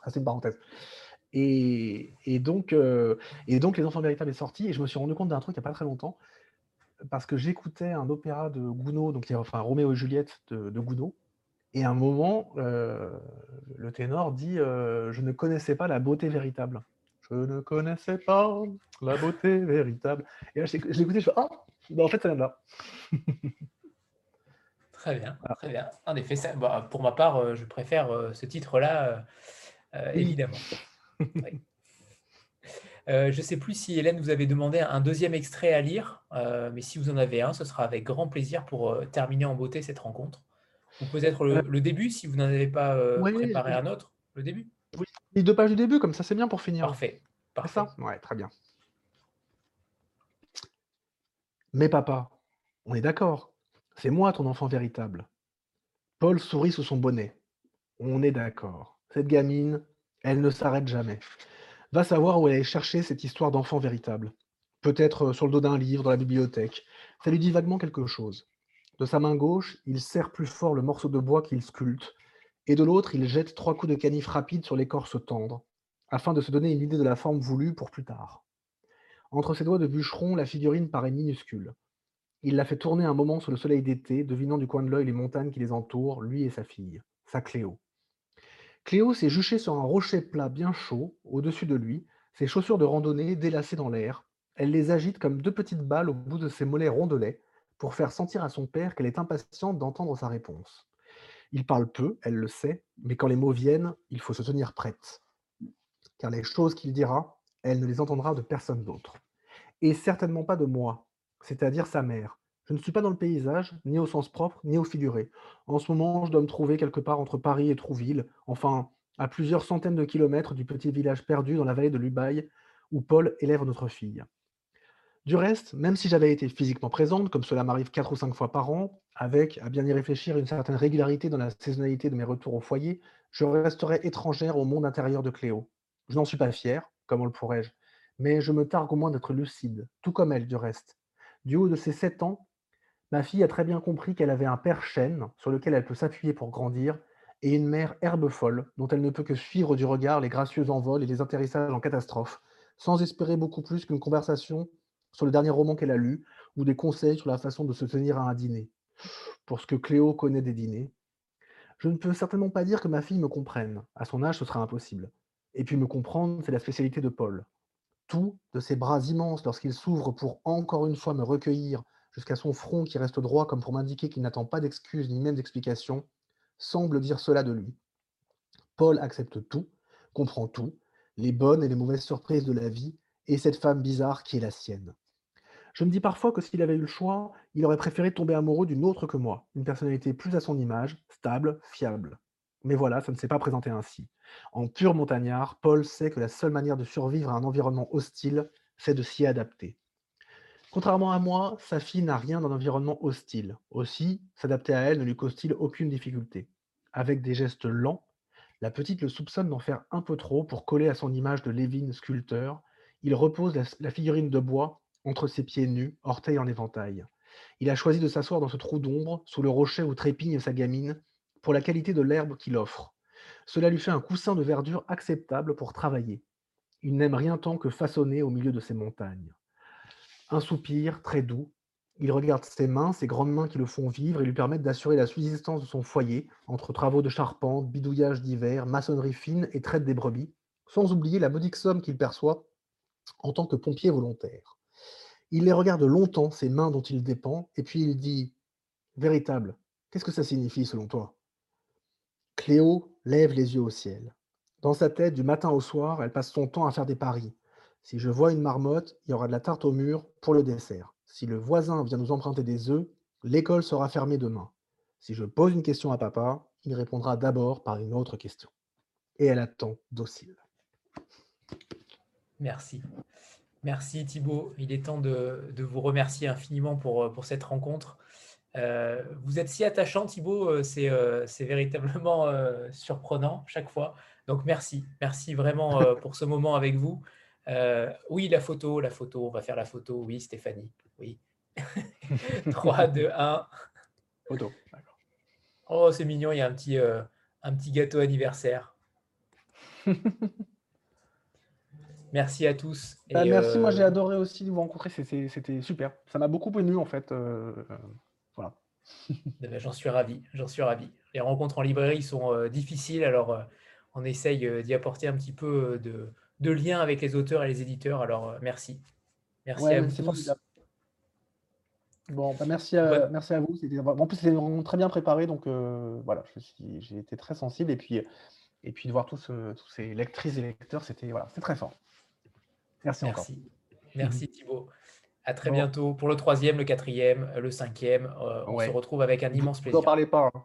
C'est une parenthèse. Et, et donc, Les Enfants Véritables est sorti, et je me suis rendu compte d'un truc il n'y a pas très longtemps parce que j'écoutais un opéra de Gounod, donc enfin Roméo et Juliette de, Gounod, et à un moment, euh, le ténor dit euh, Je ne connaissais pas la beauté véritable. Je ne connaissais pas la beauté véritable. Et là, je l'écoutais, je fais Ah, ben, en fait, ça vient de là. très bien, très bien. En effet, ça, bah, pour ma part, euh, je préfère ce titre-là, évidemment. Oui. Euh, je ne sais plus si Hélène vous avait demandé un deuxième extrait à lire, euh, mais si vous en avez un, ce sera avec grand plaisir pour euh, terminer en beauté cette rencontre. Ou peut-être le, début, si vous n'en avez pas préparé un autre, le début. Oui, les deux pages du début, comme ça c'est bien pour finir. Parfait. Parfait. ça? Ouais, très bien. Mais papa, on est d'accord, c'est moi ton enfant véritable. Paul sourit sous son bonnet. On est d'accord. Cette gamine, elle ne s'arrête jamais. Va savoir où elle est chercher cette histoire d'enfant véritable. Peut-être euh, sur le dos d'un livre, dans la bibliothèque. Ça lui dit vaguement quelque chose. De sa main gauche, il serre plus fort le morceau de bois qu'il sculpte, et de l'autre, il jette trois coups de canif rapides sur l'écorce tendre, afin de se donner une idée de la forme voulue pour plus tard. Entre ses doigts de bûcheron, la figurine paraît minuscule. Il la fait tourner un moment sous le soleil d'été, devinant du coin de l'œil les montagnes qui les entourent, lui et sa fille, sa Cléo. Cléo s'est juchée sur un rocher plat bien chaud, au-dessus de lui, ses chaussures de randonnée délacées dans l'air. Elle les agite comme deux petites balles au bout de ses mollets rondelets, pour faire sentir à son père qu'elle est impatiente d'entendre sa réponse. Il parle peu, elle le sait, mais quand les mots viennent, il faut se tenir prête. Car les choses qu'il dira, elle ne les entendra de personne d'autre. Et certainement pas de moi, c'est-à-dire sa mère, je ne suis pas dans le paysage, ni au sens propre, ni au figuré. En ce moment, je dois me trouver quelque part entre Paris et Trouville, enfin, à plusieurs centaines de kilomètres du petit village perdu dans la vallée de l'Ubaye, où Paul élève notre fille. Du reste, même si j'avais été physiquement présente, comme cela m'arrive quatre ou cinq fois par an, avec, à bien y réfléchir, une certaine régularité dans la saisonnalité de mes retours au foyer, je resterais étrangère au monde intérieur de Cléo. Je n'en suis pas fier, comment le pourrais-je, mais je me targue au moins d'être lucide, tout comme elle du reste. Du haut de ses sept ans, Ma fille a très bien compris qu'elle avait un père chêne sur lequel elle peut s'appuyer pour grandir et une mère herbe folle dont elle ne peut que suivre du regard les gracieux envols et les atterrissages en catastrophe, sans espérer beaucoup plus qu'une conversation sur le dernier roman qu'elle a lu ou des conseils sur la façon de se tenir à un dîner. Pour ce que Cléo connaît des dîners. Je ne peux certainement pas dire que ma fille me comprenne. À son âge, ce sera impossible. Et puis me comprendre, c'est la spécialité de Paul. Tout, de ses bras immenses lorsqu'il s'ouvre pour encore une fois me recueillir jusqu'à son front qui reste droit comme pour m'indiquer qu'il n'attend pas d'excuses ni même d'explications, semble dire cela de lui. Paul accepte tout, comprend tout, les bonnes et les mauvaises surprises de la vie, et cette femme bizarre qui est la sienne. Je me dis parfois que s'il avait eu le choix, il aurait préféré tomber amoureux d'une autre que moi, une personnalité plus à son image, stable, fiable. Mais voilà, ça ne s'est pas présenté ainsi. En pur montagnard, Paul sait que la seule manière de survivre à un environnement hostile, c'est de s'y adapter. Contrairement à moi, sa fille n'a rien d'un environnement hostile. Aussi, s'adapter à elle ne lui cause-t-il aucune difficulté. Avec des gestes lents, la petite le soupçonne d'en faire un peu trop pour coller à son image de Lévin sculpteur. Il repose la, figurine de bois entre ses pieds nus, orteils en éventail. Il a choisi de s'asseoir dans ce trou d'ombre, sous le rocher où trépigne sa gamine, pour la qualité de l'herbe qu'il offre. Cela lui fait un coussin de verdure acceptable pour travailler. Il n'aime rien tant que façonner au milieu de ces montagnes. Un soupir très doux. Il regarde ses mains, ses grandes mains qui le font vivre et lui permettent d'assurer la subsistance de son foyer entre travaux de charpente, bidouillage d'hiver, maçonnerie fine et traite des brebis, sans oublier la modique somme qu'il perçoit en tant que pompier volontaire. Il les regarde longtemps, ces mains dont il dépend, et puis il dit Véritable, qu'est-ce que ça signifie selon toi? Cléo lève les yeux au ciel. Dans sa tête, du matin au soir, elle passe son temps à faire des paris. Si je vois une marmotte, il y aura de la tarte au mur pour le dessert. Si le voisin vient nous emprunter des œufs, l'école sera fermée demain. Si je pose une question à papa, il répondra d'abord par une autre question. Et elle attend docile. Merci. Merci Thibault. Il est temps de, vous remercier infiniment pour, pour cette rencontre. Euh, vous êtes si attachant Thibault, euh, euh, c'est véritablement surprenant chaque fois. Donc merci, merci vraiment pour ce moment avec vous. oui, la photo, la photo, on va faire la photo. Oui, Stéphanie, oui. 3, 2, 1. Photo, Oh, c'est mignon, il y a un petit, un petit gâteau anniversaire. Merci à tous. Bah, merci, moi j'ai euh, adoré aussi vous rencontrer, c'était super. Ça m'a beaucoup venu en fait. Euh, voilà. Eh ben, j'en suis ravi, j'en suis ravi. Les rencontres en librairie sont euh, difficiles, alors on essaye d'y apporter un petit peu de, de, lien avec les auteurs et les éditeurs. Alors merci. Merci à vous tous. Bon, bah, merci, à, merci à vous. En plus, c'était très bien préparé, donc voilà, j'ai été très sensible. Et puis, et puis de voir tous, tous ces lectrices et lecteurs, c'était voilà, très fort. Merci, encore. Merci Thibault. À très bientôt pour le troisième, le quatrième, le cinquième. Euh, on se retrouve avec un immense plaisir. N'en parlez pas. Hein.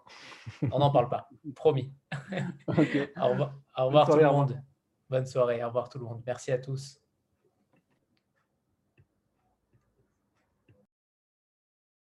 on n'en parle pas, promis. au revoir, au revoir tout le monde. Bonne soirée, au revoir tout le monde. Merci à tous.